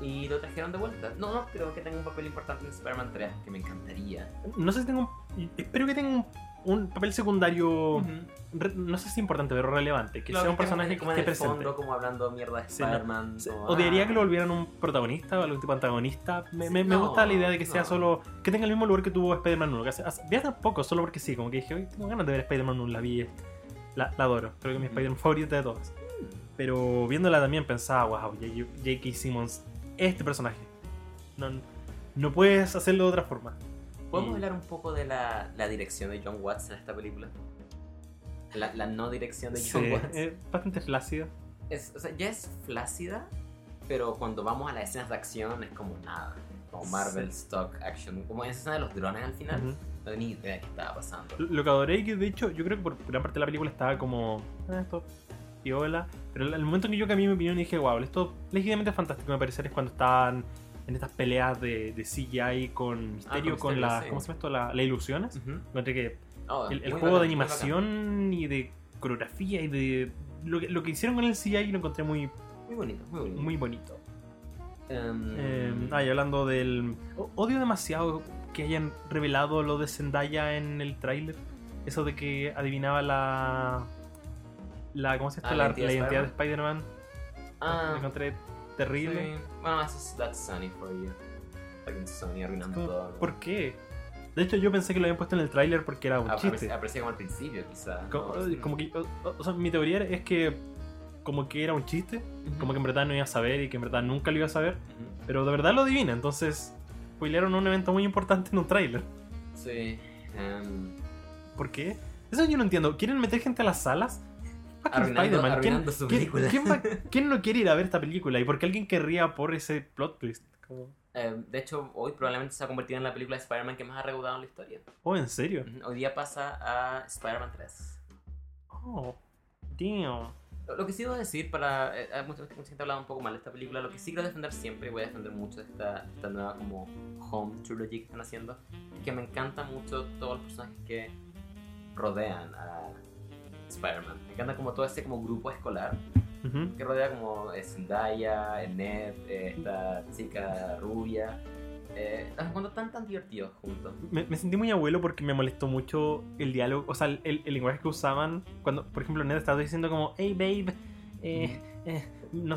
Y lo trajeron de vuelta. No, no, creo que tenga un papel importante en Spider-Man 3, que me encantaría. No sé si tengo un, Espero que tenga un, un papel secundario. re- no sé si importante, pero relevante. Que Claro, sea un que personaje que como en esté presente. fondo, como hablando mierda de Sí, no. Spider-Man. Como, Odiaría ah. que lo volvieran un protagonista o algún tipo de antagonista. Me, me- me No, gusta la idea de que sea no. solo. Que tenga el mismo lugar que tuvo Spider-Man 1. Que hace, hace- vi hace poco, solo porque sí. Como que dije, hoy tengo ganas de ver Spider-Man 1. La vi. La, la adoro. Creo que es mi. Spider-Man favorita de todas. Pero viéndola también pensaba, wow, J.K. Simmons, este personaje. No, no puedes hacerlo de otra forma. ¿Podemos Y- hablar un poco de la, la dirección de John Watts en esta película? La, la no dirección de John Sí, Watts. es bastante flácido. Es, o sea, ya es flácida, pero cuando vamos a las escenas de acción es como nada. Como Marvel Stock Action. Como esa escena de los drones al final. Ujú. No tenía ni idea de qué estaba pasando. Lo que adoré que de hecho yo creo que por gran parte de la película estaba como "Ah, esto piola pero el momento en que yo cambié mi opinión y dije wow esto legítimamente fantástico me parece es cuando estaban en estas peleas de, de CGI con Misterio, con, Misterio, la sí. ¿cómo se llama esto? La, la ilusiones encontré que Oh, el, juego de bacán, animación y de coreografía y de lo que, lo que hicieron con el CGI lo encontré muy, Muy bonito, muy bonito. muy bonito Em, Eh, ah, y hablando del. Odio demasiado que hayan revelado lo de Zendaya en el tráiler. Eso de que adivinaba la. la ¿Cómo se llama? Ah, la, la identidad de Spider-Man. ah, Lo encontré terrible. sí. Bueno, eso es That's Sunny for you. Fucking Sony arruinando todo. ¿Por qué? De hecho, yo pensé que lo habían puesto en el tráiler porque era un chiste. Aparecía, como al principio, quizá. Como, No, como que, o, o- sea, mi teoría es que. Como que era un chiste. Ujú. Como que en verdad no iba a saber y que en verdad nunca lo iba a saber. Ujú. Pero de verdad lo adivina. Entonces. Spoilearon un evento muy importante en un tráiler. Sí. em, ¿Por qué? Eso yo no entiendo. ¿Quieren meter gente a las salas? Arruinando-. ¿Quién, arruinando su quién- película. quién va- [laughs] quién no quiere ir a ver esta película? ¿Y por qué alguien querría por ese plot twist? Como, em, de hecho, hoy probablemente se ha convertido en la película de Spider-Man que más ha recaudado en la historia. oh, ¿en serio? Hoy día pasa a Spider-Man 3. Oh, damn. Lo, lo que sí debo decir, para. eh, hay mucha, mucha gente ha hablado un poco mal de esta película. Lo que sí quiero defender siempre, y voy a defender mucho esta, esta nueva como Home Trilogy que están haciendo, es que me encanta mucho todos los personajes que rodean a Spider-Man. Me encanta como todo ese como grupo escolar Ujú. que rodea como eh, Zendaya, Ned, eh, esta chica rubia. Eh, los encuentro tan tan divertidos juntos. Me, me sentí muy abuelo porque me molestó mucho el diálogo, o sea, el, el- lenguaje que usaban cuando, por ejemplo, Ned estaba diciendo como, hey babe, eh, eh", no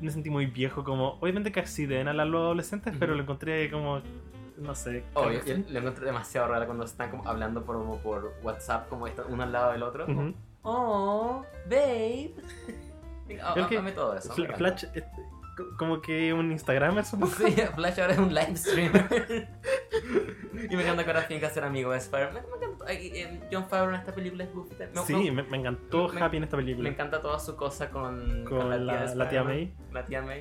me sentí muy viejo, como, obviamente que deben hablar los adolescentes, pero lo encontré como, no sé. Oh, yo, como- yo lo encontré demasiado raro cuando están como hablando por, como por WhatsApp, como están uno al lado del otro. Oh, babe. [laughs] Oh, que amé todo eso. me. Flash, co- como que un Instagramer, supongo. [laughs] Sí, Flash ahora es un live streamer. [laughs] y me encanta que ahora tiene que hacer amigo de Spider-Man. Me encanta. ay, eh, John Favreau en esta película es Goofy. Me, Sí, me- me, me encantó me- Happy en esta me película. encanta toda su cosa con, Con de la, la tía May. La tía May.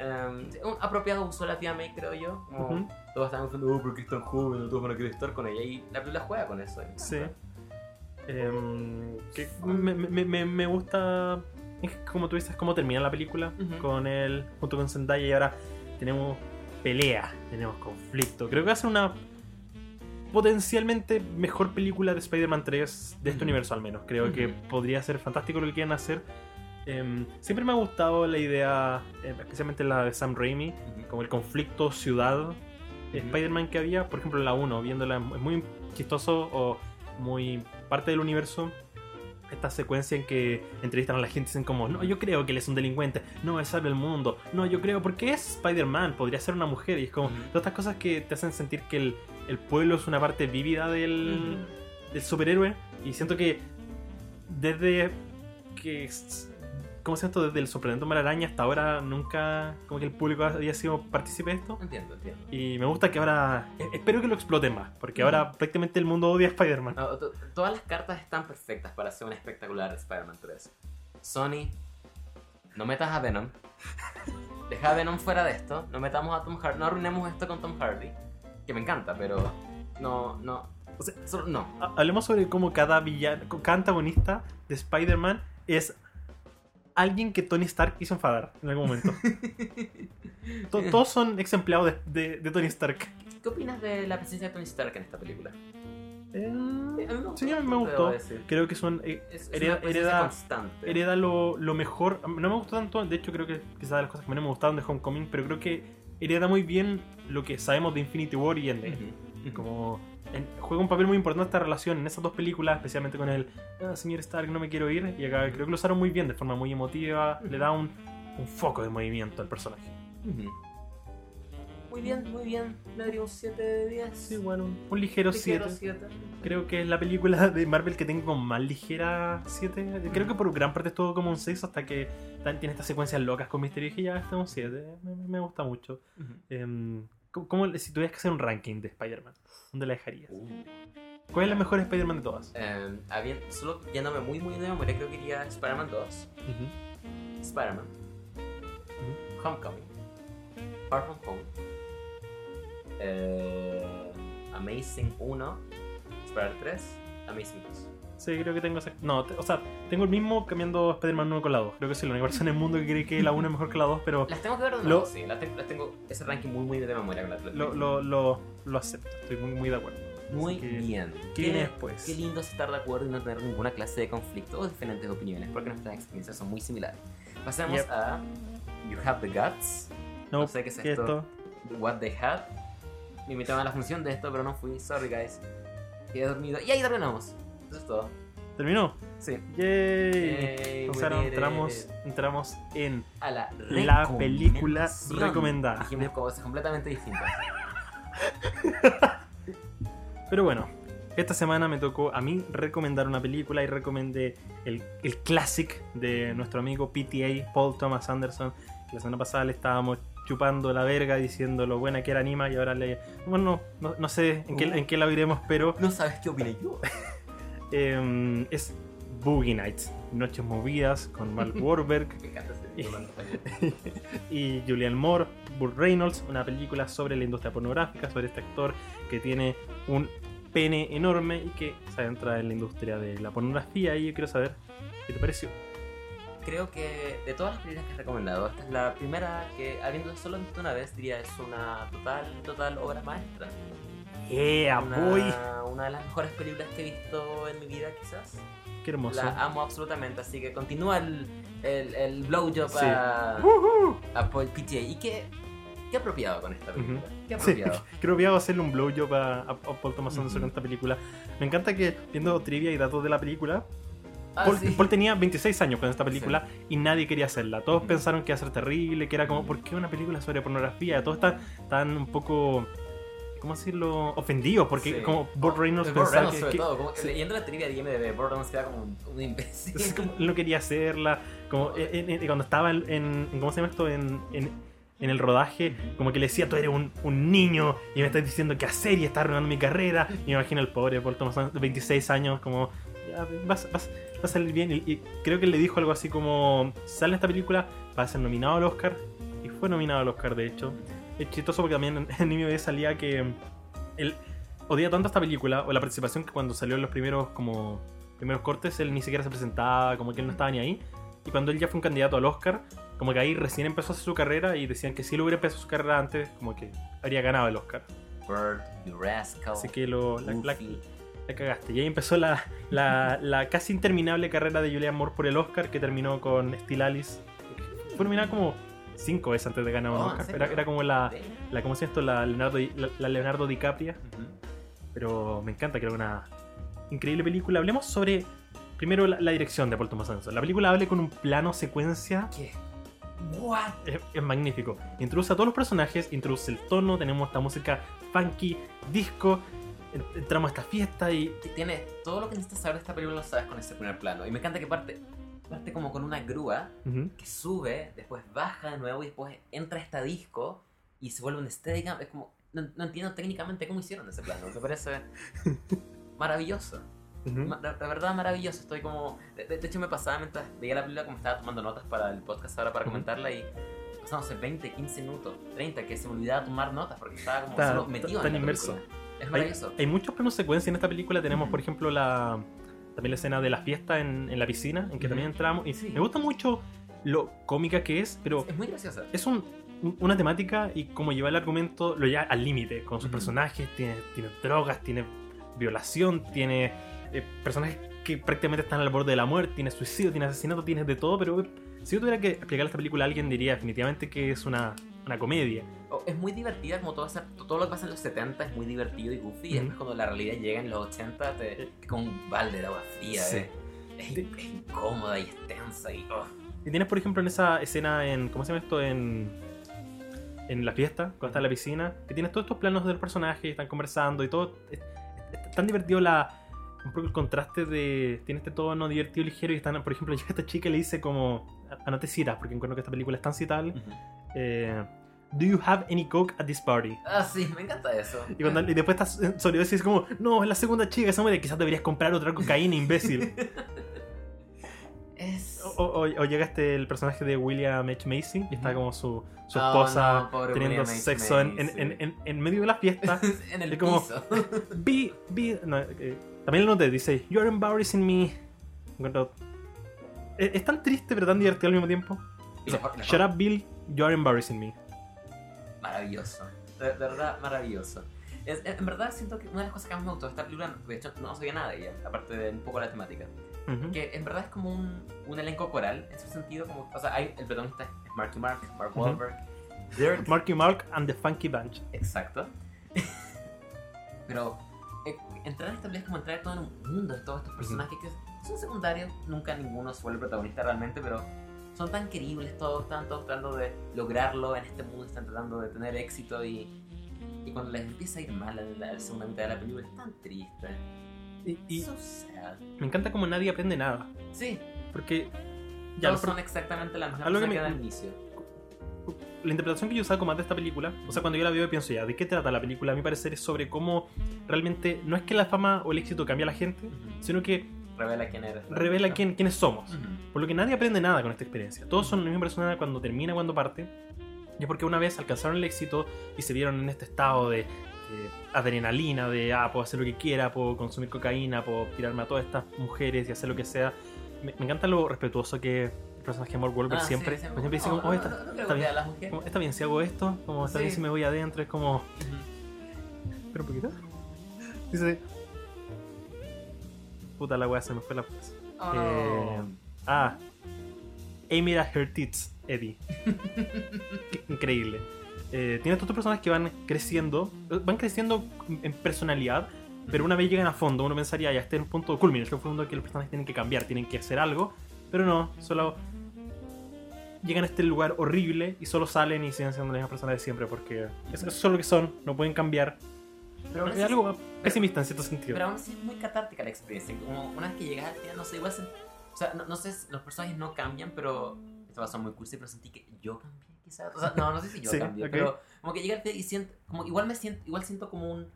Um, sí, un apropiado uso la tía May, creo yo. Como. Todos están diciendo, oh, porque es tan joven, no todos van a querer estar con ella. Y la película juega con eso. Sí. Em, que me, me- me- gusta, como tú dices, cómo termina la película con él junto con Zendaya y ahora tenemos pelea, tenemos conflicto. Creo que va a ser una potencialmente mejor película de Spider-Man 3 de este universo al menos. Creo que podría ser fantástico lo que quieran hacer. Em, siempre me ha gustado la idea, em, especialmente la de Sam Raimi, Ujú. como el conflicto ciudad de. Spider-Man que había, por ejemplo en la 1, viéndola, es muy chistoso o muy parte del universo. Esta secuencia en que entrevistan a la gente y dicen como, no, yo creo que él es un delincuente, no, él salva el mundo, no, yo creo, porque es Spider-Man, podría ser una mujer, y es como, todas estas cosas que te hacen sentir que el, el pueblo es una parte vívida del, del superhéroe, y siento que desde que ¿cómo se esto? Desde el sorprendente Hombre Araña hasta ahora nunca como que el público había sido partícipe de esto. Entiendo, entiendo. Y me gusta que ahora. e- Espero que lo exploten más. Porque ahora prácticamente el mundo odia a Spider-Man. No, to- todas las cartas están perfectas para hacer un espectacular Spider-Man 3. Sony, no metas a Venom. [laughs] Deja a Venom fuera de esto. No metamos a Tom Hardy. No arruinemos esto con Tom Hardy. Que me encanta, pero. No, no. O sea, no. ha- Hablemos sobre cómo cada villano, cada antagonista de Spider-Man es alguien que Tony Stark hizo enfadar en algún momento. [laughs] To- todos son ex empleados de, de- de Tony Stark. ¿Qué opinas de la presencia de Tony Stark en esta película? Eh, A mí me gustó, sí, a mí me gustó. Creo que son. eh, Es, es hereda- hereda- constante. hereda lo, lo mejor. No me gustó tanto, de hecho creo que quizás de las cosas que menos me gustaron de Homecoming, pero creo que hereda muy bien lo que sabemos de Infinity War y Endgame. Ujú. Como en- juega un papel muy importante esta relación en esas dos películas, especialmente con el "Ah, señor Stark, no me quiero ir. Y acá creo que lo usaron muy bien, de forma muy emotiva, le da un, un foco de movimiento al personaje. Ujú. muy bien, muy bien. Le daría un 7 de 10. Sí, bueno, un, un ligero 7. Ligero 7. Creo que es la película de Marvel que tengo como más ligera 7. Creo que por gran parte estuvo como un 6 hasta que tiene estas secuencias locas con Misterio y dije ya está un 7. Me, me gusta mucho. Em, ¿cómo- cómo- si tuvieras que hacer un ranking de Spider-Man, ¿dónde la dejarías? Uh. ¿Cuál es la mejor Spider-Man de todas? Eh, había- solo yéndome muy muy de memoria, creo que iría Spider-Man 2, Spider-Man, Homecoming, Far From Home, eh, Amazing 1, Spider-Man 3, Amazing 2. Sí, creo que tengo esa... No, o sea, tengo el mismo cambiando Spider-Man 1 con la 2. Creo que soy la única persona en el mundo que cree que la 1 es mejor que la 2, pero Las tengo que ver de Lo- nuevo, sí, las tengo, las tengo ese ranking muy muy de memoria. con las- lo, lo, lo, lo acepto. Estoy muy, muy de acuerdo. Muy que, bien. ¿Qué viene después? Qué lindo es estar de acuerdo y no tener ninguna clase de conflicto o diferentes opiniones, porque nuestras experiencias son muy similares. Pasemos Yep. a You Have the Guts, No, no sé qué es ¿qué esto. What They Had. Me invitaban a la función de esto, pero no fui. Sorry, guys. Quedé dormido. Y ahí terminamos. Eso es todo. ¿Terminó? Sí. ¡Yay! Yay, no, did it. entramos, entramos en A la, La película recomendada. Dijimos cosas completamente distintas. [laughs] Pero bueno, esta semana me tocó a mí recomendar una película y recomendé el, el classic de nuestro amigo PTA, Paul Thomas Anderson, la semana pasada le estábamos chupando la verga diciendo lo buena que era Anima y ahora le... Bueno, no, no sé en qué, en qué la veremos, pero No sabes qué opiné yo. [laughs] eh, es Boogie Nights, Noches Movidas con Mark [laughs] español. y [laughs] Julian Moore, Burt Reynolds, una película sobre la industria pornográfica, sobre este actor que tiene un pene enorme y que se adentra en la industria de la pornografía y yo quiero saber qué te pareció. Creo que de todas las películas que he recomendado, esta es la primera que, habiendo solo visto una vez, diría es una total, total obra maestra. ¡Yeah, boy! Una, una de las mejores películas que he visto en mi vida, quizás. ¡Qué hermoso! La amo absolutamente, así que continúa el, el, el blowjob Sí. a, ¡Woohoo! a Paul PTA. Y qué, qué apropiado con esta película. Qué Sí, apropiado. [laughs] creo que voy a hacerle un blowjob a, a Paul Thomas Anderson Ujú. en esta película. Me encanta que, viendo trivia y datos de la película, Ah, Paul, sí. Paul tenía 26 años con esta película y nadie quería hacerla. Todos pensaron que iba a ser terrible, que era como, ¿por qué una película sobre pornografía? Todos están, están un poco, ¿cómo decirlo? Ofendidos, porque Sí. como Burt Oh, Reynolds Burt pensaba Reynolds, que, sobre que- todo, como que sí. leyendo la trivia de IMDb, Burt Reynolds queda como un, un imbécil. es como, [laughs] él no quería hacerla. Como en- en- cuando estaba en, en- ¿cómo se llama esto? En, en- en el rodaje, como que le decía, tú eres un, un niño y me estás diciendo qué hacer y estás arruinando mi carrera. Y me imagino el pobre Paul Thomas Anderson, de 26 años, como, ya, vas, vas- va a salir bien. Y, y creo que él le dijo algo así como, sale esta película, va a ser nominado al Oscar. Y fue nominado al Oscar, de hecho. Es chistoso porque también en, [laughs] en IMDb salía que él odia tanto esta película, o la participación, que cuando salió en los primeros como primeros cortes, él ni siquiera se presentaba, como que él no estaba ni ahí. Y cuando él ya fue un candidato al Oscar, como que ahí recién empezó a hacer su carrera y decían que si él hubiera empezado su carrera antes, como que habría ganado el Oscar. Bird, you rascal. Así que lo, la, la- la cagaste. Y ahí empezó la, la, la casi interminable carrera de Julianne Moore por el Oscar, que terminó con Steel Alice. Fue nominada como cinco veces antes de ganar un Oh. Era, era como la, ¿cómo se esto? La Leonardo, la, la Leonardo DiCaprio. Pero me encanta, creo que una increíble película. Hablemos sobre, primero, la, la dirección de Paul Thomas Anderson. La película habla con un plano secuencia ¿Qué? What? es, es magnífico. Introduce a todos los personajes, introduce el tono, tenemos esta música funky, disco, en- entramos a esta fiesta y... Que Tiene todo lo que necesitas saber de esta película lo sabes con ese primer plano. Y me encanta que parte, parte como con una grúa Ujú. que sube, después baja de nuevo y después entra esta disco y se vuelve un Steadicam. Es como. No, no entiendo técnicamente cómo hicieron ese plano. Me parece [laughs] maravilloso. Ma- De, de verdad maravilloso. Estoy como. De, de- hecho, me pasaba mientras veía la película, como estaba tomando notas para el podcast ahora para Ujú. comentarla y. Pasaron, no sé, 20, 15 minutos, 30, que se me olvidaba tomar notas porque estaba como Está- solo metido tan en la inmerso. película. Es Hay, maravilloso. hay muchos planos secuencia en esta película. Tenemos, por ejemplo, la también la escena de la fiesta en, en la piscina, en que también entramos. Y Sí. me gusta mucho lo cómica que es, pero Es muy graciosa. es un- un- una temática y como lleva el argumento lo lleva al límite con sus personajes. Tiene, tiene drogas, tiene violación, tiene eh, personajes que prácticamente están al borde de la muerte, tiene suicidio, tiene asesinato, tiene de todo. Pero eh, si yo tuviera que explicar esta película a alguien, diría definitivamente que es una, una comedia. Oh, Es muy divertida, como todo, todo lo que pasa en los 70 es muy divertido y goofy. Y Ujú. después, cuando la realidad llega en los 80, te, con un balde de agua fría. Sí. eh. Es, es incómoda y es tensa. Y, oh. Y tienes, por ejemplo, en esa escena en. ¿Cómo se llama esto? En. en la fiesta, cuando está en la piscina, que tienes todos estos planos del personaje, están conversando y todo. Es, es- es tan divertido la. Un poco el contraste de. Tiene este tono divertido, ligero, y están, por ejemplo, [laughs] llega esta chica y le dice como. "Ah, No te citas, porque encuentro que esta película es tan citable. Ujú. Eh, Do you have any coke at this party? Ah, sí, me encanta eso. Y, cuando- y después estás soledad y es como, no, es la segunda chica, esa muere, quizás deberías comprar otra cocaína, imbécil. [laughs] Es... O, o- o llega este el personaje de William H. Macy y está como su, su Oh, esposa no, teniendo sexo en, en, en, medio de la fiesta. [laughs] en el Es como- piso. [laughs] Be, be, no, eh, también lo noté, dice, You're embarrassing me. Es, es tan triste pero tan divertido al mismo tiempo. Y Shut up, Bill, you're embarrassing me. Maravilloso. De, de verdad, maravilloso. Es- en verdad siento que una de las cosas que más me gustó de esta película, de hecho no sabía nada de ella, aparte de un poco la temática, Ujú. que en verdad es como un, un elenco coral, en su sentido, como, o sea, hay, el protagonista es Marky Mark, Mark. Wahlberg, Dirk, Marky Mark and the Funky Bunch. exacto. [laughs] Pero eh, entrar en esta película es como entrar todo en un mundo de todos estos personajes que son secundarios, nunca ninguno se vuelve protagonista realmente, pero son tan queribles todos, están todos tratando de lograrlo en este mundo, están tratando de tener éxito y, y cuando les empieza a ir mal en la segunda mitad de la película es tan triste. Y, y so sad. me encanta como nadie aprende nada. Sí, Porque ya, todos son exactamente la misma cosa que al inicio. la interpretación que yo saco más de esta película, o sea, cuando yo la veo y pienso ya, ¿de qué trata la película? A mi parecer es sobre cómo realmente no es que la fama o el éxito cambie a la gente, sino que Revela quién eres. revela quién, quiénes somos. Ujú. Por lo que nadie aprende nada con esta experiencia. Todos son la misma persona cuando termina, cuando parte. Y es porque una vez alcanzaron el éxito y se vieron en este estado de, de adrenalina, de, ah, puedo hacer lo que quiera, puedo consumir cocaína, puedo tirarme a todas estas mujeres y hacer lo que sea. Me, me encanta lo respetuoso que el personaje de Mark Wahlberg Ah, siempre, sí, siempre dice no, como, oh, no, está, no, está bien. como, está bien si hago esto, como está bien Sí. si me voy adentro, es como, Ujú. pero un poquito. Dice, puta la weá, se me fue la frase. Oh, Eh. Ah, Amy at her tits, Eddie. Increíble. Eh, tiene estos dos personajes que van creciendo, eh, van creciendo en personalidad, pero una vez llegan a fondo, uno pensaría, ya este es el punto culmine, este es el punto que los personajes tienen que cambiar, tienen que hacer algo, pero no, solo llegan a este lugar horrible y solo salen y siguen siendo las mismas personas de siempre, porque eso es solo lo que son, no pueden cambiar. Pero Es algo pesimista en cierto sentido. Pero aún así es muy catártica la experiencia. Como una vez que llegas al final, no sé, igual. se- o sea, no, no sé, los personajes no cambian, pero. Esto va a ser muy cursi, pero sentí que yo cambié, quizás. O sea, no, no sé si yo [laughs] Sí, cambié, ok. pero como que llega al final y siento. Como igual me siento. Igual siento como un.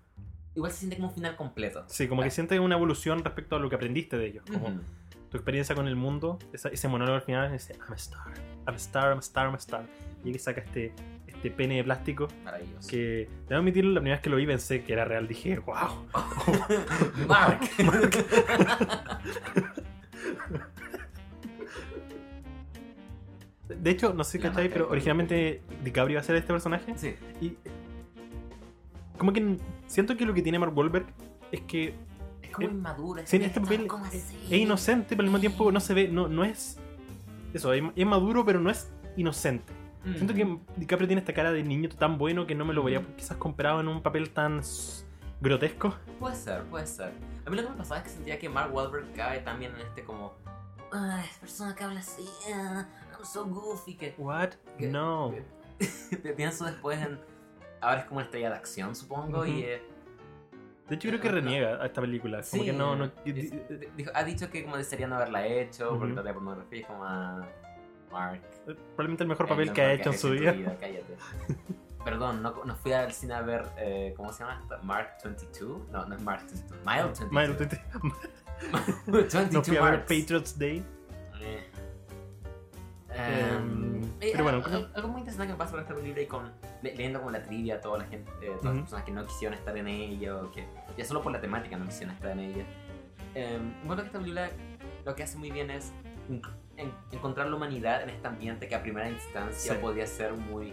Igual se siente como un final completo. Sí, como que sientes una evolución respecto a lo que aprendiste de ellos. Como, Ujú. tu experiencia con el mundo, esa- ese monólogo al final dice, I'm a star, I'm a star, I'm a star, I'm a star. Y que saca este, este pene de plástico Maravilloso. que, debo admitirlo, la primera vez que lo vi pensé que era real. Dije, wow. [laughs] Mark. [laughs] De hecho, no sé si marca pero originalmente DiCaprio iba a ser este personaje. sí. Y como que siento que lo que tiene Mark Wahlberg es que Es como inmaduro. sí, en este papel ¿Cómo es, así? es inocente, pero al mismo tiempo no se ve, no, no es... Eso, es, es maduro, pero no es inocente. Mm. Siento que DiCaprio tiene esta cara de niño tan bueno que no me lo vería quizás comprado en un papel tan grotesco. Puede ser, puede ser. A mí lo que me pasaba es que sentía que Mark Wahlberg cae también en este como... Ay, esa persona que habla así, ah, I'm so goofy, que... What? que- No. [laughs] que- pienso después en... Ahora es como una estrella de acción, supongo, y... Ujú. eh, De hecho, creo que reniega a esta película. Como sí, que no. no di- dijo- ha dicho que como desearía no haberla hecho, porque Ujú. trata de pornografía, y como a... Mark... probablemente el mejor el papel que ha hecho en su tu vida. Cállate. [laughs] Perdón, no, no fui al cine a ver... eh, ¿Cómo se llama esta? ¿Mark 22? No, no es Mark 22. Mile 22. Mile 22. 22 [laughs] No fui a ver. Patriots Day. Eh. Em, pero eh, bueno, algo, algo muy interesante que me pasa con esta película y con le- leyendo como la trivia, toda la gente, eh, todas Ujú. las personas que no quisieron estar en ella o que ya solo por la temática no quisieron estar en ella. Em, bueno, que esta película lo que hace muy bien es en- en- encontrar la humanidad en este ambiente que a primera instancia Sí. podría ser muy,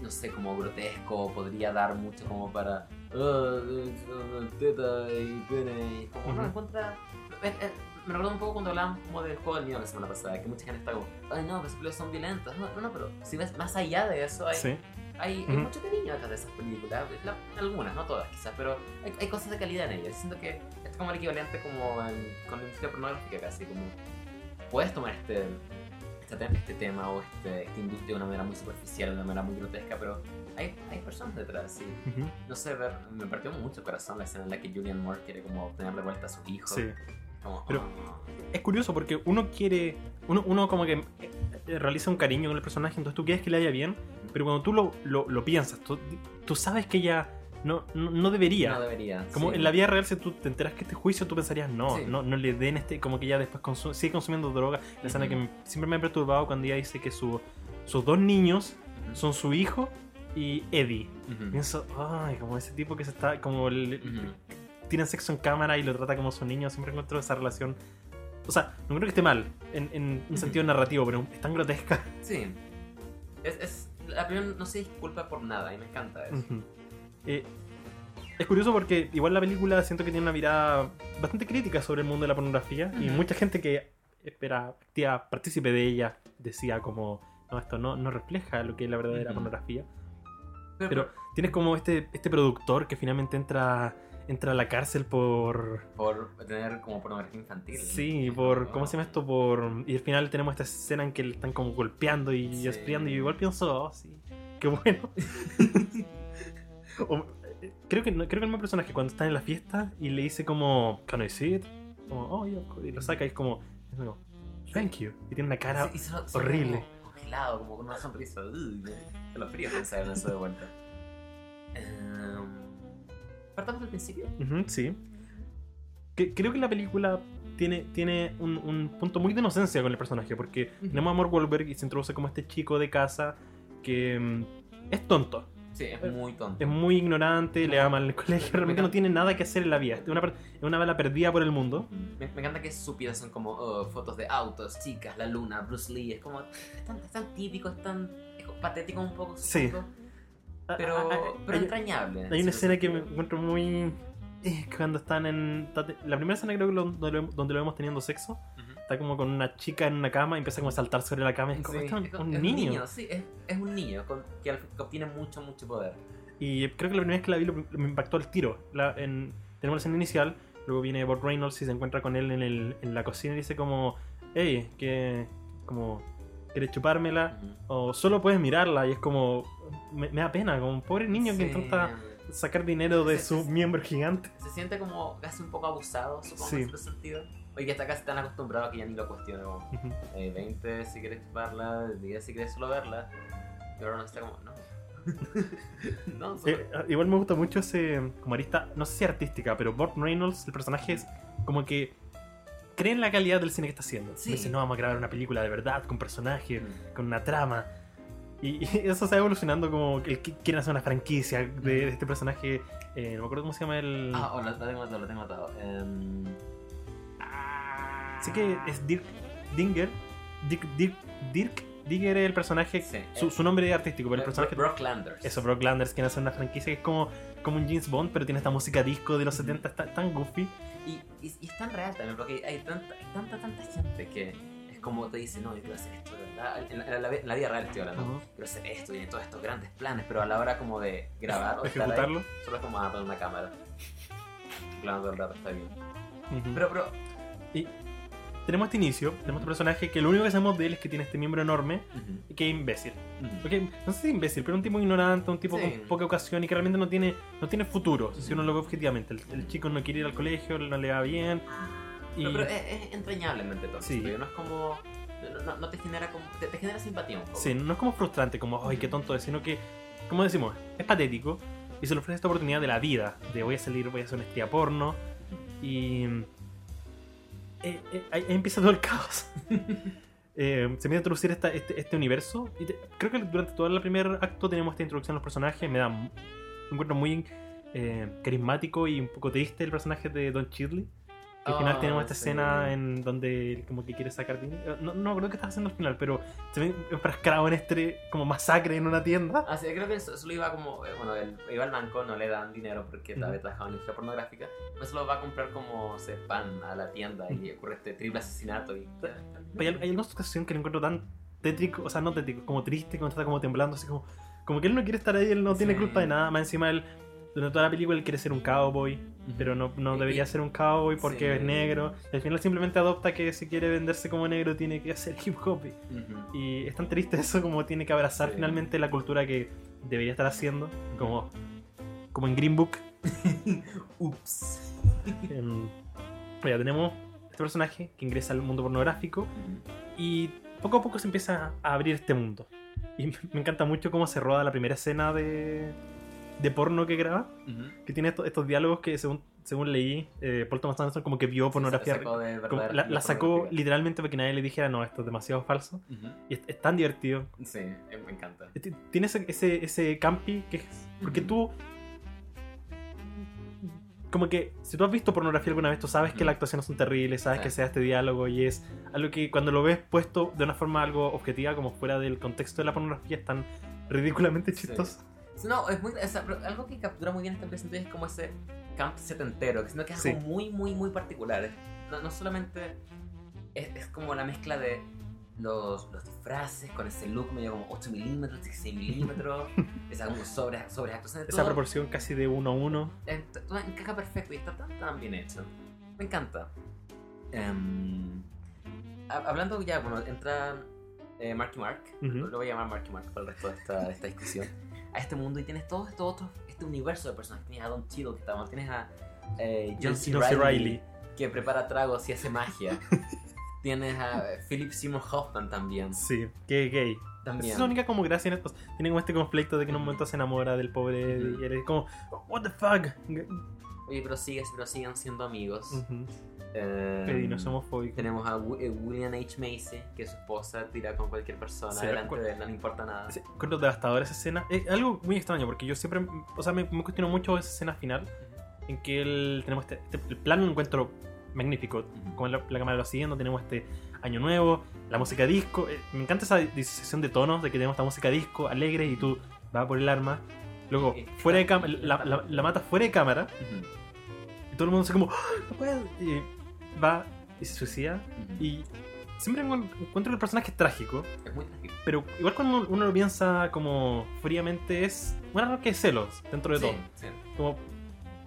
no sé, como grotesco, podría dar mucho como para "Ah, eh, teta y pene", y como Ujú. encuentra eh, eh, me recuerdo un poco cuando hablábamos como del juego del niño la semana pasada, que mucha gente está como, ay no, las películas son violentas. No, no, no, pero si ves más allá de eso, hay, Sí. hay, hay Ujú. mucho cariño detrás de esas películas. La- algunas, no todas quizás, pero hay, hay cosas de calidad en ellas. Siento que es como el equivalente como en- con la industria pornográfica casi, como puedes tomar este, este, te- este tema o este, esta industria de una manera muy superficial, de una manera muy grotesca, pero hay, hay personas detrás, sí. Ujú. No sé, ver, me partió mucho el corazón la escena en la que Julian Moore quiere como tener de vuelta a sus hijos. Sí. Como, Pero- oh. Es curioso porque uno quiere. Uno, uno como que eh, realiza un cariño con el personaje, entonces tú quieres que le vaya bien, pero cuando tú lo, lo, lo piensas, tú, tú sabes que ella no, no, no debería. No debería. Como sí. en la vida real, si tú te enteras que este juicio, tú pensarías, no, Sí. no, no le den este, como que ella después consu- sigue consumiendo droga. La escena Ujú. que me- siempre me ha perturbado cuando ella dice que su, sus dos niños son su hijo y Eddie. Ujú. Pienso, ay, como ese tipo que se está, como Ujú. tienen sexo en cámara y lo trata como su niño, siempre encuentro esa relación. O sea, no creo que esté mal en, en un sentido narrativo, pero es tan grotesca. Sí. Es, es, la película no se disculpa por nada y me encanta eso. Eh, es curioso porque igual la película siento que tiene una mirada bastante crítica sobre el mundo de la pornografía y Ujú. mucha gente que espera activa partícipe de ella decía como no esto no, no refleja lo que es la verdadera Ujú. pornografía Pero, pero tienes como este este productor que finalmente entra entra a la cárcel por por tener como pornografía infantil. sí por Oh. cómo se llama esto por y al final tenemos esta escena en que le están como golpeando y Sí. espiando y igual pienso oh sí qué bueno [laughs] O, creo que creo que el mismo personaje cuando está en la fiesta y le dice como can I see it como oh yeah, of course", y lo saca y es como, es como, thank you y tiene una cara Sí, lo- lo horrible. como congelado, como con una sonrisa. Uy, de los fríos pensar en eso de vuelta. Em, partamos del principio. Ujú, sí Que- creo que la película tiene, tiene un, un punto muy de inocencia con el personaje porque Ujú. tenemos a Mark Wahlberg y se introduce como este chico de casa que mm, es tonto Sí, es muy tonto. es muy ignorante, le ama al colegio, realmente no tiene nada que hacer en la vida. Es una, es una bala perdida por el mundo. Me, me encanta que sus vidas son como oh, fotos de autos, chicas, la luna, Bruce Lee. Es como. Es tan, es tan típico, es tan. Es patético un poco. Sí. Ah, Pero, ah, ah, pero hay, entrañable. hay una escena que me encuentro muy... eh, cuando están en... La primera escena creo que lo- donde, lo, donde lo vemos teniendo sexo. Ujú. Está como con una chica en una cama y empieza como a saltar sobre la cama. y Es como, Sí, "Este es un- es un es niño. sí, es, es un niño con- que, que obtiene mucho, mucho poder. Y creo que la primera vez que la vi lo- me impactó el tiro. La- en- tenemos la escena inicial, luego viene Bob Reynolds y se encuentra con él en, el, en la cocina y dice como, hey, que como, ¿quieres chupármela? Ujú. O solo puedes mirarla y es como, me, me da pena, como un pobre niño que Sí. intenta sacar dinero de Sí, su sí. miembro gigante. Se siente como casi un poco abusado, supongo, Sí. en ese sentido. Oye, que hasta casi tan acostumbrado que ya ni lo cuestiona. Como, Ujú. eh, 20 si quieres chuparla, 10 si quieres solo verla. Y ahora no está como, no. [laughs] no, solo- Eh, igual me gusta mucho ese, como arista, no sé si artística, pero Bob Reynolds, el personaje es como que cree en la calidad del cine que está haciendo. Sí. Dice, no, vamos a grabar una película de verdad, con personajes, Mm. con una trama. Y, y [laughs] eso se va evolucionando como que quieren hacer una franquicia de, de este personaje. eh, no me acuerdo cómo se llama el. Ah, oh, lo, tengo atado, lo tengo atado. Em, Sé que es Dirk Dinger. Dirk, Dirk, Dirk Dinger es el personaje. Sí, su, su nombre es artístico, pero el personaje. Brock Landers. Eso, Brock Landers quiere hacer una franquicia que es como, como un James Bond, pero tiene esta música disco de los Ujú. 70, está tan goofy. Y, y, y es tan real también, porque hay tanta, hay tanta, tanta gente que es como te dice, no, yo quiero hacer esto, verdad. En, en la, en la vida real estoy hablando. Ujú. Quiero hacer esto, y todos estos grandes planes, pero a la hora como de grabar o estar ahí, Ejecutarlo. solo es como a poner una cámara. Claro, todo el rato está bien. Pero, pero, Y tenemos este inicio, tenemos este personaje que lo único que sabemos de él es que tiene este miembro enorme ujú, y que es imbécil. ujú. Ok, no sé si imbécil, pero un tipo ignorante, un tipo Sí. con poca ocasión y que realmente no tiene, no tiene futuro, si uno lo ve objetivamente. El, el chico no quiere ir al colegio, no le va bien. Y Pero, pero es, es entrañablemente todo. Sí. No es como. No, no- no te genera como. Te, te genera simpatía un poco. sí, no es como frustrante, como, ay, qué tonto es, sino que, como decimos, es patético y se le ofrece esta oportunidad de la vida, de voy a salir, voy a hacer una estrella porno y... eh, eh, ahí empieza todo el caos. [laughs] Eh, se empieza a introducir esta- este, este universo. Y creo que durante todo el primer acto tenemos esta introducción a los personajes. Me da. Me encuentro muy eh, carismático y un poco triste el personaje de Don Chidley. Al final Ah, tenemos esta sí. escena en donde como que quiere sacar dinero. No, no creo que está haciendo al final, pero se ve enfrascado en este como masacre en una tienda. Ah, sí, creo que eso, solo iba como. eh, Bueno, él iba al banco, no le dan dinero porque Ujú. había trabajado en industria pornográfica. No se lo va a comprar como se pan a la tienda y ocurre este triple asesinato. Y, Hay, hay alguna situación que lo encuentro tan tétrico, o sea, no tétrico, como triste, cuando está como temblando, así como, como que él no quiere estar ahí, él no tiene Sí. culpa de nada, más encima él durante toda la película él quiere ser un cowboy, pero no, no debería ser un cowboy porque Sí. es negro. Y al final simplemente adopta que si quiere venderse como negro tiene que hacer hip hop. Y es tan triste eso como tiene que abrazar Sí. finalmente la cultura que debería estar haciendo, como, como en Green Book. [laughs] Ups. En- ya tenemos este personaje que ingresa al mundo pornográfico y poco a poco se empieza a abrir este mundo. Y me encanta mucho cómo se roda la primera escena de, de porno que graba, que tiene estos, estos diálogos que según, según leí, eh, Paul Thomas Anderson como que vio pornografía. Se sacó de como- verdadera- la, sacó literalmente para que nadie le dijera, no, esto es demasiado falso. Y es, es tan divertido. Sí, me encanta. Tiene ese, ese, ese campi que es... Porque tú... Como que si tú has visto pornografía alguna vez, tú sabes que las actuaciones son terribles, sabes Sí. que sea este diálogo y es algo que cuando lo ves puesto de una forma algo objetiva, como fuera del contexto de la pornografía, es tan ridículamente Sí. No, es muy, o sea, pero algo que captura muy bien esta presentación es como ese camp setentero, sino que es Sí. algo muy, muy, muy particular. No, no solamente es, es como la mezcla de los, los disfraces con ese look medio como 8 milímetros, 16 milímetros, [laughs] esa como sobre, sobreactuación de Esa todo. proporción casi de uno a uno. Eh, t- todo encaja perfecto y está tan, tan bien hecho. Me encanta. Em, ha- hablando ya, bueno, entra eh, Marky Mark, lo voy a llamar Marky Mark para el resto de esta, de esta discusión, [laughs] a este mundo y tienes todo esto otro, este universo de personajes. Tienes a Don Cheadle que estamos, tienes a eh, John C. Reilly. que prepara tragos y hace magia. [laughs] tienes a eh, Philip Seymour Hoffman también. Sí, que es gay. también. Esa es la única como gracia en estos. Tiene como este conflicto de que en un momento se enamora del pobre Ujú. y él es como, what the fuck. Oye, pero, sigue, pero siguen siendo amigos. Eddie no es homofóbico. Tenemos a eh, William H. Macy, que su esposa tira con cualquier persona Sí, delante de él, no le importa nada. Sí, Encuentro devastadora esa escena. Es algo muy extraño porque yo siempre, o sea, me, me cuestiono mucho esa escena final en que el, tenemos este, este- el plano lo encuentro magnífico. Ujú. Como la, la cámara lo siguiendo, tenemos este año nuevo, la música disco. eh, me encanta esa disociación de tonos de que tenemos esta música disco alegre y tú vas por el arma. Luego, fuera de la, la, la mata fuera de cámara Ujú, y todo el mundo se como, "Ah, no puedo. Y va y se suicida. Y siempre encuent- encuentro que el personaje es trágico. Es muy trágico. Pero igual cuando uno lo piensa como fríamente es una que celos dentro de Sí, todo. sí. Como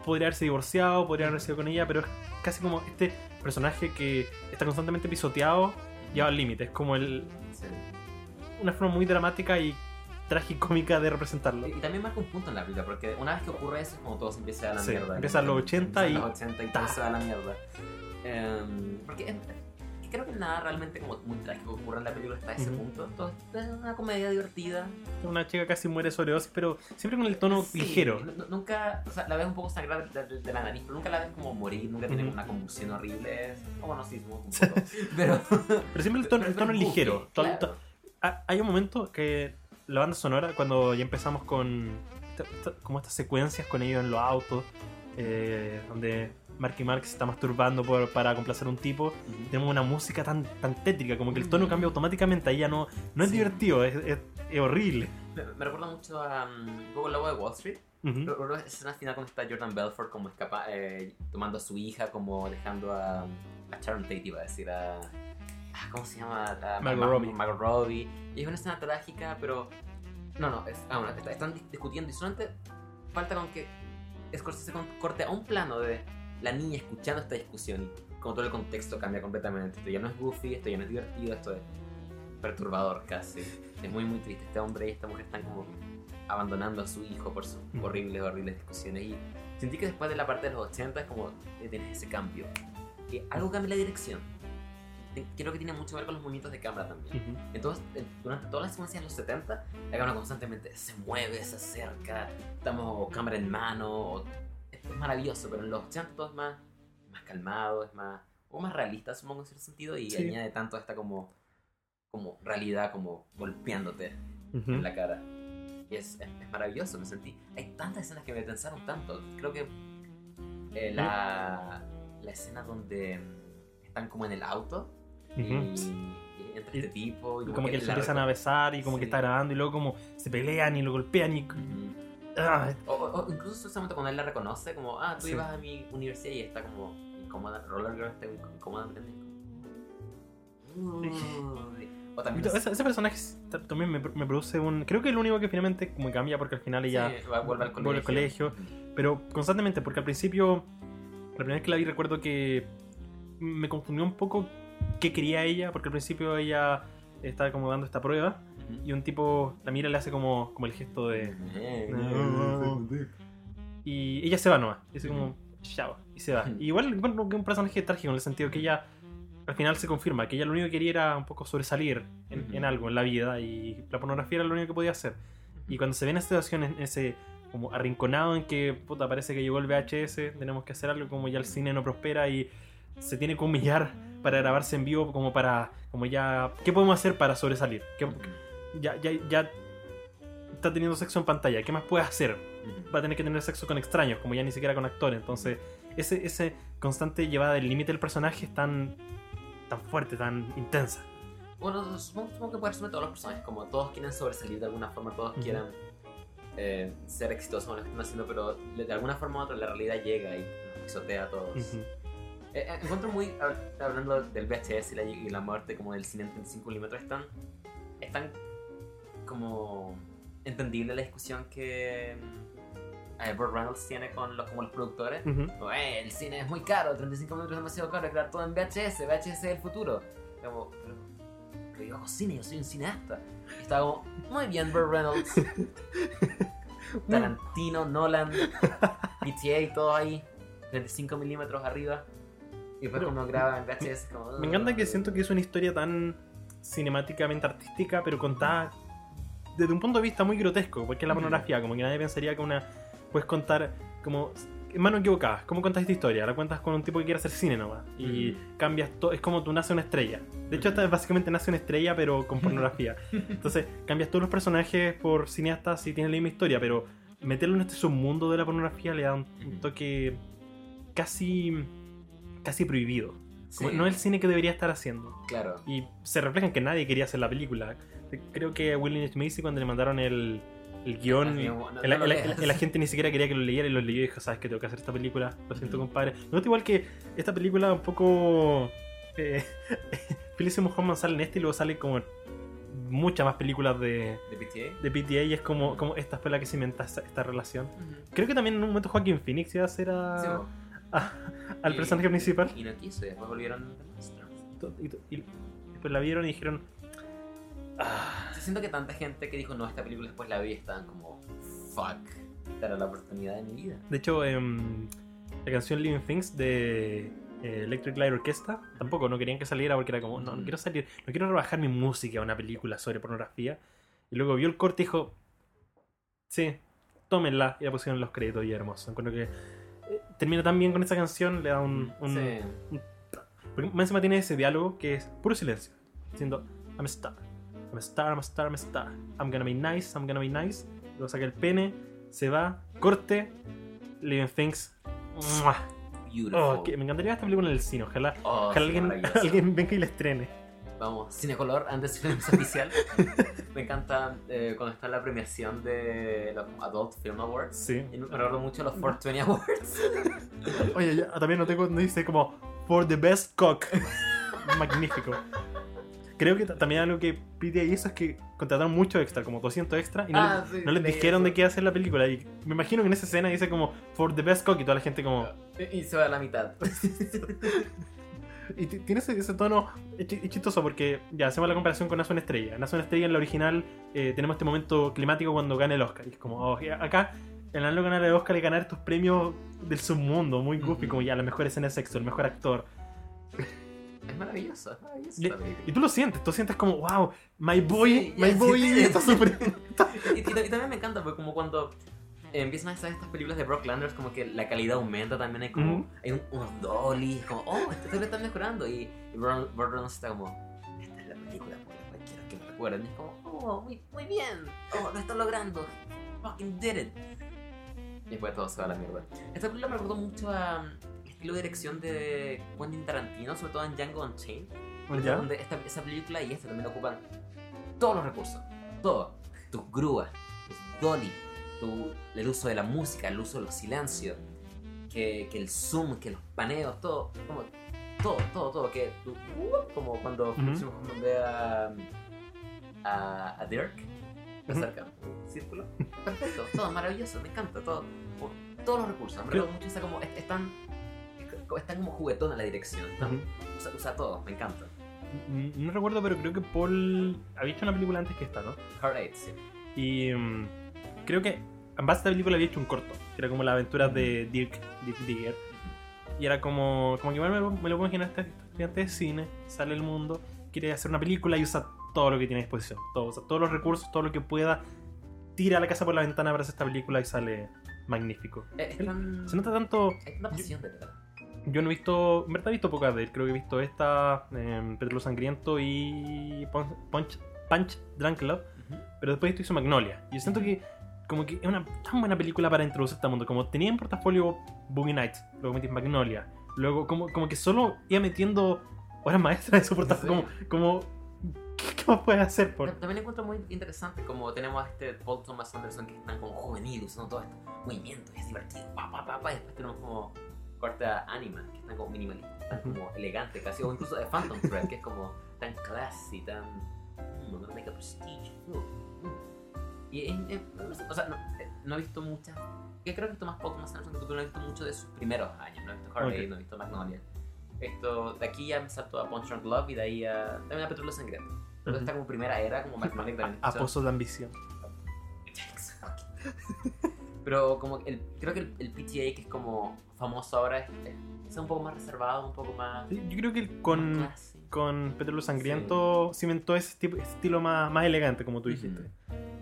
podría haberse divorciado, podría haberse ido con ella, pero es casi como este personaje que está constantemente pisoteado, lleva al límite. Es como el, Sí. una forma muy dramática y tragicómica de representarlo. Y, y también marca un punto en la vida, porque una vez que ocurre eso es como todo se empieza a dar la Sí, mierda. empieza a los 80 y- los 80 y todo se va a la mierda. Em, porque es- creo que nada realmente como muy trágico ocurre en la película hasta ese Ujú. punto. Todo es una comedia divertida. Una chica casi muere sobredosis, pero siempre con el tono Sí, ligero. nu- nu- Nunca, o sea, la ves un poco sangrar de, de- de la nariz, pero nunca la ves como morir, nunca tiene Ujú. una convulsión horrible. O bueno, sí, un [laughs] poco. Pero, Pero siempre el [laughs] tono, el pero tono es goofy, ligero. Claro. Hay un momento que la banda sonora, cuando ya empezamos con como estas secuencias con ellos en los autos, eh, donde Marky Mark se está masturbando por- para complacer a un tipo, Ujú. tenemos una música tan, tan tétrica, como que el tono cambia automáticamente, ahí ya no, no es Sí. divertido, es, es- es horrible. Me, me recuerda mucho a um, un poco el de Wall Street. Ujú. Recuerdo esa escena final cuando está Jordan Belfort como escapa, eh, tomando a su hija, como dejando a, a Sharon Tate, iba a decir, a... ah, ¿Cómo se llama? A, Margot Ma- Robbie. Margot Robbie. Y es una escena trágica, pero... No, no, es, ah, bueno, está- están dis- discutiendo y solamente falta con que Scorsese corte a un plano de la niña escuchando esta discusión y como todo el contexto cambia completamente. Esto ya no es goofy, esto ya no es divertido, esto es perturbador casi. Es muy, muy triste. Este hombre y esta mujer están como abandonando a su hijo por sus Mm. horribles, horribles discusiones. Y sentí que después de la parte de los 80 es como eh, tienes ese cambio. Que algo cambia la dirección. Creo que tiene mucho que ver con los movimientos de cámara también. Entonces, durante todas las secuencias de los 70, la cámara constantemente se mueve, se acerca, estamos cámara en mano. Es, maravilloso, pero en los 80 todo es más, más calmado, es más, o más realista, supongo en cierto sentido, y Sí. añade tanto esta como, como realidad, como golpeándote Ujú. en la cara. Y es, es, es maravilloso, me sentí. Hay tantas escenas que me tensaron tanto. Creo que eh, la, la escena donde están como en el auto Ujú. y entra Y- este tipo y Como que se la empiezan a besar y como que Sí. está grabando y luego como se pelean y lo golpean y... Ujú. Ah, O, o- incluso ese momento cuando él la reconoce, como, ah, tú Sí. ibas a mi universidad y está como incómoda, Roller Girl está incómodamente. Uy. O también. ese, ese personaje también me, me produce un... Creo que es el único que finalmente como cambia porque al final ella... sí, vuelve al colegio. vuelve al colegio. Pero constantemente, porque al principio, la primera vez que la vi recuerdo que me confundió un poco qué quería ella, porque al principio ella estaba como dando esta prueba y un tipo la mira y le hace como, como el gesto de... Y ella se va nomás. Y dice como, chao. Y se va. Y igual que es un personaje trágico en el sentido que ella al final se confirma que ella lo único que quería era un poco sobresalir en, en algo, en la vida. Y la pornografía era lo único que podía hacer. Y cuando se ve en esta situación, en ese como arrinconado en que puta, parece que llegó el VHS, tenemos que hacer algo como ya el cine no prospera y se tiene que humillar para grabarse en vivo como para como ya ¿qué podemos hacer para sobresalir? ¿Qué- ya, ya, ya está teniendo sexo en pantalla, ¿qué más puede hacer? Va a tener que tener sexo con extraños, como ya ni siquiera con actores. Entonces, ese, ese constante llevada del límite del personaje es tan, tan fuerte, tan intensa. Bueno, supongo, supongo que puede ser de todos los personajes, como todos quieren sobresalir de alguna forma, todos Ujú. quieren eh, ser exitosos en lo que están haciendo, pero de alguna forma u otra la realidad llega y nos pisotea a todos. Ujú. Eh, eh, encuentro muy, hab- hablando del VHS y la, y la muerte como del cine en 35 milímetros, es tan, es tan como entendible la discusión que mm, eh, Burt Reynolds tiene con los, como los productores. Ujú. Como, "Eh, el cine es muy caro, 35 minutos es demasiado caro, crear todo en VHS, VHS es el futuro. Como, pero, pero yo hago cine, yo soy un cineasta. Y estaba como, muy bien, Burt Reynolds. [laughs] Tarantino, Nolan, PTA y todo ahí, 35 milímetros arriba. Y después cuando graba en VHS, como. Me encanta que siento que es una historia tan cinemáticamente artística, pero contada desde un punto de vista muy grotesco, porque es la pornografía, como que nadie pensaría que una puedes contar como mano equivocada. ¿Cómo cuentas esta historia? La cuentas con un tipo que quiere hacer cine nomás. Y cambias todo. Es como tú nace una estrella. De hecho, esta básicamente nace una estrella, pero con [laughs] pornografía. Entonces, cambias todos los personajes por cineastas y tienen la misma historia, pero meterlo en este submundo de la pornografía le da un, toque casi. Casi prohibido. Como Sí, no es el cine que debería estar haciendo. Claro. Y se refleja en que nadie quería hacer la película. Creo que a William H. Macy cuando le mandaron el, el guion, Ah, no- no el, lo el- leas. el- el agente ni siquiera quería que lo leyera y lo leyó y dijo, sabes que tengo que hacer esta película, lo siento Ujú. compadre. Noto igual que esta película un poco... Eh, [laughs] Felicity Muhammad sale en este y luego sale como muchas más películas de, ¿De PTA? de PTA y es como, como esta fue la que cimenta esta, esta relación. Creo que también en un momento Joaquin Phoenix iba a hacer a- Sí. A- [laughs] al Y- personaje principal. Y no quiso, después volvieron Monsters. Y, y después la vieron y dijeron... "Ah". Yo siento que tanta gente que dijo no, esta película después la vi estaban como, fuck, esta era la oportunidad de mi vida. De hecho, em, la canción Living Things de eh, Electric Light Orchestra tampoco no querían que saliera porque era como, no, no quiero salir, no quiero rebajar mi música a una película sobre pornografía. Y luego vio el corte y dijo, sí, tómenla. Y la pusieron en los créditos y hermoso. Encuentro que eh, termina tan bien con esa canción, le da un. un- Sí. Porque más encima tiene ese diálogo que es puro silencio, diciendo, I'm a star, I'm a star, I'm a star, I'm a star, I'm gonna be nice, I'm gonna be nice. Luego saca el pene, se va, corte, Living Things. Beautiful. Oh, que- me encantaría esta película en el cine, ojalá, Oh, ojalá alguien, [laughs] alguien venga y la estrene. Vamos, Cinecolor, antes de filmes oficial. [laughs] Me encanta eh, cuando está la premiación de los Adult Film Awards. Sí. Y me recuerdo mucho los 420 Awards. [laughs] Oye, ya, también noté cuando dice como For the best cock. [laughs] Magnífico. Creo que ta- también algo que pide hizo es que contrataron mucho extra, como 200 extra, y no, Ah, le- sí, no les dijeron eso. de qué hacer la película. Y me imagino que en esa escena dice como For the best cock y toda la gente como. y se va a la mitad. Y tiene ese, ese tono es chistoso porque ya hacemos la comparación con una estrella. Una estrella en la original eh, tenemos este momento climático cuando gana el Oscar. Y es como, oh, acá, en el ganar el Oscar y ganar estos premios del submundo, muy goofy, Ujú. como ya la mejor escena de sexo, el mejor actor. Es maravilloso, es maravilloso. Y, y tú lo sientes, tú sientes como, wow, my boy, Sí, my ya, boy sí, está súper. [laughs] Y, y- y también me encanta, porque como cuando empiezan a hacer estas películas de Brock Landers, como que la calidad aumenta también. Hay como Ujú. hay un- unos dollies, como, oh, esta película está mejorando. Y, y Reynolds está como, esta es la película por la cual quiero que me recuerden. Y es como, oh, muy, muy bien, oh, lo está logrando, fucking did it. Y después todo se va a la mierda. Esta película me recordó mucho a mm, estilo de dirección de Quentin Tarantino, sobre todo en Django Unchained. ¿Ya? Donde esta, esa película y esta también ocupan todos los recursos. Todo. Tus grúas, tus dolly, tu- el uso de la música, el uso de los silencios, que, que el zoom, que los paneos, todo. Como, todo, todo, todo. Que tú- uh, como cuando. Felix Muhammad ve a, a, a Dirk, Ujú. cerca, círculo. Perfecto, todo maravilloso, me encanta todo. todos los recursos. Me mucho esa como. es- Están. Están como juguetón en la dirección. Están, usa, usa todo, me encanta. No recuerdo, pero creo que Paul había hecho una película antes que esta, ¿no? Hard Eight, sí. Y mm, creo que en base a esta película había hecho un corto, que era como la aventura de Dirk, Dirk Digger. Y era como, como que me, lo- me lo puedo imaginar, este estudiante de cine, sale al mundo, quiere hacer una película y usa todo lo que tiene a disposición. Todo, usa todos los recursos, todo lo que pueda, tira la casa por la ventana para hacer esta película y sale magnífico. Eh, Se nota tanto, Hay una pasión detrás. yo no he visto, en verdad he visto pocas de él, creo que he visto esta, eh, Petróleo Sangriento y Punch, Punch, Punch Drunk Love. Pero después esto hizo Magnolia. Y yo siento que como que es una tan buena película para introducir este mundo. Como tenía en portafolio Boogie Nights, luego metí Magnolia. Luego como, como que solo iba metiendo horas maestras en su portafolio. Como, como ¿qué, más puedes hacer? Por... También encuentro muy interesante como tenemos a este Paul Thomas Anderson que están como juveniles, usando todo esto movimiento y es divertido, pa, pa, pa, pa, y después tenemos como corte a Anima, que están como minimalistas, tan como elegante casi, o incluso de Phantom Thread, que es como tan classy, tan... Mm, I'm gonna make a prestige. Y, no sé, o sea, no, eh, no he visto muchas... Yo creo que he visto más Thomas Anderson que tú, pero no he visto mucho de sus primeros años, no he visto Hard Ok. Eight, no he visto Magnolia. Esto, de aquí ya me saltó a Punch Drunk Love y de ahí a... También a Petróleo Sangriento. Pero Ujú. esta como primera era, como [laughs] Magnolia también A pozo de ambición. Pero como el, creo que el, el PTA que es como famoso ahora es, es- es un poco más reservado, un poco más... Sí, Yo creo que más con, con Petróleo Sangriento cimentó ese, tipo, ese estilo más, más elegante, como tú dijiste.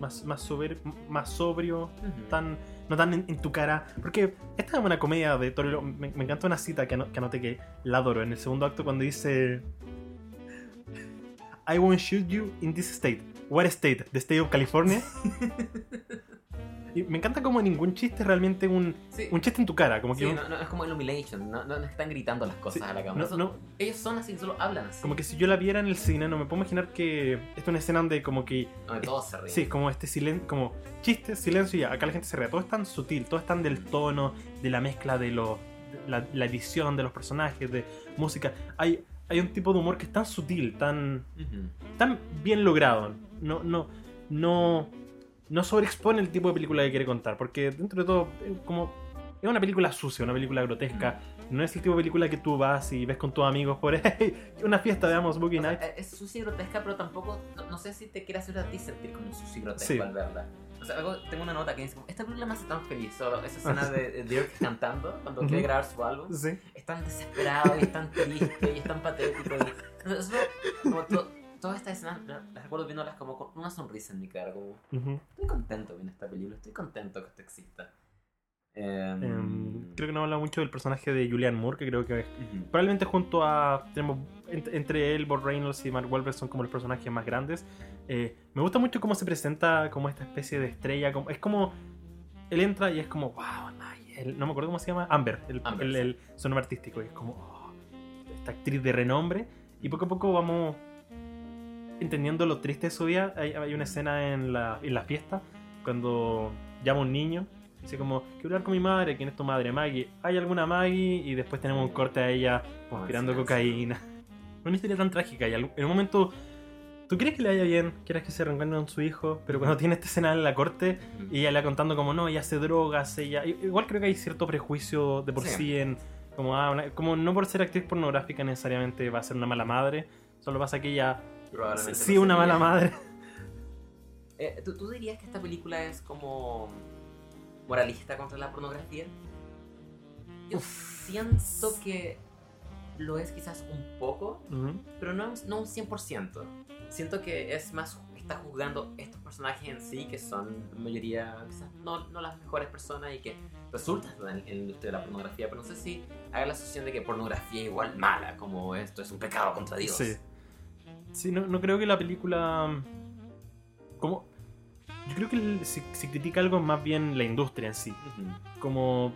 Más, más, sober- más sobrio, tan, no tan en, en tu cara. Porque esta es una comedia de Toro. Me, me encanta una cita que, ano- que anoté que la adoro en el segundo acto cuando dice: I won't shoot you in this state. What state? The state of California. [laughs] y me encanta como ningún chiste es realmente un, Sí, un chiste en tu cara. Como que, sí, un- no, no, es como Illumination, no, no, están gritando las cosas Sí, a la cámara. no-. Ellos son así, solo hablan así. como que si yo la viera en el cine, no me puedo imaginar que esta es una escena donde como que Donde todos se ríen. Sí, como este silencio, como chiste, silencio y ya. Acá la gente se ríe. Todo es tan sutil, todo es tan del tono, de la mezcla de los. La, la edición de los personajes, de música. Hay, hay un tipo de humor que es tan sutil, tan, tan bien logrado. No, no, no, no sobreexpone el tipo de película que quiere contar. Porque dentro de todo, es como. Es una película sucia, una película grotesca. No es el tipo de película que tú vas y ves con tus amigos por hey, [laughs] una fiesta, veamos Boogie O sea, Nights. eh, es sucia y grotesca, pero tampoco. No, no sé si te quiere hacer a ti sentir como sucia y grotesco Sí. al verla. O sea, algo- tengo una nota que dice: Esta película me hace tan feliz. Solo esa [laughs] escena de, Dirk cantando cuando quiere grabar su álbum. Sí. es tan desesperado y es tan triste y es tan patético. Y, [laughs] como to- todas estas escenas la- las recuerdo viéndolas como con una sonrisa en mi cara. Como, Ujú. estoy contento viendo esta película, estoy contento que esto exista. Em, Em, creo que no habla mucho del personaje de Julian Moore, que creo que ujú. probablemente junto a. Tenemos, ent- entre él, Bob Reynolds y Mark Wahlberg son como los personajes más grandes. Eh, me gusta mucho cómo se presenta como esta especie de estrella. Como, es como. Él entra y es como. ¡Wow! ay, el- no me acuerdo cómo se llama. Amber, el, Amber, el, sí. el- su nombre artístico. Y es como. oh, esta actriz de renombre. Y poco a poco vamos entendiendo lo triste de su vida. Hay, hay una escena en la, en la fiesta cuando llama un niño. Dice como, quiero hablar con mi madre, ¿quién es tu madre? Maggie. ¿Hay alguna Maggie? Y después tenemos un corte a ella aspirando en cocaína. [laughs] Una historia tan trágica. Y en un momento, tú quieres que le vaya bien, quieres que se reencuentre con su hijo, pero cuando tiene esta escena en la corte y ella le va contando como no, ella hace drogas, ella... Igual creo que hay cierto prejuicio de por Sí. sí, en... Como, ah, una- como no por ser actriz pornográfica necesariamente va a ser una mala madre. Solo pasa que ella Probablemente sí no una mala madre. Eh, ¿tú, tú dirías que esta película es como moralista contra la pornografía? Yo siento que lo es quizás un poco, Ujú. pero no, no un 100%. Siento que es más, está juzgando estos personajes en sí, que son en mayoría quizás no, no las mejores personas y que resultan en, en la industria de la pornografía, pero no sé si haga la asociación de que pornografía es igual mala, como esto es un pecado contra Dios. Sí. Sí, no, no creo que la película. mm, Como. Yo creo que si, si critica algo es más bien la industria en sí. Como.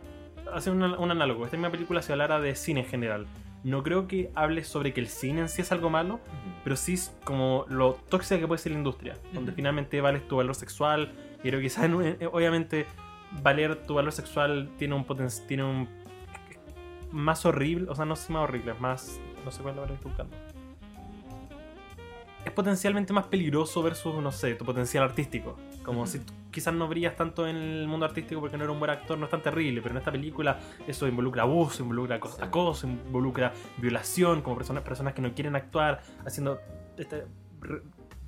Hace un, un análogo. Esta misma película se hablara de cine en general. No creo que hable sobre que el cine en sí es algo malo, pero sí es como lo tóxica que puede ser la industria. Donde finalmente vales tu valor sexual. Y creo que quizás, obviamente, valer tu valor sexual tiene un. Tiene un. Más horrible. O sea, no si más horrible, es más. No sé cuál es la palabra que estoy buscando es potencialmente más peligroso versus, no sé, tu potencial artístico. Como si quizás no brillas tanto en el mundo artístico porque no era un buen actor, no es tan terrible, pero en esta película eso involucra abuso, involucra Sí. acoso, involucra violación, como personas, personas que no quieren actuar, haciendo... este- re-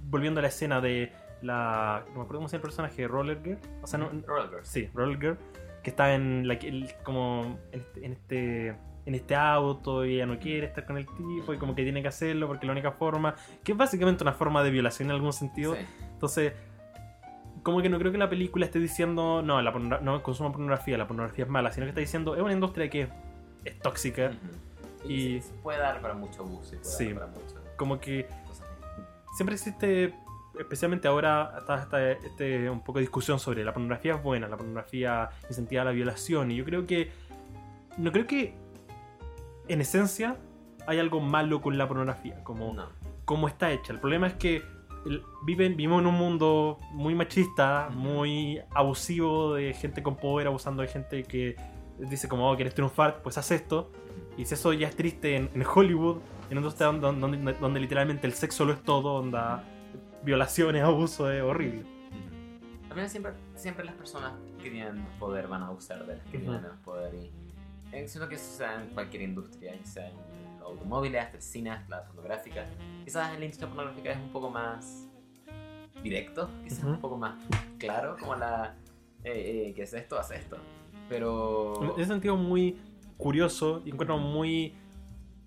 volviendo a la escena de la... No me acuerdo cómo se llama el personaje, Roller Girl. O sea, no, Roller Girls. Sí, Roller Girl, que está en la el- como en este, en este en este auto y ella no quiere estar con el tipo y como que tiene que hacerlo porque es la única forma, que es básicamente una forma de violación en algún sentido. Sí. Entonces, como que no creo que la película esté diciendo, no, la no consuma pornografía, la pornografía es mala, sino que está diciendo, es una industria que es tóxica, Ujú. Y- Y se puede dar para mucho abuso Sí. dar para muchas como que siempre existe, especialmente ahora, está, está este, un poco de discusión sobre la pornografía es buena, la pornografía incentiva la violación, y yo creo que, no creo que en esencia hay algo malo con la pornografía, como No. cómo está hecha. El problema es que el- viven, vivimos en un mundo muy machista, muy abusivo de gente con poder, abusando de gente que dice como, oh, quieres triunfar, pues haz esto. Y si eso ya es triste en, en Hollywood, en donde, donde, donde, donde literalmente el sexo lo es todo, donde violaciones, abuso, es horrible. Al siempre, siempre las personas que tienen poder van a abusar de las que Ujú. tienen menos poder y eh, siento que eso se da en cualquier industria, ya sea en los automóviles, hasta el cine, hasta la pornográfica. Quizás en la industria pornográfica es un poco más directo, quizás un poco más claro, como la eh, eh, ¿qué es esto? Haz esto. Pero En ese sentido, muy curioso y encuentro muy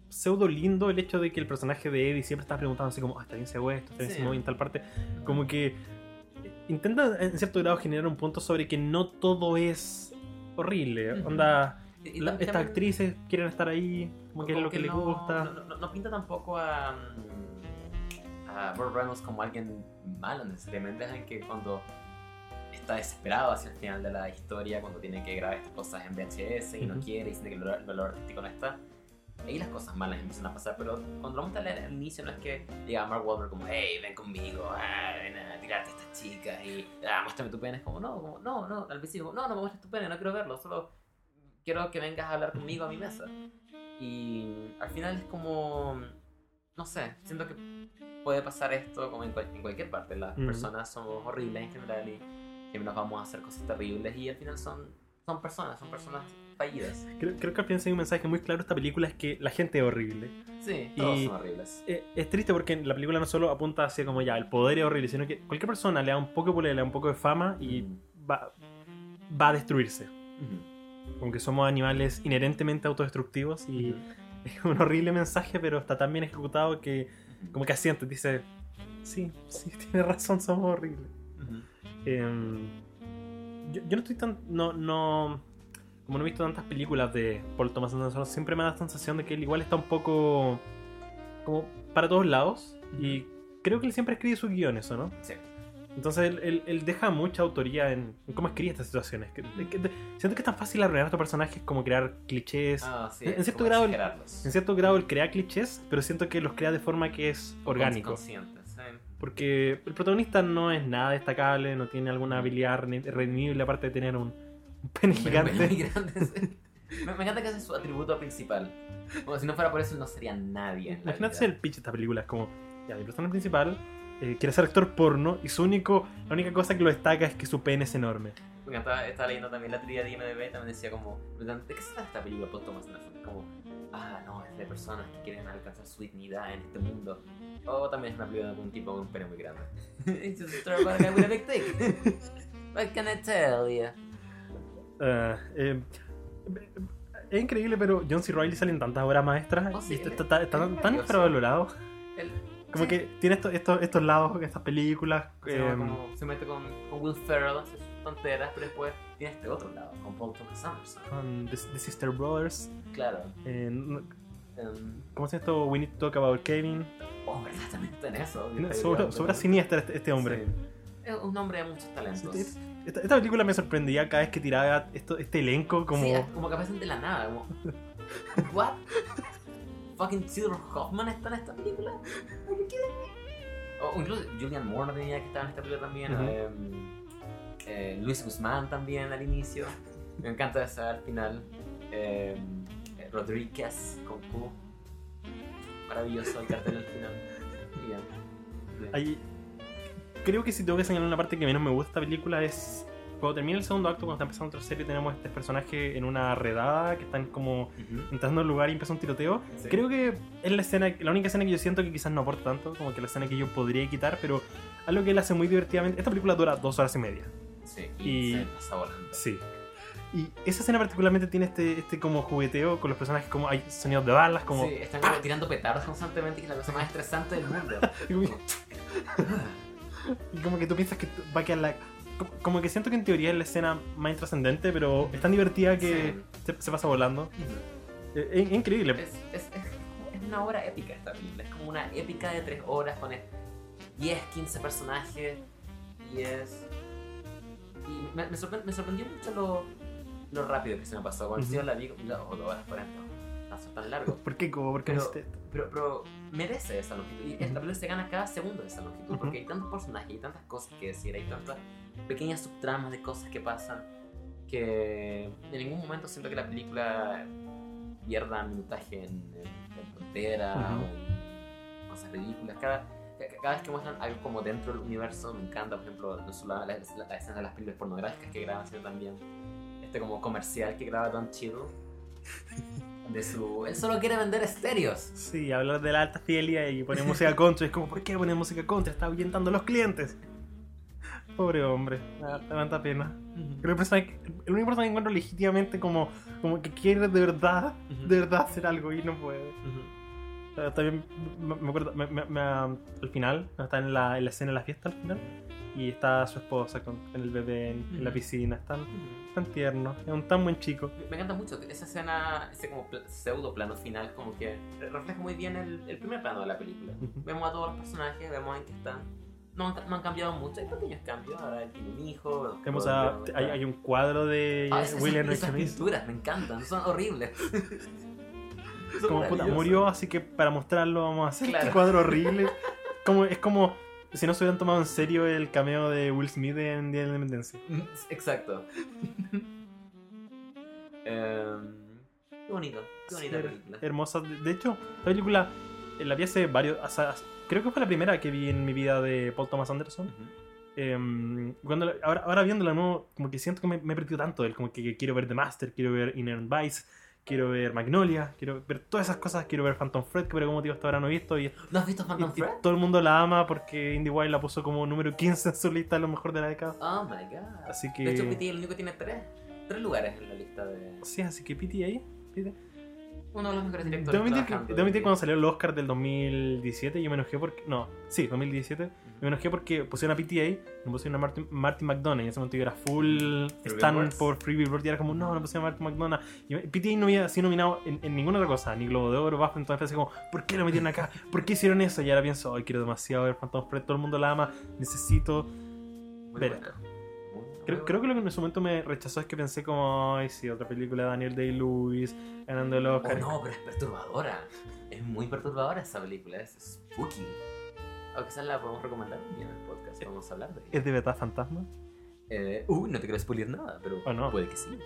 pseudo lindo el hecho de que el personaje de Eddie siempre está preguntando así como, ah, está bien se esto, está bien Sí. se mueve en tal parte. Como que intenta en cierto grado generar un punto sobre que no todo es horrible. Ujú. Onda, la- estas actrices quieren estar ahí, como que es lo que, les no, gusta. No, no- no pinta tampoco a, mm, a Burt Reynolds como alguien malo necesariamente. Es alguien que cuando está desesperado hacia el final de la historia, cuando tiene que grabar estas cosas en VHS y no Ujú. quiere y siente que el valor, el valor artístico no está, ahí las cosas malas empiezan a pasar. Pero cuando lo muestran al inicio, no es que diga a Mark Wahlberg como, hey, ven conmigo, ah, ven a tirarte a estas chicas y ah, muéstrame tu pene. Es como, no, como, no, no, al principio, no, no me muestres tu pene, no quiero verlo, solo quiero que vengas a hablar conmigo a mi mesa. Y al final es como, no sé, siento que puede pasar esto como en, cual- en cualquier parte. Las Ujú. personas somos horribles en general y siempre nos vamos a hacer cosas terribles y al final son, son personas, son personas fallidas. Creo, creo que al final hay un mensaje muy claro esta película es que la gente es horrible. Sí, todos Y- son horribles. Eh, es triste porque la película no solo apunta hacia como ya, el poder es horrible, sino que cualquier persona le da un poco de poder, le da un poco de fama y va, va a destruirse. Ujú. Como que somos animales inherentemente autodestructivos y [laughs] es un horrible mensaje, pero está tan bien ejecutado que como que asiente, dice, sí, sí, [laughs] tiene razón, somos horribles. Em, yo, yo no estoy tan, no, no, como no he visto tantas películas de Paul Thomas Anderson, siempre me da la sensación de que él igual está un poco como para todos lados y creo que él siempre escribe sus guiones, ¿o no? Sí. Entonces él, él- él deja mucha autoría en, en cómo escribe estas situaciones. Que- que- de- siento que es tan fácil arruinar a estos personajes como crear clichés. Ah, sí, En- en cierto grado- exagerarlos. En cierto grado él crea clichés, pero siento que los crea de forma que es orgánico. Conscientes, sí. Porque el protagonista no es nada destacable, no tiene alguna habilidad re- redimible aparte de tener un, un pene gigante. [laughs] grande, sí. Me, me encanta que ese es su atributo principal. Como si no fuera por eso, no sería nadie. Imagínate el pitch de esta película, es como, ya, mi personaje principal eh, quiere ser actor porno y su único, la única cosa que lo destaca es que su pene es enorme. Porque estaba, estaba leyendo también la trilogía de IMDb, también decía como, ¿de qué se trata esta película Paul Thomas Anderson? Como, ah, no, es de personas que quieren alcanzar su dignidad en este mundo. O también es una película de un tipo con un pene muy grande. [laughs] It's just a about a big dick. [laughs] What can I tell you? Ah, eh, es increíble, pero John C. Reilly sale en tantas obras maestras Oh, sí, y está, está- está tan, infravalorado. Él Como sí, que tiene estos, estos, estos lados, estas películas. eh, como- se mete con, con Will Ferrell, hace sus tonteras, pero después tiene este otro lado, con Paul Thomas Anderson. con The, The Sister Brothers. Claro. eh, no- em, ¿Cómo se llama esto? We Need to Talk About Kevin. oh, ¿verdad? También está en eso. Está Sobra, sobra siniestra este, este hombre. Sí. Es un hombre de muchos talentos. Esta, esta película me sorprendía cada vez que tiraba esto, este elenco como... Sí, como que aparecen de la nada. Como, [laughs] ¿What? ¿Fucking Theodore Hoffman está en esta película? Kidding me? O incluso Julian Moore tenía que estar en esta película también. Ujú. eh, eh, Luis Guzmán también al inicio. Me encanta esa al final. Eh, eh, Rodríguez con Q. Maravilloso el cartel al final. Ahí- creo que si tengo que señalar una parte que menos me gusta de esta película es cuando termina el segundo acto, cuando está empezando otra serie, tenemos este personaje en una redada que están como Ujú. entrando al lugar y empieza un tiroteo. Sí. Creo que es la escena, la única escena que yo siento que quizás no aporta tanto, como que la escena que yo podría quitar, pero algo que él hace muy divertidamente. Esta película dura dos horas y media. Sí, Y- y, se pasa volando. Sí. Y esa escena particularmente tiene este, este como jugueteo con los personajes, como hay sonidos de balas, como... Sí, están como tirando petardos constantemente, que es la cosa más estresante del mundo. [laughs] Y como que tú piensas que va a quedar la... como- que siento que en teoría es la escena más intrascendente, pero es tan divertida que se, se pasa volando. Eh, Es, es increíble. Es, es, es, una obra épica esta película. Es como una épica de tres horas con 10, 15 personajes. Y es. Y me, me, me sorprendió mucho lo, lo rápido que se me pasó. Cuando Ujú. yo la vi, oh, dos horas 40. Paso tan largo. ¿Por qué? Como, ¿Por qué Pero-? Pero, pero merece esa longitud. Y esta Ujú. película se gana cada segundo de esa longitud. Ujú. Porque hay tantos personajes y tantas cosas que decir. Hay tantas pequeñas subtramas de cosas que pasan. Que en ningún momento siento que la película pierda minutaje en, en, en tontera Ujú. o cosas ridículas. Cada, ca- cada vez que muestran algo como dentro del universo, me encanta. Por ejemplo, no solo la, la, la escena de las películas pornográficas que graban, sino también este como comercial que graba Don Chido. De su. Él solo quiere vender estéreos. Sí, hablar de la alta fidelidad y poner música country. Es como, ¿por qué poner música country? Está ahuyentando a los clientes. Pobre hombre, da tanta pena. Creo que el, único personaje que encuentro legítimamente como, como que quiere de verdad, de verdad hacer algo y no puede. O sea, También me acuerdo, me- me- me- al final, está en la, en la escena de la fiesta al final, y está su esposa con, con el bebé en, en la piscina, es tan, tan tierno, es un tan buen chico. Me encanta mucho esa escena, ese como pseudo plano final, como que refleja muy bien el, el primer plano de la película. Vemos a todos los personajes, vemos en qué están. No, han- no han cambiado mucho, hay pequeños cambios. Ahora él tiene un hijo. Tenemos a, hay, hay un cuadro de Ah, esas, William esas Mason. pinturas me encantan, son horribles. [laughs] Son Como puta, murió, así que para mostrarlo vamos a hacer Claro. este cuadro horrible. [laughs] Como, es como si no se hubieran tomado en serio el cameo de Will Smith en Día de la Independencia. Exacto. [laughs] Em, qué bonito, qué bonita Sí, película. Hermosa. De hecho, la película eh, la vi hace varios. sea, creo que fue la primera que vi en mi vida de Paul Thomas Anderson. Ujú. Em, cuando ahora, ahora viéndola nuevo, como que siento que me, me he perdido tanto de él. Como que, que quiero ver The Master, quiero ver Inherent Vice, quiero ver Magnolia, quiero ver todas esas cosas. Quiero ver Phantom Fred, que por algún motivo hasta ahora no he visto. Y, ¿No has visto y- Phantom y Thread? todo el mundo la ama porque IndieWire la puso como número 15 en su lista de lo mejor de la década. Oh my god. Así que. De hecho, PT es el único que tiene tres, tres lugares en la lista de. Sí, así que Pity ahí. Pity. Uno de los mejores directores. Debo admitir, que, trabajando debo admitir de- cuando salió el Oscar del 2017, yo me enojé porque. No, sí, 2017. Me enojé porque pusieron a PTA, no pusieron a Martin, Martin McDonough. Y en ese momento yo era full stand por Free Billboard. Y era como, no, no pusieron a Martin McDonough. Y PTA no había sido nominado en, en ninguna otra cosa, ni Globo de Oro, BAFTA. Entonces pensé como, ¿por qué lo metieron acá? ¿Por qué hicieron eso? Y ahora pienso, ay, quiero demasiado ver Phantom Fred. Todo el mundo la ama, necesito. Ver. buena. Creo, creo que lo que en su momento me rechazó es que pensé como, ay, sí, otra película de Daniel Day-Lewis ganando el Oh, Oscar. no, pero es perturbadora. Es muy perturbadora esa película, es spooky. O quizás la podemos recomendar un día en el podcast, vamos a hablar de ella. ¿Es de verdad fantasma? Eh, uh, no te quiero spoiler nada, pero ¿O no? puede que sí.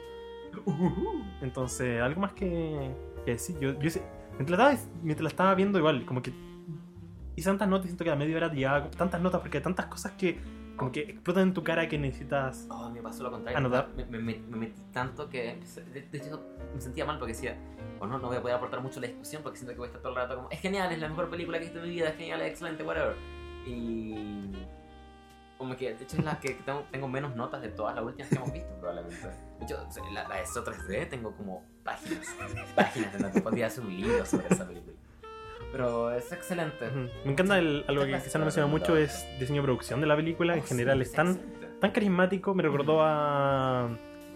Entonces, algo más que, que decir. Yo, yo mientras, la estaba, mientras la estaba viendo, igual, como que hice tantas notas, siento que a media hora llevaba tantas notas porque hay tantas cosas que como que explotan en tu cara que necesitas. Oh, me pasó lo contrario. Anotar. Me, me- me- me metí tanto que de, hecho me sentía mal porque decía, oh no, no voy a poder aportar mucho a la discusión porque siento que voy a estar todo el rato como, es genial, es la mejor película que he visto en mi vida, es genial, es excelente, whatever. Y como que de hecho es la que tengo, tengo menos notas de todas las últimas que hemos visto probablemente. De hecho, la, la de SO 3D tengo como páginas, páginas de notas, podría hacer un libro sobre esa película. Pero es excelente. Ujú. Me encanta el- algo que Gracias quizá no menciona mucho es diseño de producción de la película. En Oh, general sí, es tan, excelente. tan carismático. Me recordó a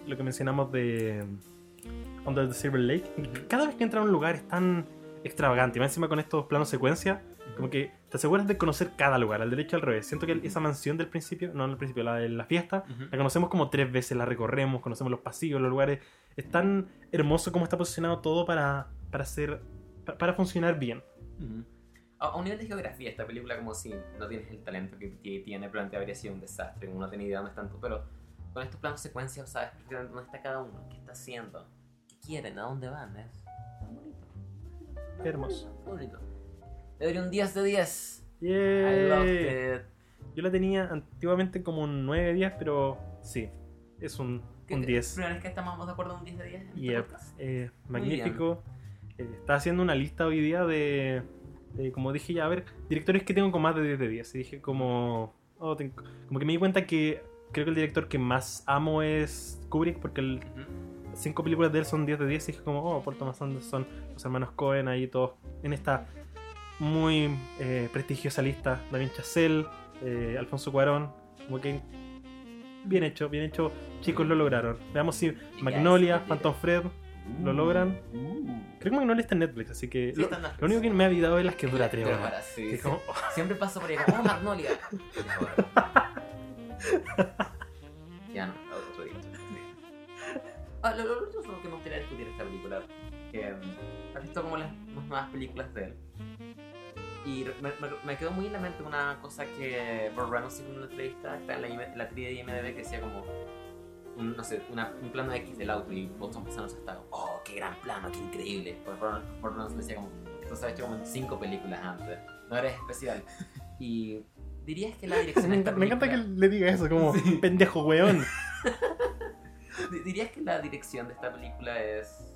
lo que mencionamos de Under the Silver Lake. Cada vez que entra a un lugar es tan extravagante. Y más encima con estos planos secuencia, como que te aseguras de conocer cada lugar, al derecho al revés. Siento que esa mansión del principio, no al principio, la de la fiesta, Ujú. la conocemos como tres veces, la recorremos, conocemos los pasillos, los lugares. Es tan hermoso como está posicionado todo para, para, hacer, para, para funcionar bien. Ujú. A, a un nivel de geografía, esta película como si no tienes el talento que tiene, probablemente habría sido un desastre, como no tenía idea dónde están tú, pero con estos planos secuencias sabes perfectamente dónde está cada uno, qué está haciendo, qué quieren, a dónde van, es tan bonito. Qué hermoso. Qué bonito. Le doy un 10 de 10. I Yay. loved it. Yo la tenía antiguamente como un 9 de 10, pero sí, es un, un 10. Primera vez que estamos de acuerdo en un 10 de 10 en este Yep, eh, magnífico. Eh, estaba haciendo una lista hoy día de, de, como dije ya, a ver, directores que tengo con más de 10 de 10. Y dije como, oh, tengo- como que me di cuenta que creo que el director que más amo es Kubrick, porque el, cinco películas de él son 10 de 10 y dije como, oh, Paul Thomas Anderson, los hermanos Cohen ahí todos en esta muy eh, prestigiosa lista, Damien Chazelle, eh, Alfonso Cuarón, como que bien hecho, bien hecho, chicos lo lograron. Veamos si Magnolia. Phantom Fred, ¿Lo logran? Creo que Magnolia está en Netflix, así que Sí, lo, en único que me ha olvidado es las que dura 3 Tres horas. horas, sí, Que es sí. como, oh, [laughs] Siempre paso por ahí [laughs] como, oh, Magnolia. [laughs] ya no, otro día. Ah, lo, lo último que me gustaría discutir esta película, que mm, has visto como las, las nuevas películas de él. Y me, me- me quedó muy en la mente una cosa que Burt Reynolds hizo en una entrevista, está en la, trivia de IMDb, que decía como, un, no sé, una- un plano X del auto y estás pensando, está, oh, qué gran plano, qué increíble. Burt Burt Reynolds decía como, esto se ha hecho como en cinco películas antes, no eres especial. Y dirías que la [laughs] dirección me, de esta me encanta que le diga eso, como Sí. pendejo weón. [laughs] Di- ¿Dirías que la dirección de esta película es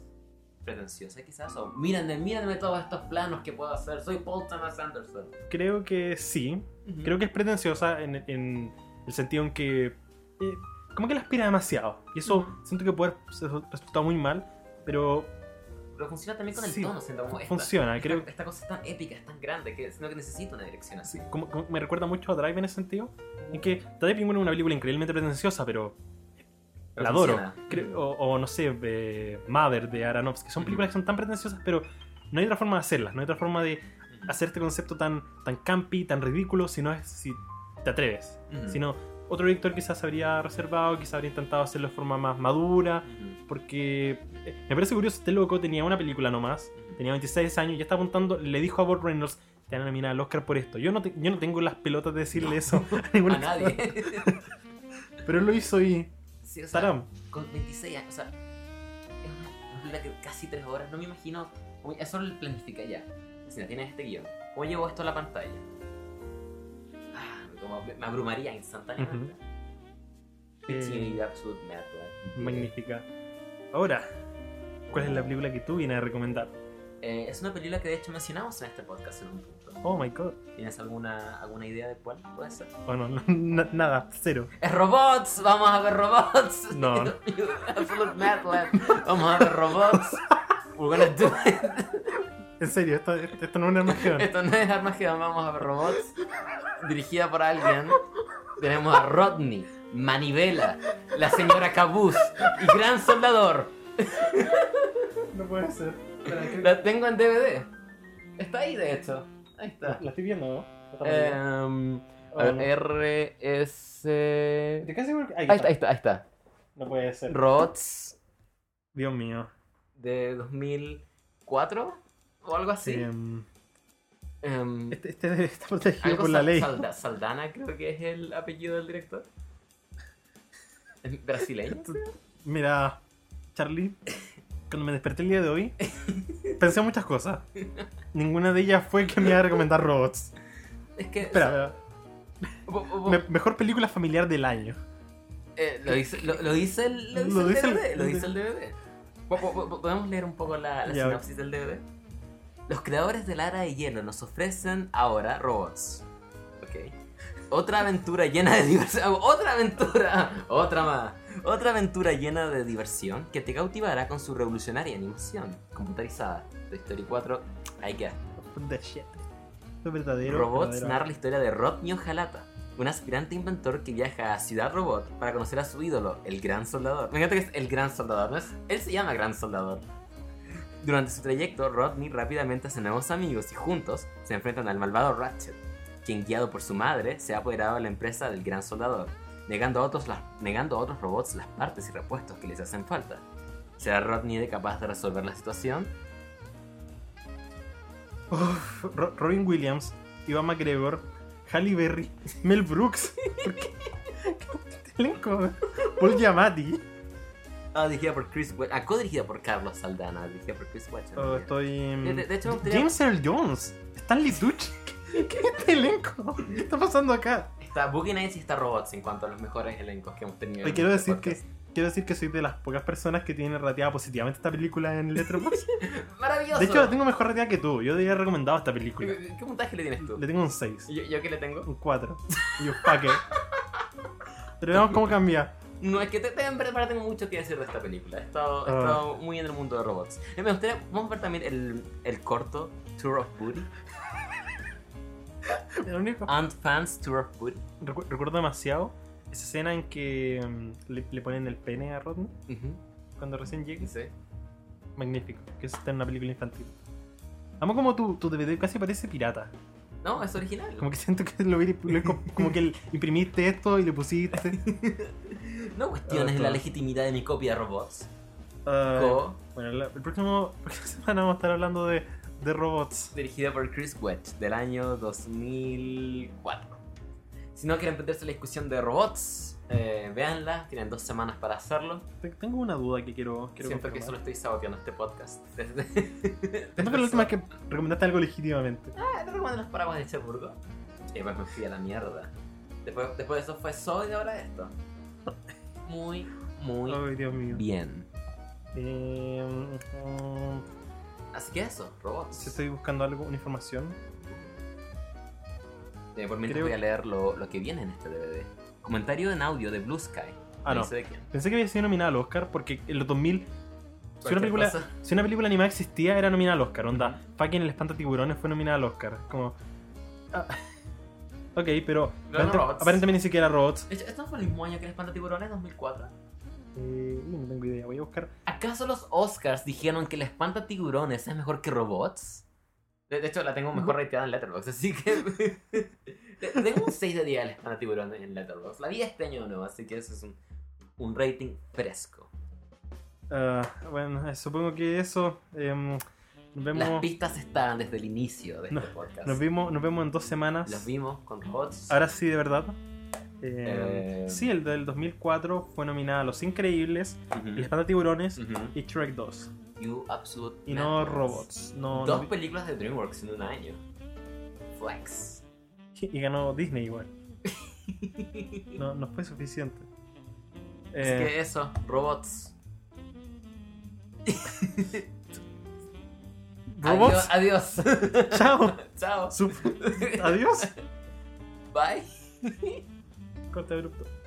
pretenciosa quizás? O mírenme, mírenme todos estos planos que puedo hacer, soy Paul Thomas Anderson. Creo que sí, Creo que es pretenciosa en, en el sentido en que. eh, como que la aspira demasiado. Y eso Ujú. siento que puede ser resultado muy mal, pero Pero funciona también con el Sí, tono, siento como esta, funciona, esta, creo- esta cosa es tan épica, es tan grande que siento que necesita una dirección así. sí, como, como me recuerda mucho a Drive en ese sentido. En que Drive es una película increíblemente pretenciosa, pero la adoro. Creo- o, o no sé, eh, Mother de Aronofsky. Son películas que son tan pretenciosas, pero no hay otra forma de hacerlas. No hay otra forma de Ujú. hacer este concepto tan, tan campi, tan ridículo, si no es si te atreves. Ujú. Si no, otro director quizás habría reservado, quizás habría intentado hacerlo de forma más madura. Porque eh, me parece curioso, este loco tenía una película nomás, tenía 26 años, ya está apuntando, le dijo a Bob Reynolds, te van a nominar al Oscar por esto. Yo no, te- yo no tengo las pelotas de decirle eso [laughs] a ninguna A nadie. Pero él lo hizo y... sí, o sea, Taram. con 26 años, o sea, es una película que casi 3 horas, no me imagino, eso lo planifica ya. Si no tienes este guion, ¿cómo llevo esto a la pantalla? Como me abrumaría instantáneamente. Fifteen Eh, Absolute Mad Lab. magnífica. Ahora, ¿cuál es la película que tú vienes a recomendar? Eh, es una película que de hecho mencionamos en este podcast en un punto. Oh my god. ¿Tienes alguna, alguna idea de cuál puede ser? Oh no, no, [laughs] na- nada, cero. ¡Es robots! ¡Vamos a ver robots! [laughs] No. [laughs] Absolute Mad Lab. Vamos a ver robots. We're gonna do it. En serio, esto, esto no es una Armagedón. [laughs] Esto no es Armageddon, vamos a ver robots. Dirigida por alguien. Tenemos a Rodney, Manivela, la señora Cabuz y Gran Soldador. No puede ser. La tengo en DVD. Está ahí, de hecho. Ahí está. La estoy viendo, ¿no? Em, Oh, a ver, no. R, S... Estoy casi seguro que- Ahí Ahí está, ahí está, ahí está. No puede ser. Robots Dios mío. de 2004 o algo así. Em, Em, este, este está protegido por la Sal- ley. Salda- Saldana creo que es el apellido del director. ¿Es brasileño? Mira, Charlie, cuando me desperté el día de hoy, pensé en muchas cosas. Ninguna de ellas fue que me iba a recomendar robots. Es que... Espera, me- mejor película familiar del año. eh, lo, dice, lo, lo dice el, lo dice el DVD. Lo dice el DVD. ¿Podemos leer un poco la, la sinopsis del DVD? Los creadores del Ara de Hielo nos ofrecen ahora robots. Ok. Otra aventura llena de diversión. [laughs] Otra aventura. Otra más. Otra aventura llena de diversión que te cautivará con su revolucionaria animación computarizada. Toy Story 4, ahí queda. Verdadero. Robots verdadero. narra la historia de Rodney Ojalata, un aspirante inventor que viaja a Ciudad Robot para conocer a su ídolo, el Gran Soldador. Me encanta que es el Gran Soldador, ¿no es? Él se llama Gran Soldador. Durante su trayecto, Rodney rápidamente hace nuevos amigos y juntos se enfrentan al malvado Ratchet, quien guiado por su madre se ha apoderado de la empresa del Gran Soldador, negando a otros, negando a otros robots las partes y repuestos que les hacen falta. ¿Será Rodney capaz de resolver la situación? Robin Williams, Ivan McGregor, Halle Berry, Mel Brooks. [laughs] ¿Por qué? ¿Qué elenco? Paul Giamatti. Ah, dirigida por Chris We ah, co-dirigida por Carlos Saldana, dirigida por Chris Wedge. Oh, estoy. De, de- de hecho, James Earl Jones. Stanley Tucci. [laughs] ¿Qué, es este elenco? ¿Qué está pasando acá? está Boogie Nights y está Robots en cuanto a los mejores elencos que hemos tenido. Y quiero este decir que quiero decir que soy de las pocas personas que tienen rateada positivamente esta película en Letterboxd. [laughs] ¡Maravilloso! De hecho, tengo mejor rateada que tú. Yo te había recomendado esta película. ¿Qué, qué puntaje le tienes tú? Le tengo un 6, ¿Yo, yo qué le tengo? un 4 y un paque. [laughs] Pero veamos cómo cambia. No, es que te, te- en verdad tengo mucho que decir de esta película. He estado, he Ah. estado muy en el mundo de robots. Me gustaría, vamos a ver también el, el corto Tour of Booty. Lo único- Ant Fans Tour of Booty. Recu- recuerdo demasiado esa escena en que mm, le, le ponen el pene a Rodney cuando recién llegue. sí. Magnífico, que eso está en una película infantil. Amo como tu, tu DVD casi parece pirata. No, es original. Como que siento que lo, vi- lo- como que el- imprimiste esto y le pusiste. [laughs] No cuestiones la legitimidad de mi copia de robots. Co, bueno, la- el próximo [laughs] la próxima semana vamos a estar hablando de, de robots. dirigida por Chris Wedge, del año 2004. Si no quieren perderse la discusión de robots, eh, véanla. Tienen dos semanas para hacerlo. Te- Tengo una duda que quiero, quiero Siento que confirmar. solo estoy saboteando este podcast. Desde, ¿Cuándo fue la última que recomendaste algo legítimamente? Ah, ¿te recuerdo los paraguas de Cherburgo? Y después me fui a la mierda. Después, después de eso fue Soy y ahora esto. Muy, muy Ay, Dios mío. bien. Eh, mm, Así que eso, robots. si estoy buscando algo, una información. Eh, por mientras creo- voy a leer lo, lo que viene en este DVD. Comentario en audio de Blue Sky. Ah, no. sé de quién. Pensé que había sido nominada al Oscar porque en los 2000. Si una, película, cosa. si una película animada existía, era nominada al Oscar. Onda, fucking El Espanta Tiburones fue nominada al Oscar. Como. ah, ok, pero. Robots. aparentemente ni siquiera robots. ¿Esto no fue el mismo año que el Espantatiburones, 2004? Eh, no tengo idea, voy a buscar. ¿Acaso los Oscars dijeron que el Espantatiburones es mejor que robots? De, de hecho, la tengo mejor rateada en Letterboxd, así que... [laughs] Tengo un 6 de 10 al Espantatiburones en Letterboxd. La vi este año nuevo, así que eso es un, un rating fresco. Ah, bueno, eh, supongo que eso. em, nos Las pistas estaban desde el inicio de este podcast. Nos vimos, nos vemos en dos semanas. Los vimos con robots. Ahora sí, de verdad. Eh, Eh, Sí, el del 2004 fue nominada a Los Increíbles, Ujú. El Espanta Tiburones y Shrek 2. You Absolute Y no Madness. robots. No, Dos no- películas de DreamWorks en un año. Flex. y ganó Disney igual. [laughs] No, no fue suficiente. Es Eh, que eso, robots. [laughs] ¿Robots? Adiós. adiós. [laughs] Chao. Chao. Sup- Adiós. Bye. Corte abrupto.